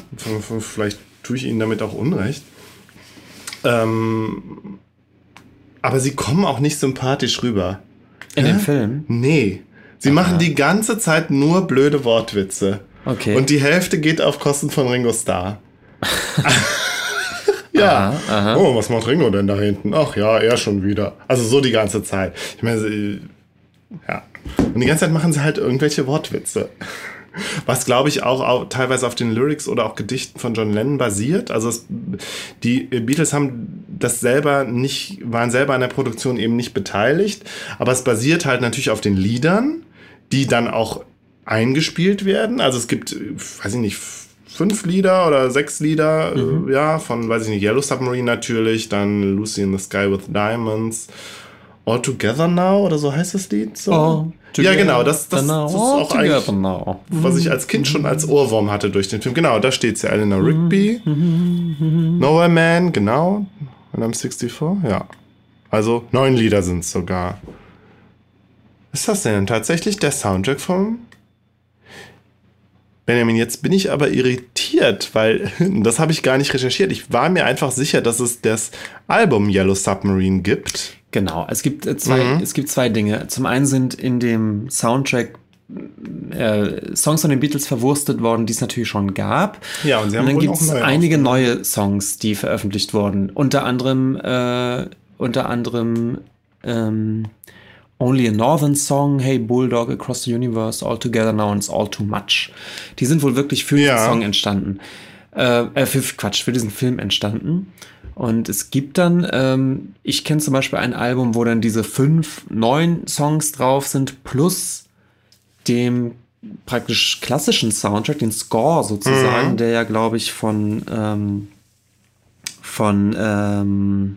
vielleicht tue ich ihnen damit auch Unrecht. Ähm, aber sie kommen auch nicht sympathisch rüber. In ja? dem Film? Nee. Sie Aha. machen die ganze Zeit nur blöde Wortwitze. Okay. Und die Hälfte geht auf Kosten von Ringo Starr. [laughs] ja. Aha, aha. Oh, was macht Ringo denn da hinten? Ach ja, er schon wieder. Also so die ganze Zeit. Ich meine, ja. Und die ganze Zeit machen sie halt irgendwelche Wortwitze. Was glaube ich auch, auch, teilweise auf den Lyrics oder auch Gedichten von John Lennon basiert. Also es, die Beatles haben das selber nicht, waren selber an der Produktion eben nicht beteiligt, aber es basiert halt natürlich auf den Liedern, die dann auch eingespielt werden. Also es gibt, weiß ich nicht, fünf Lieder oder sechs Lieder, äh, mhm. ja, von, weiß ich nicht, Yellow Submarine natürlich, dann Lucy in the Sky with Diamonds, All Together Now oder so heißt das Lied. So. Oh, ja, genau, das, das, das ist auch eigentlich, now. was ich als Kind schon als Ohrwurm hatte durch den Film. Genau, da steht ja Eleanor Rigby, Nowhere Man, genau, und I'm 64, ja. Also neun Lieder sind es sogar. Ist das denn tatsächlich der Soundtrack vom Benjamin, jetzt bin ich aber irritiert, weil [laughs] das habe ich gar nicht recherchiert. Ich war mir einfach sicher, dass es das Album Yellow Submarine gibt. Genau, es gibt äh, zwei, Mhm. es gibt zwei Dinge. Zum einen sind in dem Soundtrack äh, Songs von den Beatles verwurstet worden, die es natürlich schon gab. Ja, und sie haben dann gibt es einige neue Songs, die veröffentlicht wurden. Unter anderem, äh, unter anderem ähm, Only a Northern Song, Hey Bulldog, Across the Universe, All Together Now and It's All Too Much. Die sind wohl wirklich für Ja. diesen Song entstanden. Äh, äh, für, Quatsch, für diesen Film entstanden. Und es gibt dann, ähm, ich kenne zum Beispiel ein Album, wo dann diese fünf neuen Songs drauf sind, plus dem praktisch klassischen Soundtrack, den Score sozusagen, der ja, glaube ich, von, ähm, von, ähm,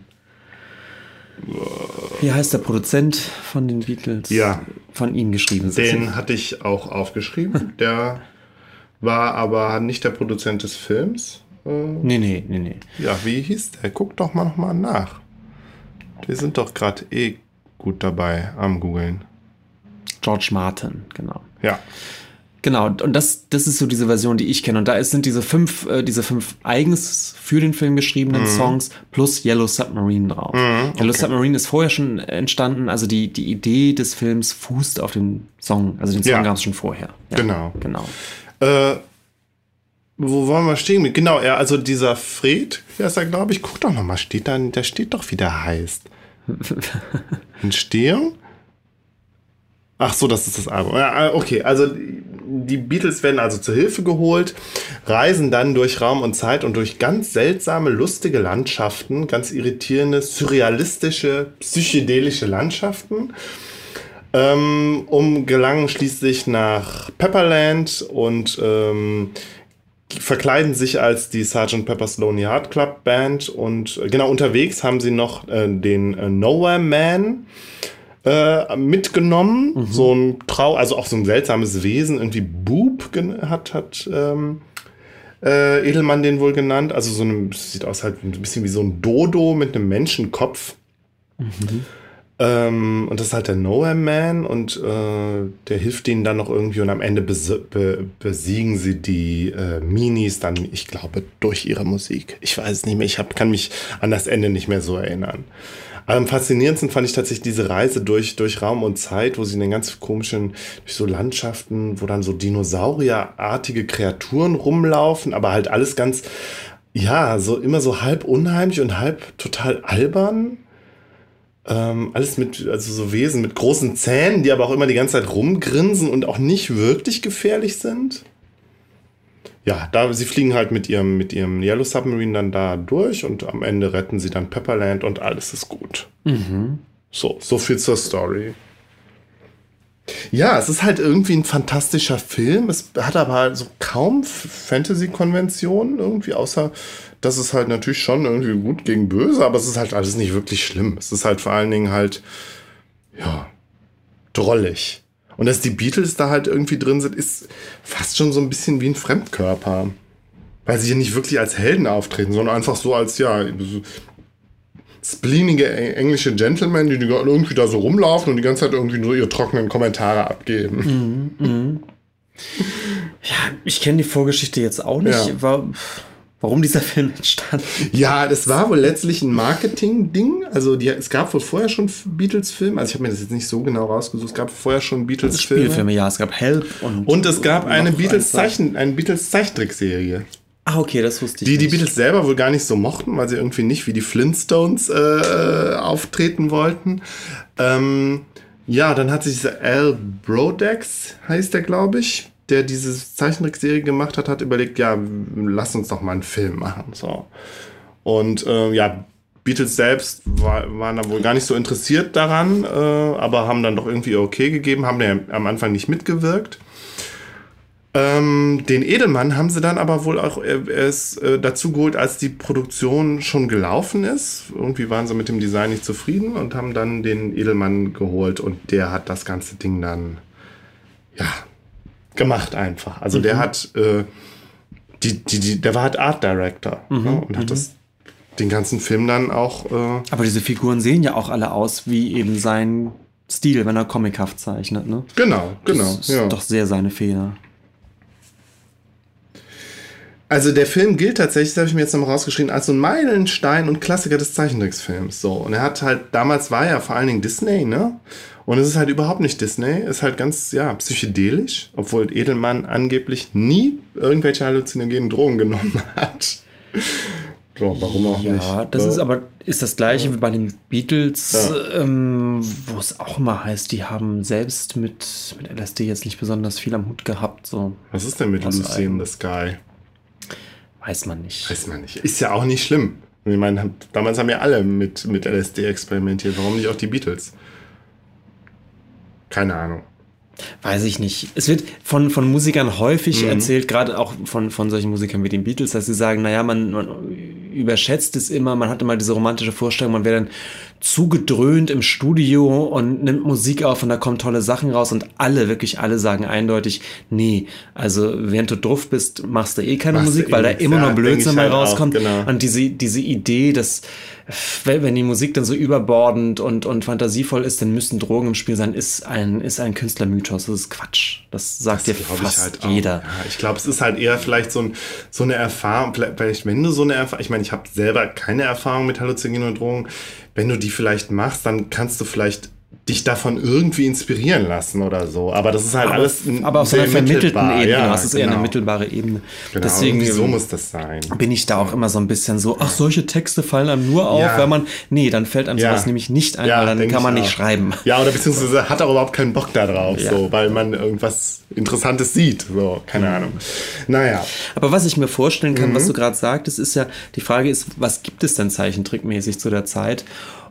wie heißt der Produzent von den Beatles? Ja. Von ihnen geschrieben. Den hatte ich auch aufgeschrieben. [laughs] Der war aber nicht der Produzent des Films. Äh, Nee, nee, nee, nee. ja, wie hieß der? Guck doch mal noch mal nach. Wir sind doch gerade eh gut dabei am googeln. George Martin, genau. Ja. Genau, und das, das ist so diese Version, die ich kenne. Und da ist, sind diese fünf, äh, diese fünf eigens für den Film geschriebenen Mhm. Songs plus Yellow Submarine drauf. Yellow Submarine ist vorher schon entstanden, also die, die Idee des Films fußt auf dem Song. Also den Song Ja. gab es schon vorher. Ja, Genau. Genau. Äh, wo wollen wir stehen? Genau, ja, also dieser Fred, der ist er, glaube ich, guck doch noch mal, steht da, der steht doch, wie der heißt. [laughs] Entstehung? Ach so, das ist das Album. Ja, okay, also die Beatles werden also zur Hilfe geholt, reisen dann durch Raum und Zeit und durch ganz seltsame, lustige Landschaften, ganz irritierende, surrealistische, psychedelische Landschaften ähm, um gelangen schließlich nach Pepperland und ähm, verkleiden sich als die Sgt. Pepper's Lonely Heart Club Band und äh, genau unterwegs haben sie noch äh, den äh, Nowhere Man äh, mitgenommen, so ein Trau, also auch so ein seltsames Wesen, irgendwie Boob gen- hat hat ähm, äh, Edelmann den wohl genannt, also so ein sieht aus halt ein bisschen wie so ein Dodo mit einem Menschenkopf. Ähm, und das ist halt der Nowhere Man und äh, der hilft ihnen dann noch irgendwie und am Ende be besiegen sie die äh, Minis dann, ich glaube, durch ihre Musik. Ich weiß es nicht mehr, ich hab, kann mich an das Ende nicht mehr so erinnern. Am faszinierendsten fand ich tatsächlich diese Reise durch, durch Raum und Zeit, wo sie in den ganz komischen, durch so Landschaften, wo dann so dinosaurierartige Kreaturen rumlaufen, aber halt alles ganz, ja, so immer so halb unheimlich und halb total albern. Ähm, alles mit, also so Wesen mit großen Zähnen, die aber auch immer die ganze Zeit rumgrinsen und auch nicht wirklich gefährlich sind. Ja, da, sie fliegen halt mit ihrem, mit ihrem Yellow Submarine dann da durch und am Ende retten sie dann Pepperland und alles ist gut. So, so viel zur Story. Ja, es ist halt irgendwie ein fantastischer Film. Es hat aber so kaum Fantasy-Konventionen irgendwie, außer dass es halt natürlich schon irgendwie gut gegen böse, aber es ist halt alles nicht wirklich schlimm. Es ist halt vor allen Dingen halt, ja, drollig. Und dass die Beatles da halt irgendwie drin sind, ist fast schon so ein bisschen wie ein Fremdkörper. Weil sie hier nicht wirklich als Helden auftreten, sondern einfach so als, ja, so spleenige eng- englische Gentlemen, die, die irgendwie da so rumlaufen und die ganze Zeit irgendwie nur ihre trockenen Kommentare abgeben. Ich kenne die Vorgeschichte jetzt auch nicht, Ja. wa- warum dieser [laughs] Film entstand. Ja, das war wohl letztlich ein Marketing-Ding. Also die, es gab wohl vorher schon Beatles-Filme. Also ich habe mir das jetzt nicht so genau rausgesucht. Es gab vorher schon Beatles-Filme. Spielfilme, ja, es gab Help und. Und es gab und eine Beatles-Zeichen, eine Beatles-Zeichentrickserie. Ah, okay, das wusste ich. Die die nicht. Beatles selber wohl gar nicht so mochten, weil sie irgendwie nicht wie die Flintstones äh, auftreten wollten. Ähm, ja, dann hat sich dieser Al Brodex, heißt der, glaube ich, der diese Zeichentrickserie gemacht hat, hat überlegt, ja, lass uns doch mal einen Film machen. So. Und äh, ja, Beatles selbst war, waren da wohl gar nicht so interessiert daran, äh, aber haben dann doch irgendwie okay gegeben, haben ja am Anfang nicht mitgewirkt. Ähm, den Edelmann haben sie dann aber wohl auch erst äh, dazu geholt, als die Produktion schon gelaufen ist. Irgendwie waren sie mit dem Design nicht zufrieden und haben dann den Edelmann geholt und der hat das ganze Ding dann ja gemacht einfach. Also der hat äh, die, die, die, der war halt Art Director ne, und hat das den ganzen Film dann auch äh, Aber diese Figuren sehen ja auch alle aus wie eben sein Stil, wenn er comichaft zeichnet, ne? genau, genau. Das ist ja. doch sehr seine Fehler. Also der Film gilt tatsächlich, das habe ich mir jetzt nochmal rausgeschrieben, als so ein Meilenstein und Klassiker des Zeichentricksfilms. So. Und er hat halt, damals war er vor allen Dingen Disney, ne? Und es ist halt überhaupt nicht Disney, ist halt ganz, ja, psychedelisch, obwohl Edelmann angeblich nie irgendwelche halluzinogenen Drogen genommen hat. [laughs] So, warum auch ja, nicht? Ja, das so. ist aber ist das gleiche ja. wie bei den Beatles, ja. ähm, wo es auch immer heißt, die haben selbst mit, mit LSD jetzt nicht besonders viel am Hut gehabt. So. Was ist denn mit Lucy in the Sky? Weiß man nicht. Weiß man nicht. Ist ja auch nicht schlimm. Ich meine, damals haben ja alle mit, mit LSD experimentiert. Warum nicht auch die Beatles? Keine Ahnung. Weiß ich nicht. Es wird von, von Musikern häufig mhm. erzählt, gerade auch von, von solchen Musikern wie den Beatles, dass sie sagen, naja, man, man überschätzt es immer, man hat immer diese romantische Vorstellung, man wäre dann zugedröhnt im Studio und nimmt Musik auf und da kommen tolle Sachen raus und alle, wirklich alle sagen eindeutig, nee, also während du drauf bist, machst du eh keine machst Musik, eh weil da immer nur Blödsinn mal halt rauskommt. Auch, genau. Und diese, diese Idee, dass wenn die Musik dann so überbordend und, und fantasievoll ist, dann müssen Drogen im Spiel sein, ist ein, ist ein Künstlermythos. Das ist Quatsch. Das sagt das dir fast halt jeder. Ja, ich glaube, es ist halt eher vielleicht so, ein, so eine Erfahrung, vielleicht, wenn du so eine Erfahrung, ich meine, ich habe selber keine Erfahrung mit Halluzinogenen Drogen, wenn du die vielleicht machst, dann kannst du vielleicht dich davon irgendwie inspirieren lassen oder so. Aber das ist halt aber, alles. Aber auf so einer vermittelten Ebene. Ja, das ist genau. eher eine genau. mittelbare Ebene. Genau, Deswegen so muss das sein. Bin ich da auch immer so ein bisschen so, ach, solche Texte fallen einem nur auf, ja. wenn man. Nee, dann fällt einem ja. sowas nämlich nicht ein, ja, weil dann kann man nicht schreiben. Ja, oder beziehungsweise hat auch überhaupt keinen Bock da drauf, so, weil man irgendwas Interessantes sieht. So, keine mhm. Ahnung. Naja. Aber was ich mir vorstellen kann, mhm. was du gerade sagtest, ist ja, die Frage ist, was gibt es denn zeichentrickmäßig zu der Zeit?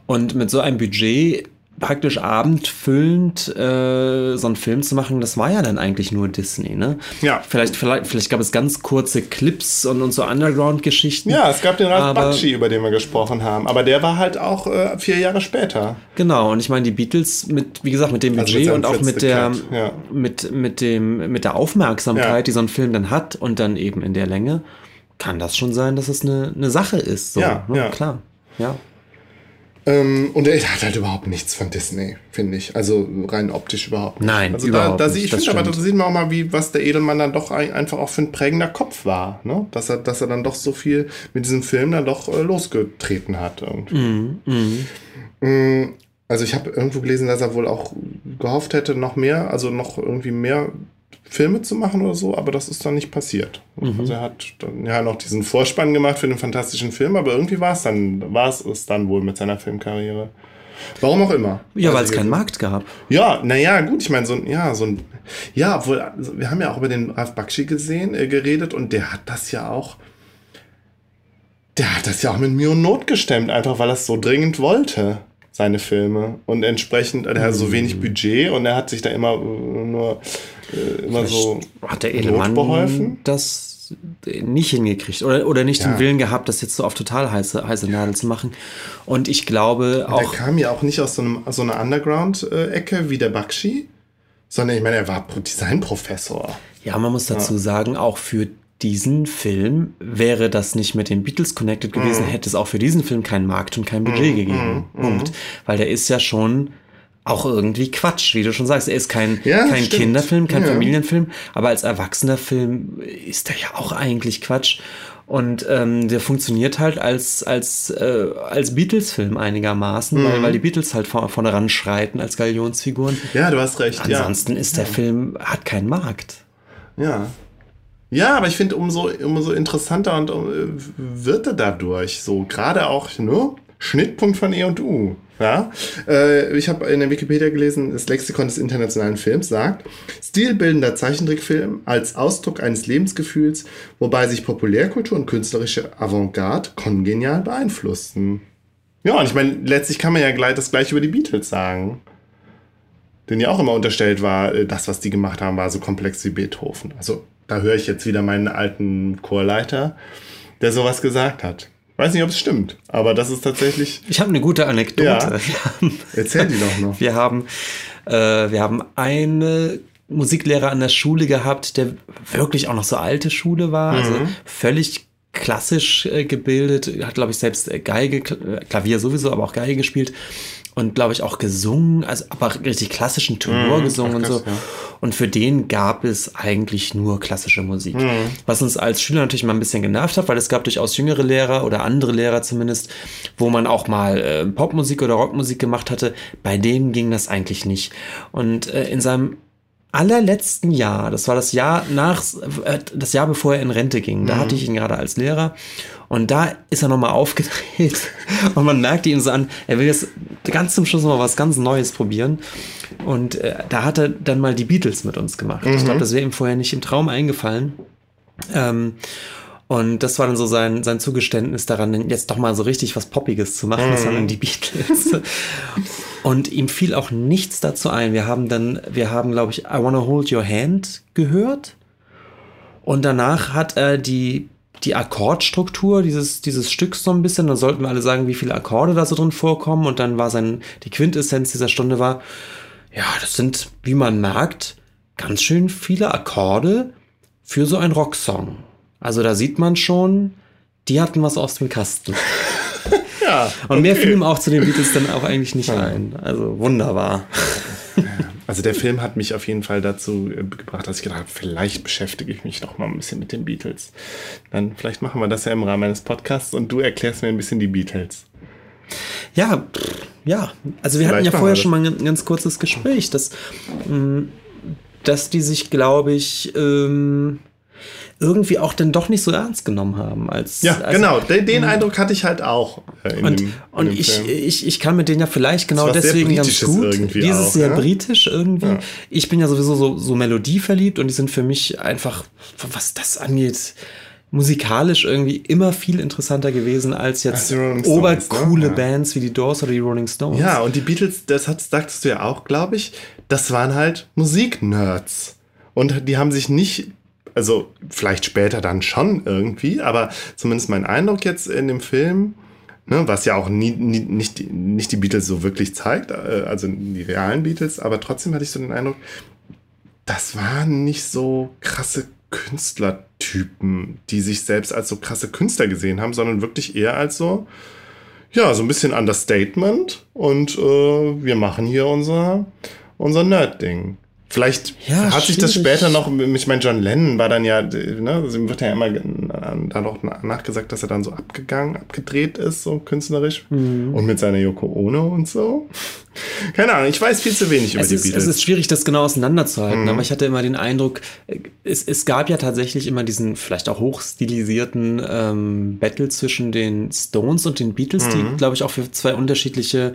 Und mit so einem Budget praktisch abendfüllend äh, so einen Film zu machen, das war ja dann eigentlich nur Disney, ne? Ja. Vielleicht, vielleicht, vielleicht gab es ganz kurze Clips und, und so Underground-Geschichten. Ja, es gab den Ralph Bakshi, über den wir gesprochen haben, aber der war halt auch äh, vier Jahre später. Genau, und ich meine, die Beatles mit, wie gesagt, mit dem also Budget und auch mit der, ja. mit, mit, dem, mit der Aufmerksamkeit, ja. die so ein Film dann hat und dann eben in der Länge, kann das schon sein, dass es eine, eine Sache ist. So, ja, ne? ja, klar. Ja. Ähm, und er hat halt überhaupt nichts von Disney, finde ich. Also rein optisch überhaupt nicht. Nein, also überhaupt da, da nicht. Ich finde aber, da sieht man auch mal, wie, was der Edelmann dann doch einfach auch für ein prägender Kopf war. Ne? Dass, er, dass er dann doch so viel mit diesem Film dann doch äh, losgetreten hat. Irgendwie. Mm, mm. Mm, also ich habe irgendwo gelesen, dass er wohl auch gehofft hätte, noch mehr, also noch irgendwie mehr Filme zu machen oder so, aber das ist dann nicht passiert. Mhm. Also er hat dann ja noch diesen Vorspann gemacht für den fantastischen Film, aber irgendwie war es dann, war es es dann wohl mit seiner Filmkarriere. Warum auch immer. Ja, weil es keinen Markt gab. Ja, naja, gut, ich meine, so ein, ja, so ein, ja, obwohl, also wir haben ja auch über den Ralf Bakshi gesehen, äh, geredet und der hat das ja auch, der hat das ja auch mit Mühe und Not gestemmt, einfach weil er es so dringend wollte seine Filme. Und entsprechend, er hat so wenig mhm. Budget und er hat sich da immer äh, nur äh, immer so hat der Edelmann beholfen. das nicht hingekriegt oder, oder nicht ja. den Willen gehabt, das jetzt so auf total heiße, heiße Nadel zu machen. Und ich glaube auch. Er kam ja auch nicht aus so, einem, so einer Underground-Ecke wie der Bakshi, sondern ich meine, er war Designprofessor. Ja, man muss dazu ja. sagen, auch für diesen Film wäre das nicht mit den Beatles connected gewesen, mm. hätte es auch für diesen Film keinen Markt und kein Budget mm, gegeben. Mm, Punkt. Weil der ist ja schon auch irgendwie Quatsch, wie du schon sagst. Er ist kein, ja, kein Kinderfilm, kein ja. Familienfilm, aber als erwachsener Film ist er ja auch eigentlich Quatsch. Und ähm, der funktioniert halt als, als, äh, als Beatles-Film einigermaßen, mhm. weil, weil die Beatles halt vor, vorne ranschreiten als Galionsfiguren. Ja, du hast recht. Ansonsten ja. ist der Film, hat keinen Markt. Ja, ja, aber ich finde, umso, umso interessanter und uh, wird er dadurch. So, gerade auch, ne? Schnittpunkt von E und U. Ja? Äh, ich habe in der Wikipedia gelesen, das Lexikon des internationalen Films sagt, stilbildender Zeichentrickfilm als Ausdruck eines Lebensgefühls, wobei sich Populärkultur und künstlerische Avantgarde kongenial beeinflussten. Ja, und ich meine, letztlich kann man ja gleich das gleiche über die Beatles sagen. Denn ja auch immer unterstellt war, äh, das, was die gemacht haben, war so komplex wie Beethoven. Also da höre ich jetzt wieder meinen alten Chorleiter, der sowas gesagt hat. Weiß nicht, ob es stimmt, aber das ist tatsächlich. Ich habe eine gute Anekdote. Ja. Erzähl die doch noch. Wir haben, äh, wir haben eine Musiklehrer an der Schule gehabt, der wirklich auch noch so alte Schule war, also mhm. also völlig klassisch äh, gebildet, hat glaube ich selbst Geige, Klavier sowieso, aber auch Geige gespielt und glaube ich auch gesungen, also aber richtig klassischen Tenor Mhm, gesungen und so. ja. Und für den gab es eigentlich nur klassische Musik. Mhm. Was uns als Schüler natürlich mal ein bisschen genervt hat, weil es gab durchaus jüngere Lehrer oder andere Lehrer zumindest, wo man auch mal äh, Popmusik oder Rockmusik gemacht hatte. Bei dem ging das eigentlich nicht. Und äh, in seinem allerletzten Jahr, das war das Jahr nach, äh, das Jahr bevor er in Rente ging, da hatte ich ihn gerade als Lehrer und da ist er nochmal [laughs] aufgedreht und man merkte ihm so an, er will jetzt ganz zum Schluss noch mal was ganz Neues probieren und äh, da hat er dann mal die Beatles mit uns gemacht. Ich glaube, das wäre ihm vorher nicht im Traum eingefallen. Ähm, und das war dann so sein, sein Zugeständnis daran, jetzt doch mal so richtig was Poppiges zu machen. Das waren dann die Beatles. Und ihm fiel auch nichts dazu ein. Wir haben dann, wir haben, glaube ich, I Wanna Hold Your Hand gehört. Und danach hat er die, die Akkordstruktur dieses, dieses Stücks so ein bisschen. Dann sollten wir alle sagen, wie viele Akkorde da so drin vorkommen. Und dann war sein, die Quintessenz dieser Stunde war, ja, das sind, wie man merkt, ganz schön viele Akkorde für so einen Rocksong. Also da sieht man schon, die hatten was aus dem Kasten. [laughs] Ja. Und mehr fiel ihm auch zu den Beatles dann auch eigentlich nicht ein. Also wunderbar. [laughs] Also der Film hat mich auf jeden Fall dazu äh, gebracht, dass ich gedacht habe, vielleicht beschäftige ich mich noch mal ein bisschen mit den Beatles. Dann vielleicht machen wir das ja im Rahmen eines Podcasts und du erklärst mir ein bisschen die Beatles. Ja, ja. Also wir hatten Vielleicht ja machen vorher schon mal ein ganz kurzes Gespräch, dass, mh, dass die sich, glaube ich, ähm, irgendwie auch dann doch nicht so ernst genommen haben. Als, Ja, als, genau. Den, den Eindruck hatte ich halt auch. äh, Und, dem, und ich, ich, ich kann mit denen ja vielleicht genau deswegen ganz gut. Dieses auch, sehr ja? britisch irgendwie. Ich bin ja sowieso so, so melodieverliebt und die sind für mich einfach, was das angeht, musikalisch irgendwie immer viel interessanter gewesen als jetzt Als obercoole ne? Ja. Bands wie die Doors oder die Rolling Stones. Ja, und die Beatles, das hat, sagtest du ja auch, glaube ich, das waren halt Musiknerds. Und die haben sich nicht, also vielleicht später dann schon irgendwie, aber zumindest mein Eindruck jetzt in dem Film, ne, was ja auch nie, nie, nicht, die- nicht die Beatles so wirklich zeigt, äh, also die realen Beatles, aber trotzdem hatte ich so den Eindruck, das waren nicht so krasse Künstlertypen, die sich selbst als so krasse Künstler gesehen haben, sondern wirklich eher als so, ja, so ein bisschen Understatement und äh, wir machen hier unser, unser Nerd-Ding. Vielleicht Ja, hat sich das später noch, ich meine, John Lennon war dann ja, ne, wird ja immer da noch nachgesagt, dass er dann so abgegangen, abgedreht ist, so künstlerisch. Mhm. Und mit seiner Yoko Ono und so. Keine Ahnung, ich weiß viel zu wenig über Es die ist, Beatles. es ist schwierig, das genau auseinanderzuhalten, Mhm. aber ich hatte immer den Eindruck, es, es gab ja tatsächlich immer diesen vielleicht auch hochstilisierten ähm, Battle zwischen den Stones und den Beatles, Mhm. die, glaube ich, auch für zwei unterschiedliche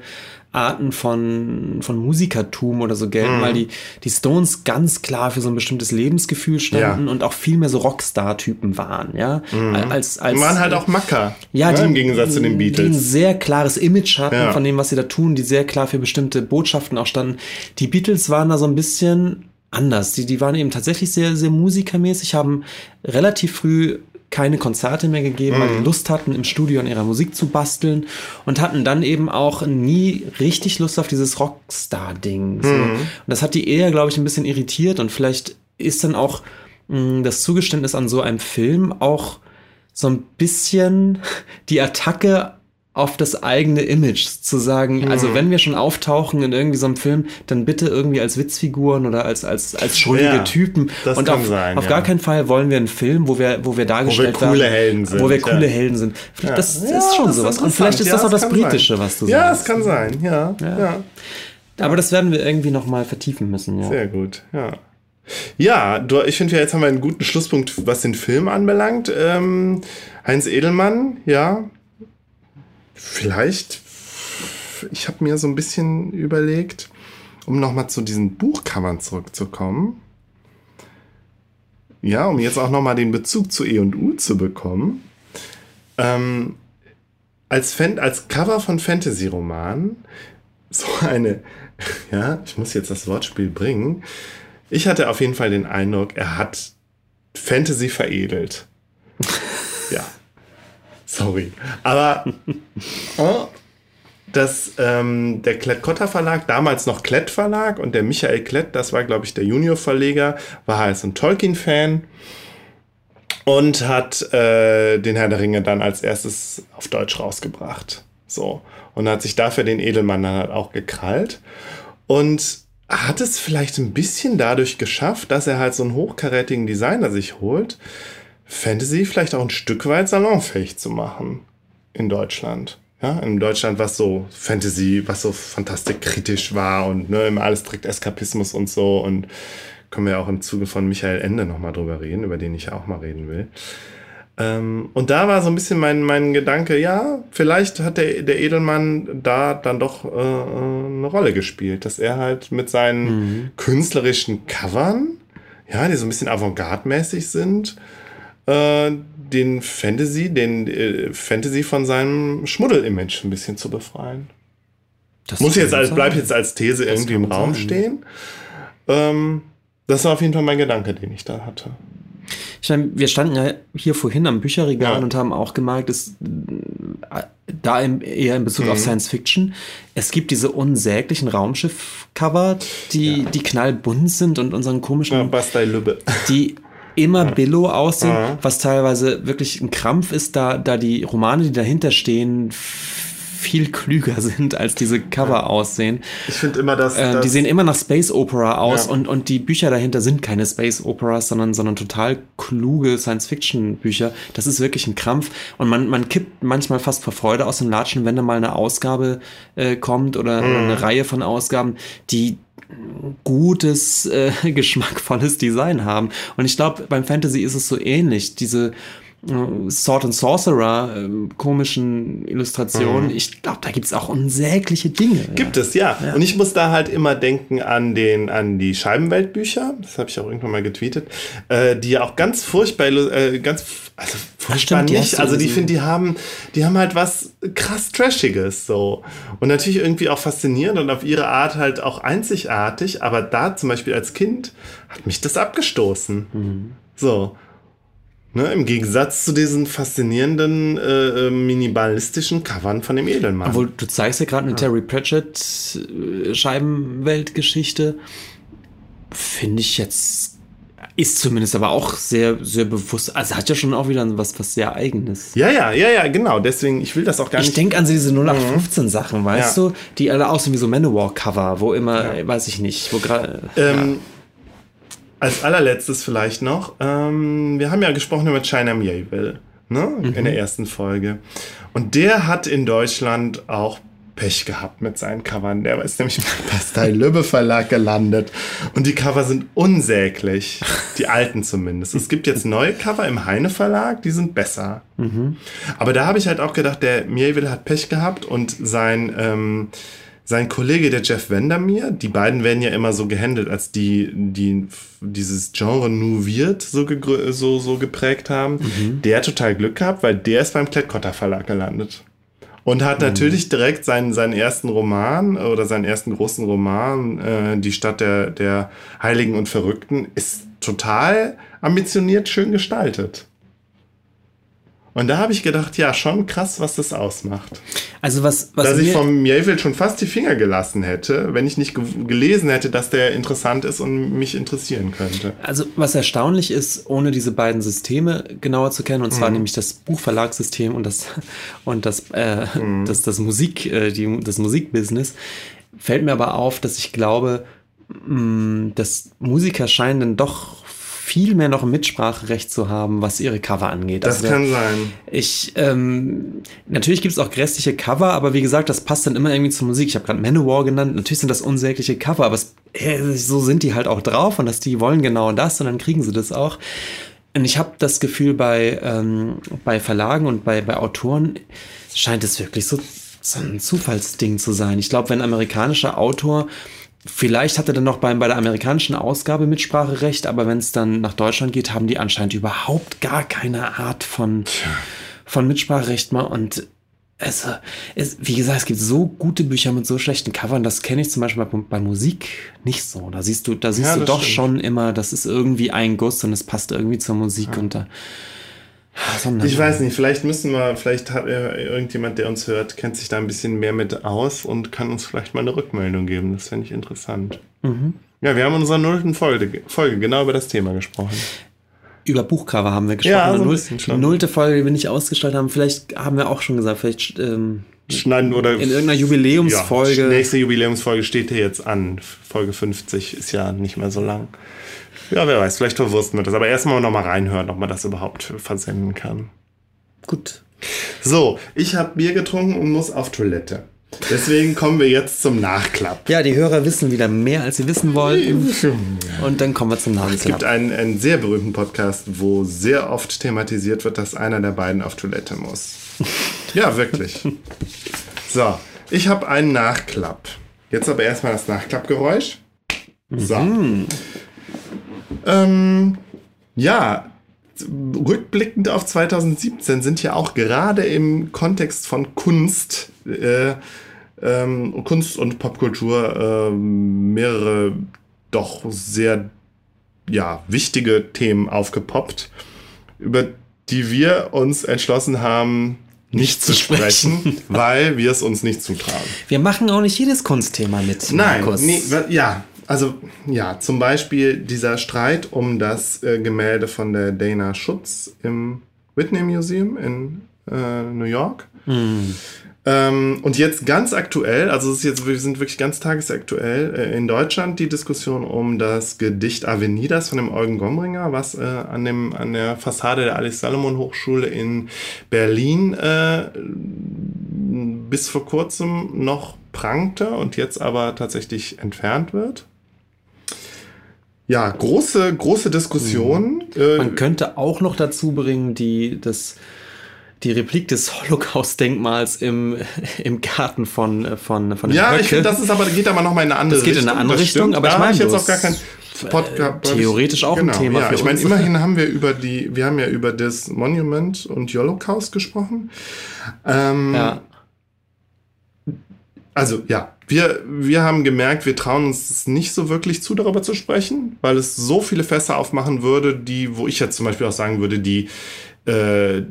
Arten von, von Musikertum oder so gelten, Mhm. weil die, die Stones ganz klar für so ein bestimmtes Lebensgefühl standen Ja. und auch viel mehr so Rockstar-Typen waren, ja. Als, als, die waren halt auch Macker. ja, ne, die, im Gegensatz zu den Die ein Beatles. sehr klares Image hatten Ja. von dem, was sie da tun, die sehr klar für bestimmte Botschaften auch standen. Die Beatles waren da so ein bisschen anders. Die, die waren eben tatsächlich sehr, sehr musikermäßig, haben relativ früh keine Konzerte mehr gegeben, weil Mhm. die Lust hatten, im Studio an ihrer Musik zu basteln und hatten dann eben auch nie richtig Lust auf dieses Rockstar-Ding. So. Mhm. Und das hat die eher, glaube ich, ein bisschen irritiert und vielleicht ist dann auch mh, das Zugeständnis an so einem Film auch so ein bisschen die Attacke auf das eigene Image zu sagen, Mhm. also wenn wir schon auftauchen in irgendwie so einem Film, dann bitte irgendwie als Witzfiguren oder als als als schuldige Ja, Typen das und kann auf, sein, auf ja. gar keinen Fall wollen wir einen Film, wo wir wo wir dargestellt coole werden, Helden sind, wo wir ja. coole Helden sind. Das Ja, ist schon das sowas und interessant. vielleicht ist Ja, das auch das britische, sein. was du Ja, sagst. es kann sein, ja. ja. Aber das werden wir irgendwie noch mal vertiefen müssen, ja. Sehr gut, ja. Ja, du, ich finde, jetzt haben wir einen guten Schlusspunkt, was den Film anbelangt. Ähm, Heinz Edelmann, ja, vielleicht, ich habe mir so ein bisschen überlegt, um nochmal zu diesen Buchcovern zurückzukommen. Ja, um jetzt auch nochmal den Bezug zu E und U zu bekommen. Ähm, als, Fan, als Cover von Fantasy-Romanen so eine, [laughs] ja, ich muss jetzt das Wortspiel bringen. Ich hatte auf jeden Fall den Eindruck, er hat Fantasy veredelt. Sorry. Aber [laughs] äh, dass ähm, der Klett-Cotta Verlag, damals noch Klett Verlag und der Michael Klett, das war glaube ich der Junior-Verleger, war halt so ein Tolkien-Fan und hat äh, den Herr der Ringe dann als erstes auf Deutsch rausgebracht. So. Und hat sich dafür den Edelmann dann halt auch gekrallt. Und hat es vielleicht ein bisschen dadurch geschafft, dass er halt so einen hochkarätigen Designer sich holt, Fantasy vielleicht auch ein Stück weit salonfähig zu machen in Deutschland. Ja, in Deutschland, was so Fantasy, was so fantastikkritisch war und ne, immer alles direkt Eskapismus und so. Und können wir auch im Zuge von Michael Ende nochmal drüber reden, über den ich ja auch mal reden will. Ähm, und da war so ein bisschen mein, mein Gedanke, ja, vielleicht hat der, der Edelmann da dann doch äh, eine Rolle gespielt, dass er halt mit seinen mhm. künstlerischen Covern, ja, die so ein bisschen avantgarde-mäßig sind, äh, den Fantasy, den äh, Fantasy von seinem Schmuddel-Image ein bisschen zu befreien. Das Muss jetzt als, bleibt jetzt als These das irgendwie im Raum sein. stehen. Ähm, das war auf jeden Fall mein Gedanke, den ich da hatte. Ich meine, wir standen ja hier vorhin am Bücherregal ja. und haben auch gemerkt, dass äh, da im, eher in Bezug mhm. auf Science Fiction, es gibt diese unsäglichen Raumschiff-Cover, die, ja. die knallbunt sind und unseren komischen. Ja, Bastei Lübbe. Die [laughs] immer Billo aussehen, ja. was teilweise wirklich ein Krampf ist, da, da die Romane, die dahinter stehen, viel klüger [laughs] sind, als diese Cover ja. aussehen. Ich finde immer, dass, äh, Die sehen immer nach Space Opera aus ja. und, und die Bücher dahinter sind keine Space Operas, sondern, sondern total kluge Science-Fiction-Bücher. Das ist wirklich ein Krampf und man, man kippt manchmal fast vor Freude aus den Latschen, wenn da mal eine Ausgabe äh, kommt oder, mhm. oder eine Reihe von Ausgaben, die gutes, äh, [laughs] geschmackvolles Design haben. Und ich glaube, beim Fantasy ist es so ähnlich. Diese Sword and Sorcerer äh, komischen Illustrationen. Mhm. Ich glaube, da gibt es auch unsägliche Dinge. Gibt ja. es, ja. ja. Und ich muss da halt immer denken an den, an die Scheibenweltbücher. Das habe ich auch irgendwann mal getweetet, äh, die ja auch ganz furchtbar, äh, ganz, also furchtbar stimmt, nicht. Also die finde, die haben, die haben halt was krass Trashiges so. Und natürlich irgendwie auch faszinierend und auf ihre Art halt auch einzigartig. Aber da zum Beispiel als Kind hat mich das abgestoßen. Mhm. So. Ne, Im Gegensatz zu diesen faszinierenden äh, äh, minimalistischen Covern von dem Edelmann. Obwohl, du zeigst ja gerade eine ja. Terry Pratchett äh. Finde ich jetzt, ist zumindest aber auch sehr, sehr bewusst. Also hat ja schon auch wieder was, was sehr Eigenes. Ja, ja, ja, ja, genau. Deswegen, ich will das auch gar nicht. Ich denke an diese 0815 Sachen, weißt ja. du? Die alle aussehen wie so Manowar-Cover, wo immer, ja. weiß ich nicht, wo gerade. Ähm, als allerletztes vielleicht noch, ähm, wir haben ja gesprochen über China Mieville ne? Mhm. in der ersten Folge. Und der hat in Deutschland auch Pech gehabt mit seinen Covern. Der ist nämlich beim Bastei Lübbe Verlag gelandet. Und die Cover sind unsäglich. Die alten zumindest. Es gibt jetzt neue Cover im Heine Verlag, die sind besser. Mhm. Aber da habe ich halt auch gedacht, der Mieville hat Pech gehabt und sein. Ähm, sein Kollege, der Jeff Vandermeer, die beiden werden ja immer so gehandelt, als die, die dieses Genre Nouviert so, so, so geprägt haben. Mhm. Der hat total Glück gehabt, weil der ist beim Klett-Cotta Verlag gelandet. Und hat mhm. natürlich direkt seinen, seinen ersten Roman oder seinen ersten großen Roman, äh, Die Stadt der, der Heiligen und Verrückten, ist total ambitioniert schön gestaltet. Und da habe ich gedacht, ja, schon krass, was das ausmacht. Also was, was dass ich vom Mieville schon fast die Finger gelassen hätte, wenn ich nicht ge gelesen hätte, dass der interessant ist und mich interessieren könnte. Also was erstaunlich ist, ohne diese beiden Systeme genauer zu kennen, und zwar mhm. nämlich das Buchverlagssystem und das [laughs] und das äh, mhm. das, das Musik äh, die, das Musikbusiness, fällt mir aber auf, dass ich glaube, mh, mm, dass Musiker scheinen dann doch viel mehr noch ein Mitspracherecht zu haben, was ihre Cover angeht. Das also, kann sein. Ich, ähm, natürlich gibt es auch grässliche Cover, aber wie gesagt, das passt dann immer irgendwie zur Musik. Ich habe gerade Manowar genannt. Natürlich sind das unsägliche Cover, aber es, äh, so sind die halt auch drauf und dass die wollen genau das und dann kriegen sie das auch. Und ich habe das Gefühl, bei, ähm, bei Verlagen und bei, bei Autoren scheint es wirklich so, so ein Zufallsding zu sein. Ich glaube, wenn ein amerikanischer Autor Vielleicht hat er dann noch bei, bei der amerikanischen Ausgabe Mitspracherecht, aber wenn es dann nach Deutschland geht, haben die anscheinend überhaupt gar keine Art von, von Mitspracherecht mehr. Und also, es, wie gesagt, es gibt so gute Bücher mit so schlechten Covern, das kenne ich zum Beispiel bei, bei, Musik nicht so. Da siehst du, da siehst ja, du doch stimmt. schon immer, das ist irgendwie ein Guss und es passt irgendwie zur Musik ja. und da ich weiß nicht, vielleicht müssen wir, vielleicht hat irgendjemand, der uns hört, kennt sich da ein bisschen mehr mit aus und kann uns vielleicht mal eine Rückmeldung geben. Das fände ich interessant. Mhm. Ja, wir haben in unserer nullten Folge, Folge genau über das Thema gesprochen. Über Buchcover haben wir gesprochen. Ja, so ein Null- nullte Folge, die wir nicht ausgestrahlt haben. Vielleicht haben wir auch schon gesagt, vielleicht ähm, Schneiden oder in irgendeiner ja, Jubiläumsfolge. nächste Jubiläumsfolge steht hier jetzt an. Folge 50 ist ja nicht mehr so lang. Ja, wer weiß, vielleicht verwursten wir das. Aber erstmal noch mal reinhören, ob man das überhaupt versenden kann. Gut. So, ich habe Bier getrunken und muss auf Toilette. Deswegen kommen wir jetzt zum Nachklapp. Ja, die Hörer wissen wieder mehr, als sie wissen wollten. Und dann kommen wir zum Es gibt Nachklapp. einen, einen sehr berühmten Podcast, wo sehr oft thematisiert wird, dass einer der beiden auf Toilette muss. [laughs] Ja, wirklich. So, ich habe einen Nachklapp. Jetzt aber erstmal das Nachklappgeräusch. So. Ähm, ja, rückblickend auf 2017 sind ja auch gerade im Kontext von Kunst, äh, ähm, Kunst und Popkultur ähm, mehrere doch sehr ja, wichtige Themen aufgepoppt, über die wir uns entschlossen haben, nicht zu sprechen. weil wir es uns nicht zutrauen. Wir machen auch nicht jedes Kunstthema mit. Nein, nee, ja, also ja, zum Beispiel dieser Streit um das äh, Gemälde von der Dana Schutz im Whitney Museum in äh, New York. Ähm, und jetzt ganz aktuell, also es ist jetzt, wir sind wirklich ganz tagesaktuell, äh, in Deutschland die Diskussion um das Gedicht Avenidas von dem Eugen Gomringer, was äh, an, dem, an der Fassade der Alice Salomon Hochschule in Berlin äh, bis vor kurzem noch prangte und jetzt aber tatsächlich entfernt wird. Ja, große, große Diskussion. Äh, Man könnte auch noch dazu bringen, die, das, die Replik des Holocaust-Denkmals im, [laughs] im Garten von, von, von dem ja, Höcke. ich finde, das ist aber, geht aber noch mal in eine andere Das geht in Richtung. eine andere Richtung, stimmt. aber ich meine ich jetzt auch gar kein Podcast. äh, theoretisch auch ein Thema ja, ich meine, immerhin haben wir über die, wir haben ja über das Monument und Holocaust gesprochen. Ähm, ja. Also ja, wir, wir haben gemerkt, wir trauen uns nicht so wirklich zu, darüber zu sprechen, weil es so viele Fässer aufmachen würde, die, wo ich jetzt zum Beispiel auch sagen würde, die, äh,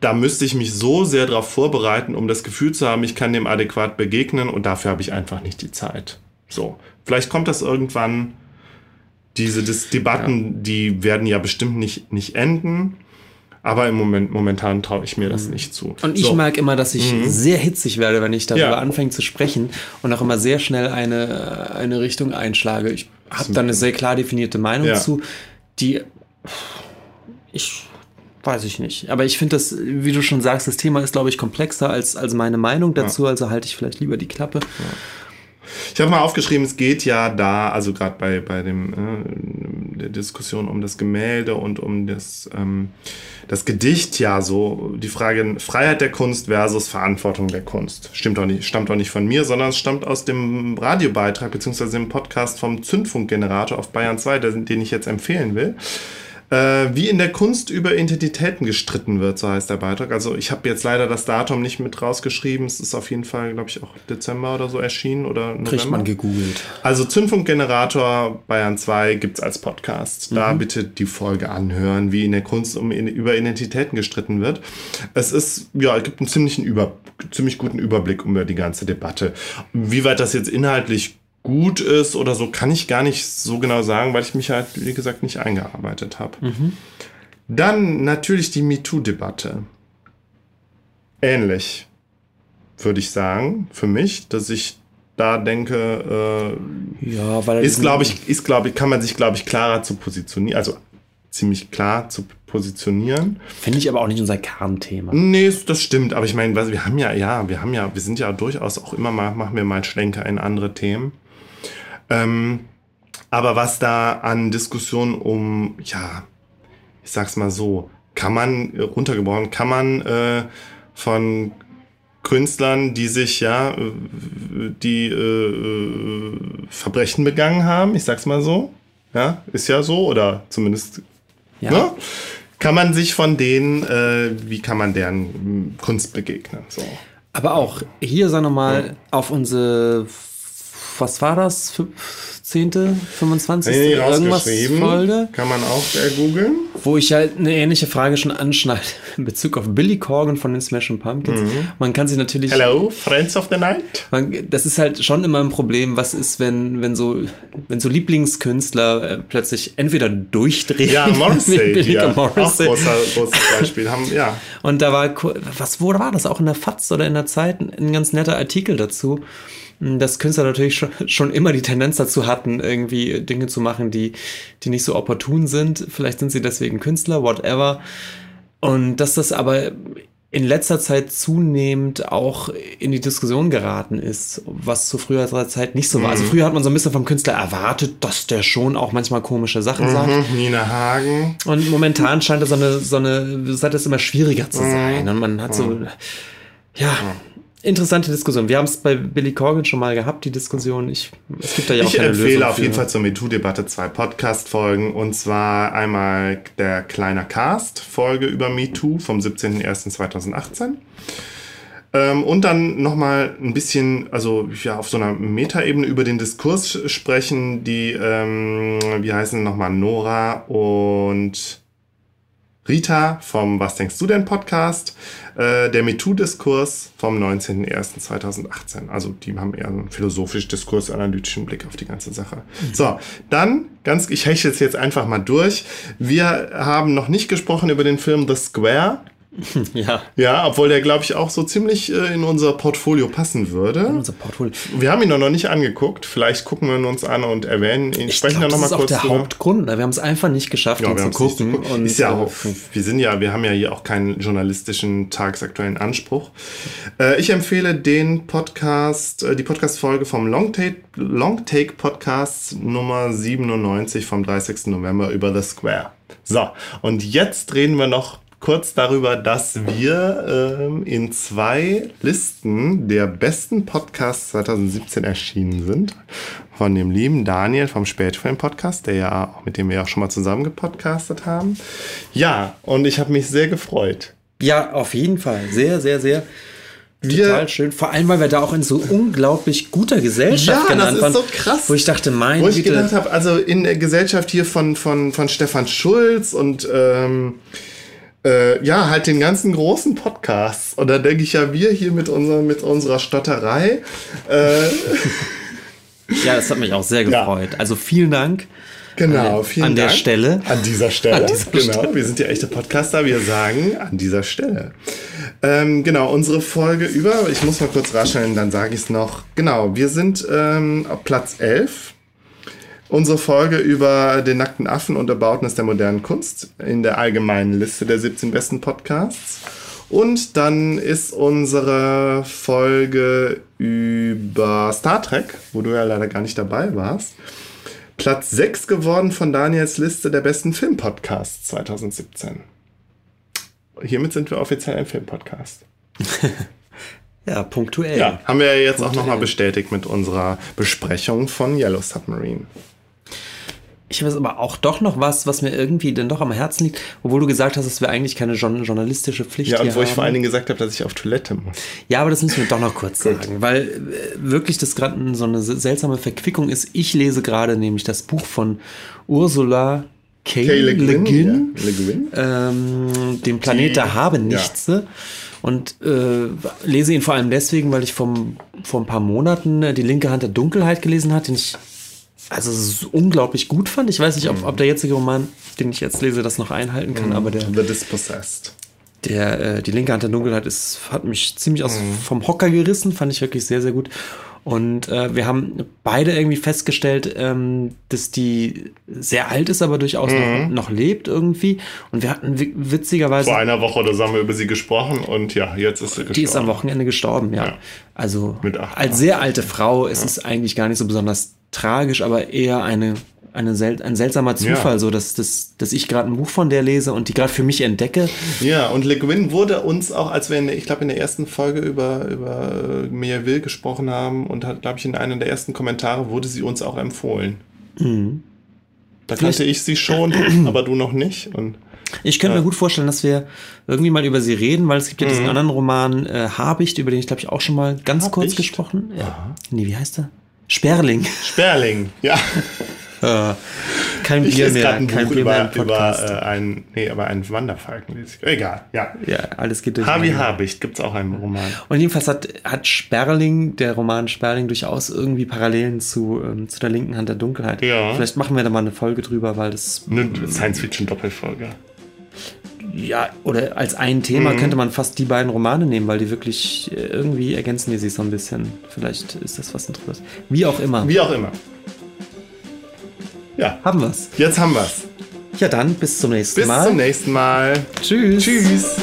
da müsste ich mich so sehr darauf vorbereiten, um das Gefühl zu haben, ich kann dem adäquat begegnen und dafür habe ich einfach nicht die Zeit. So, vielleicht kommt das irgendwann. Diese Dis Debatten, die werden ja bestimmt nicht, nicht enden. Aber im Moment, momentan traue ich mir das nicht zu. Mhm. Und ich so. merke immer, dass ich sehr hitzig werde, wenn ich darüber Ja. anfange zu sprechen und auch immer sehr schnell eine, eine Richtung einschlage. Ich habe da eine sehr klar definierte Meinung Ja. zu, die ich weiß ich nicht. Aber ich finde das, wie du schon sagst, das Thema ist, glaube ich, komplexer als, als meine Meinung dazu, also halte ich vielleicht lieber die Klappe. Ich habe mal aufgeschrieben, es geht ja da, also gerade bei, bei dem, äh, Diskussion um das Gemälde und um das, ähm, das Gedicht ja so, die Frage Freiheit der Kunst versus Verantwortung der Kunst. Stimmt doch nicht, stammt doch nicht von mir, sondern es stammt aus dem Radiobeitrag beziehungsweise dem Podcast vom Zündfunkgenerator auf Bayern 2, den den ich jetzt empfehlen will. Äh, wie in der Kunst über Identitäten gestritten wird, so heißt der Beitrag. Also ich habe jetzt leider das Datum nicht mit rausgeschrieben. Es ist auf jeden Fall, glaube ich, auch Dezember oder so erschienen oder November. Kriegt man gegoogelt. Also Zündfunkgenerator Bayern 2 gibt's als Podcast. Da bitte die Folge anhören, wie in der Kunst um, in, über Identitäten gestritten wird. Es ist, ja, es gibt einen ziemlichen über, ziemlich guten Überblick über die ganze Debatte. Wie weit das jetzt inhaltlich gut ist oder so, kann ich gar nicht so genau sagen, weil ich mich halt, wie gesagt, nicht eingearbeitet habe. Dann natürlich die MeToo-Debatte. Ähnlich, würde ich sagen, für mich, dass ich da denke, äh, Ja, weil ist glaube ich, ist glaube ich, kann man sich glaube ich klarer zu positionieren, also ziemlich klar zu positionieren. Finde ich aber auch nicht unser Kernthema. Nee, das stimmt, aber ich meine, wir haben ja, ja, wir haben ja, wir sind ja durchaus auch immer mal, machen wir mal Schlenker in andere Themen. Ähm, aber was da an Diskussionen um, ja, ich sag's mal so, kann man, runtergebrochen, kann man äh, von Künstlern, die sich ja, äh, die äh, äh, Verbrechen begangen haben, ich sag's mal so, ja, ist ja so, oder zumindest Ja. Ne? Kann man sich von denen, äh, wie kann man deren Kunst begegnen? So. Aber auch hier, sagen wir mal, auf unsere, was war das? Fü- zehnte, 25. Nee, irgendwas. Folge, Kann man auch äh, googeln. wo ich halt eine ähnliche Frage schon anschneide [laughs] in Bezug auf Billy Corgan von den Smashing Pumpkins. Man kann sich natürlich Hello, Friends of the Night. man, das ist halt schon immer ein Problem, was ist, wenn, wenn so, wenn so Lieblingskünstler äh, plötzlich entweder durchdrehen. Ja, [laughs] Morrissey, Billy ja, Morrissey. auch großer, großes Beispiel. Haben, ja. Und da war, was, wo war das? Auch in der FAZ oder in der Zeit ein ganz netter Artikel dazu, dass Künstler natürlich schon, schon immer die Tendenz dazu hatten, irgendwie Dinge zu machen, die, die nicht so opportun sind. Vielleicht sind sie deswegen Künstler, whatever. Und dass das aber in letzter Zeit zunehmend auch in die Diskussion geraten ist, was zu früherer Zeit nicht so war. Also früher hat man so ein bisschen vom Künstler erwartet, dass der schon auch manchmal komische Sachen sagt. Mhm, Nina Hagen. Und momentan scheint es so eine, so eine, scheint es immer schwieriger zu sein. Und man hat so, ja, interessante Diskussion. Wir haben es bei Billy Corgan schon mal gehabt, die Diskussion. Ich, es gibt da ja auch Ich keine empfehle Lösung auf jeden für. Fall zur MeToo-Debatte zwei Podcast-Folgen. Und zwar einmal der Kleiner Cast-Folge über MeToo vom 17.01.2018. Ähm, und dann nochmal ein bisschen, also ja, auf so einer Metaebene über den Diskurs sprechen, die, ähm, wie heißen nochmal, Nora und Rita vom Was denkst du denn Podcast, äh, der MeToo-Diskurs vom 19.01.2018. Also die haben eher einen philosophisch-diskursanalytischen Blick auf die ganze Sache. So, dann ganz, ich hechte es jetzt einfach mal durch. Wir haben noch nicht gesprochen über den Film The Square. [laughs] Ja, Ja, obwohl der, glaube ich, auch so ziemlich äh, in unser Portfolio passen würde. unser Portfolio. Wir haben ihn noch nicht angeguckt. Vielleicht gucken wir ihn uns an und erwähnen ihn. Ich Sprechen glaube, dann das noch mal ist auch kurz der drüber. Hauptgrund. Wir haben es einfach nicht geschafft, Ja, ihn wir zu gucken. geguckt. Und, ist ja äh, auch, wir sind ja, wir haben ja hier auch keinen journalistischen tagesaktuellen Anspruch. Äh, ich empfehle den Podcast, äh, die Podcast-Folge vom Longtake, Longtake Podcast Nummer 97 vom 30. November über The Square. So, und jetzt reden wir noch kurz darüber, dass wir ähm, in zwei Listen der besten Podcasts 2017 erschienen sind. Von dem lieben Daniel vom Spätfilm-Podcast, der ja auch, mit dem wir auch schon mal zusammen gepodcastet haben. Ja, und ich habe mich sehr gefreut. ja, auf jeden Fall. Sehr, sehr, sehr. Wir- Total schön. Vor allem, weil wir da auch in so unglaublich guter Gesellschaft Ja, das ist waren. so krass. Wo ich dachte, mein Wo ich Güte. gedacht habe, also in der Gesellschaft hier von, von, von Stefan Schulz und ähm, äh, ja, halt den ganzen großen Podcasts. Und da denke ich ja, wir hier mit, unser, mit unserer Stotterei. Äh, [laughs] Ja, das hat mich auch sehr gefreut. Also vielen Dank. genau, Äh, vielen an der Dank. Stelle. An dieser Stelle. [laughs] An dieser genau, Stelle. wir sind ja echte Podcaster, wir sagen an dieser Stelle. Ähm, genau, unsere Folge über, ich muss mal kurz rascheln, dann sage ich es noch. Genau, wir sind ähm, auf Platz 11. Unsere Folge über den nackten Affen und Erbautnis der modernen Kunst in der allgemeinen Liste der 17 besten Podcasts. Und dann ist unsere Folge über Star Trek, wo du ja leider gar nicht dabei warst, Platz 6 geworden von Daniels Liste der besten Filmpodcasts 2017. Hiermit sind wir offiziell ein Filmpodcast. [laughs] Ja, punktuell. Ja, haben wir ja jetzt auch nochmal bestätigt mit unserer Besprechung von Yellow Submarine. Ich jetzt aber auch doch noch was, was mir irgendwie dann doch am Herzen liegt, obwohl du gesagt hast, dass wir eigentlich keine journ- journalistische Pflicht Ja, hier und wo ich haben. vor allen Dingen gesagt habe, dass ich auf Toilette muss. Ja, aber das müssen wir doch noch kurz sagen, weil äh, wirklich das gerade so eine se- seltsame Verquickung ist. Ich lese gerade nämlich das Buch von Ursula K. Le Guin. Ja, Le Guin. ähm, dem Planet der Habenichtse. Und äh, lese ihn vor allem deswegen, weil ich vom, vor ein paar Monaten äh, die linke Hand der Dunkelheit gelesen hatte, den ich also so unglaublich gut fand. Ich weiß nicht, ob, ob der jetzige Roman, den ich jetzt lese, das noch einhalten kann, aber der, The Dispossessed. der, äh, die linke Hand der Dunkelheit ist, hat mich ziemlich aus, vom Hocker gerissen, fand ich wirklich sehr, sehr gut. Und äh, wir haben beide irgendwie festgestellt, ähm, dass die sehr alt ist, aber durchaus noch, noch lebt irgendwie. Und wir hatten wi- witzigerweise. Vor einer Woche oder so haben wir über sie gesprochen und ja, jetzt ist sie gestorben. Die ist am Wochenende gestorben, ja. Ja. Also als sehr alte Frau ist es eigentlich gar nicht so besonders tragisch, aber eher eine, eine sel ein seltsamer Zufall, Ja. so dass, dass, dass ich gerade ein Buch von der lese und die gerade für mich entdecke. Ja, und Le Guin wurde uns auch, als wir, in der, ich glaube, in der ersten Folge über, über äh, Merville gesprochen haben und hat, glaube ich, in einem der ersten Kommentare wurde sie uns auch empfohlen. Da Mhm. Vielleicht- kannte ich sie schon, [clears throat] aber du noch nicht. Und Ich könnte mir gut vorstellen, dass wir irgendwie mal über sie reden, weil es gibt ja diesen anderen Roman äh, Habicht, über den ich glaube ich auch schon mal ganz kurz Mhm. Habicht? gesprochen. Ja. Nee, wie heißt er? Sperling. Sperling, ja. Äh, kein Ich Bier mehr, ein kein Buch Bier mehr über, Podcast. über äh, einen, nee, aber einen Wanderfalken. lese ich. Egal, ja. ja, alles geht durch. Harvey Habicht gibt es auch einen Roman. Und jedenfalls hat, hat Sperling, der Roman Sperling, durchaus irgendwie Parallelen zu, ähm, zu der linken Hand der Dunkelheit. Ja. Vielleicht machen wir da mal eine Folge drüber, weil das Eine Science-Fiction-Doppelfolge. Ja, oder als ein Thema Mhm. könnte man fast die beiden Romane nehmen, weil die wirklich äh, irgendwie ergänzen die sich so ein bisschen. Vielleicht ist das was Interessantes. Wie auch immer. Wie auch immer. Ja, Haben wir's. jetzt haben wir's. Ja, dann bis zum nächsten Bis Mal. zum nächsten Mal. Tschüss. Tschüss.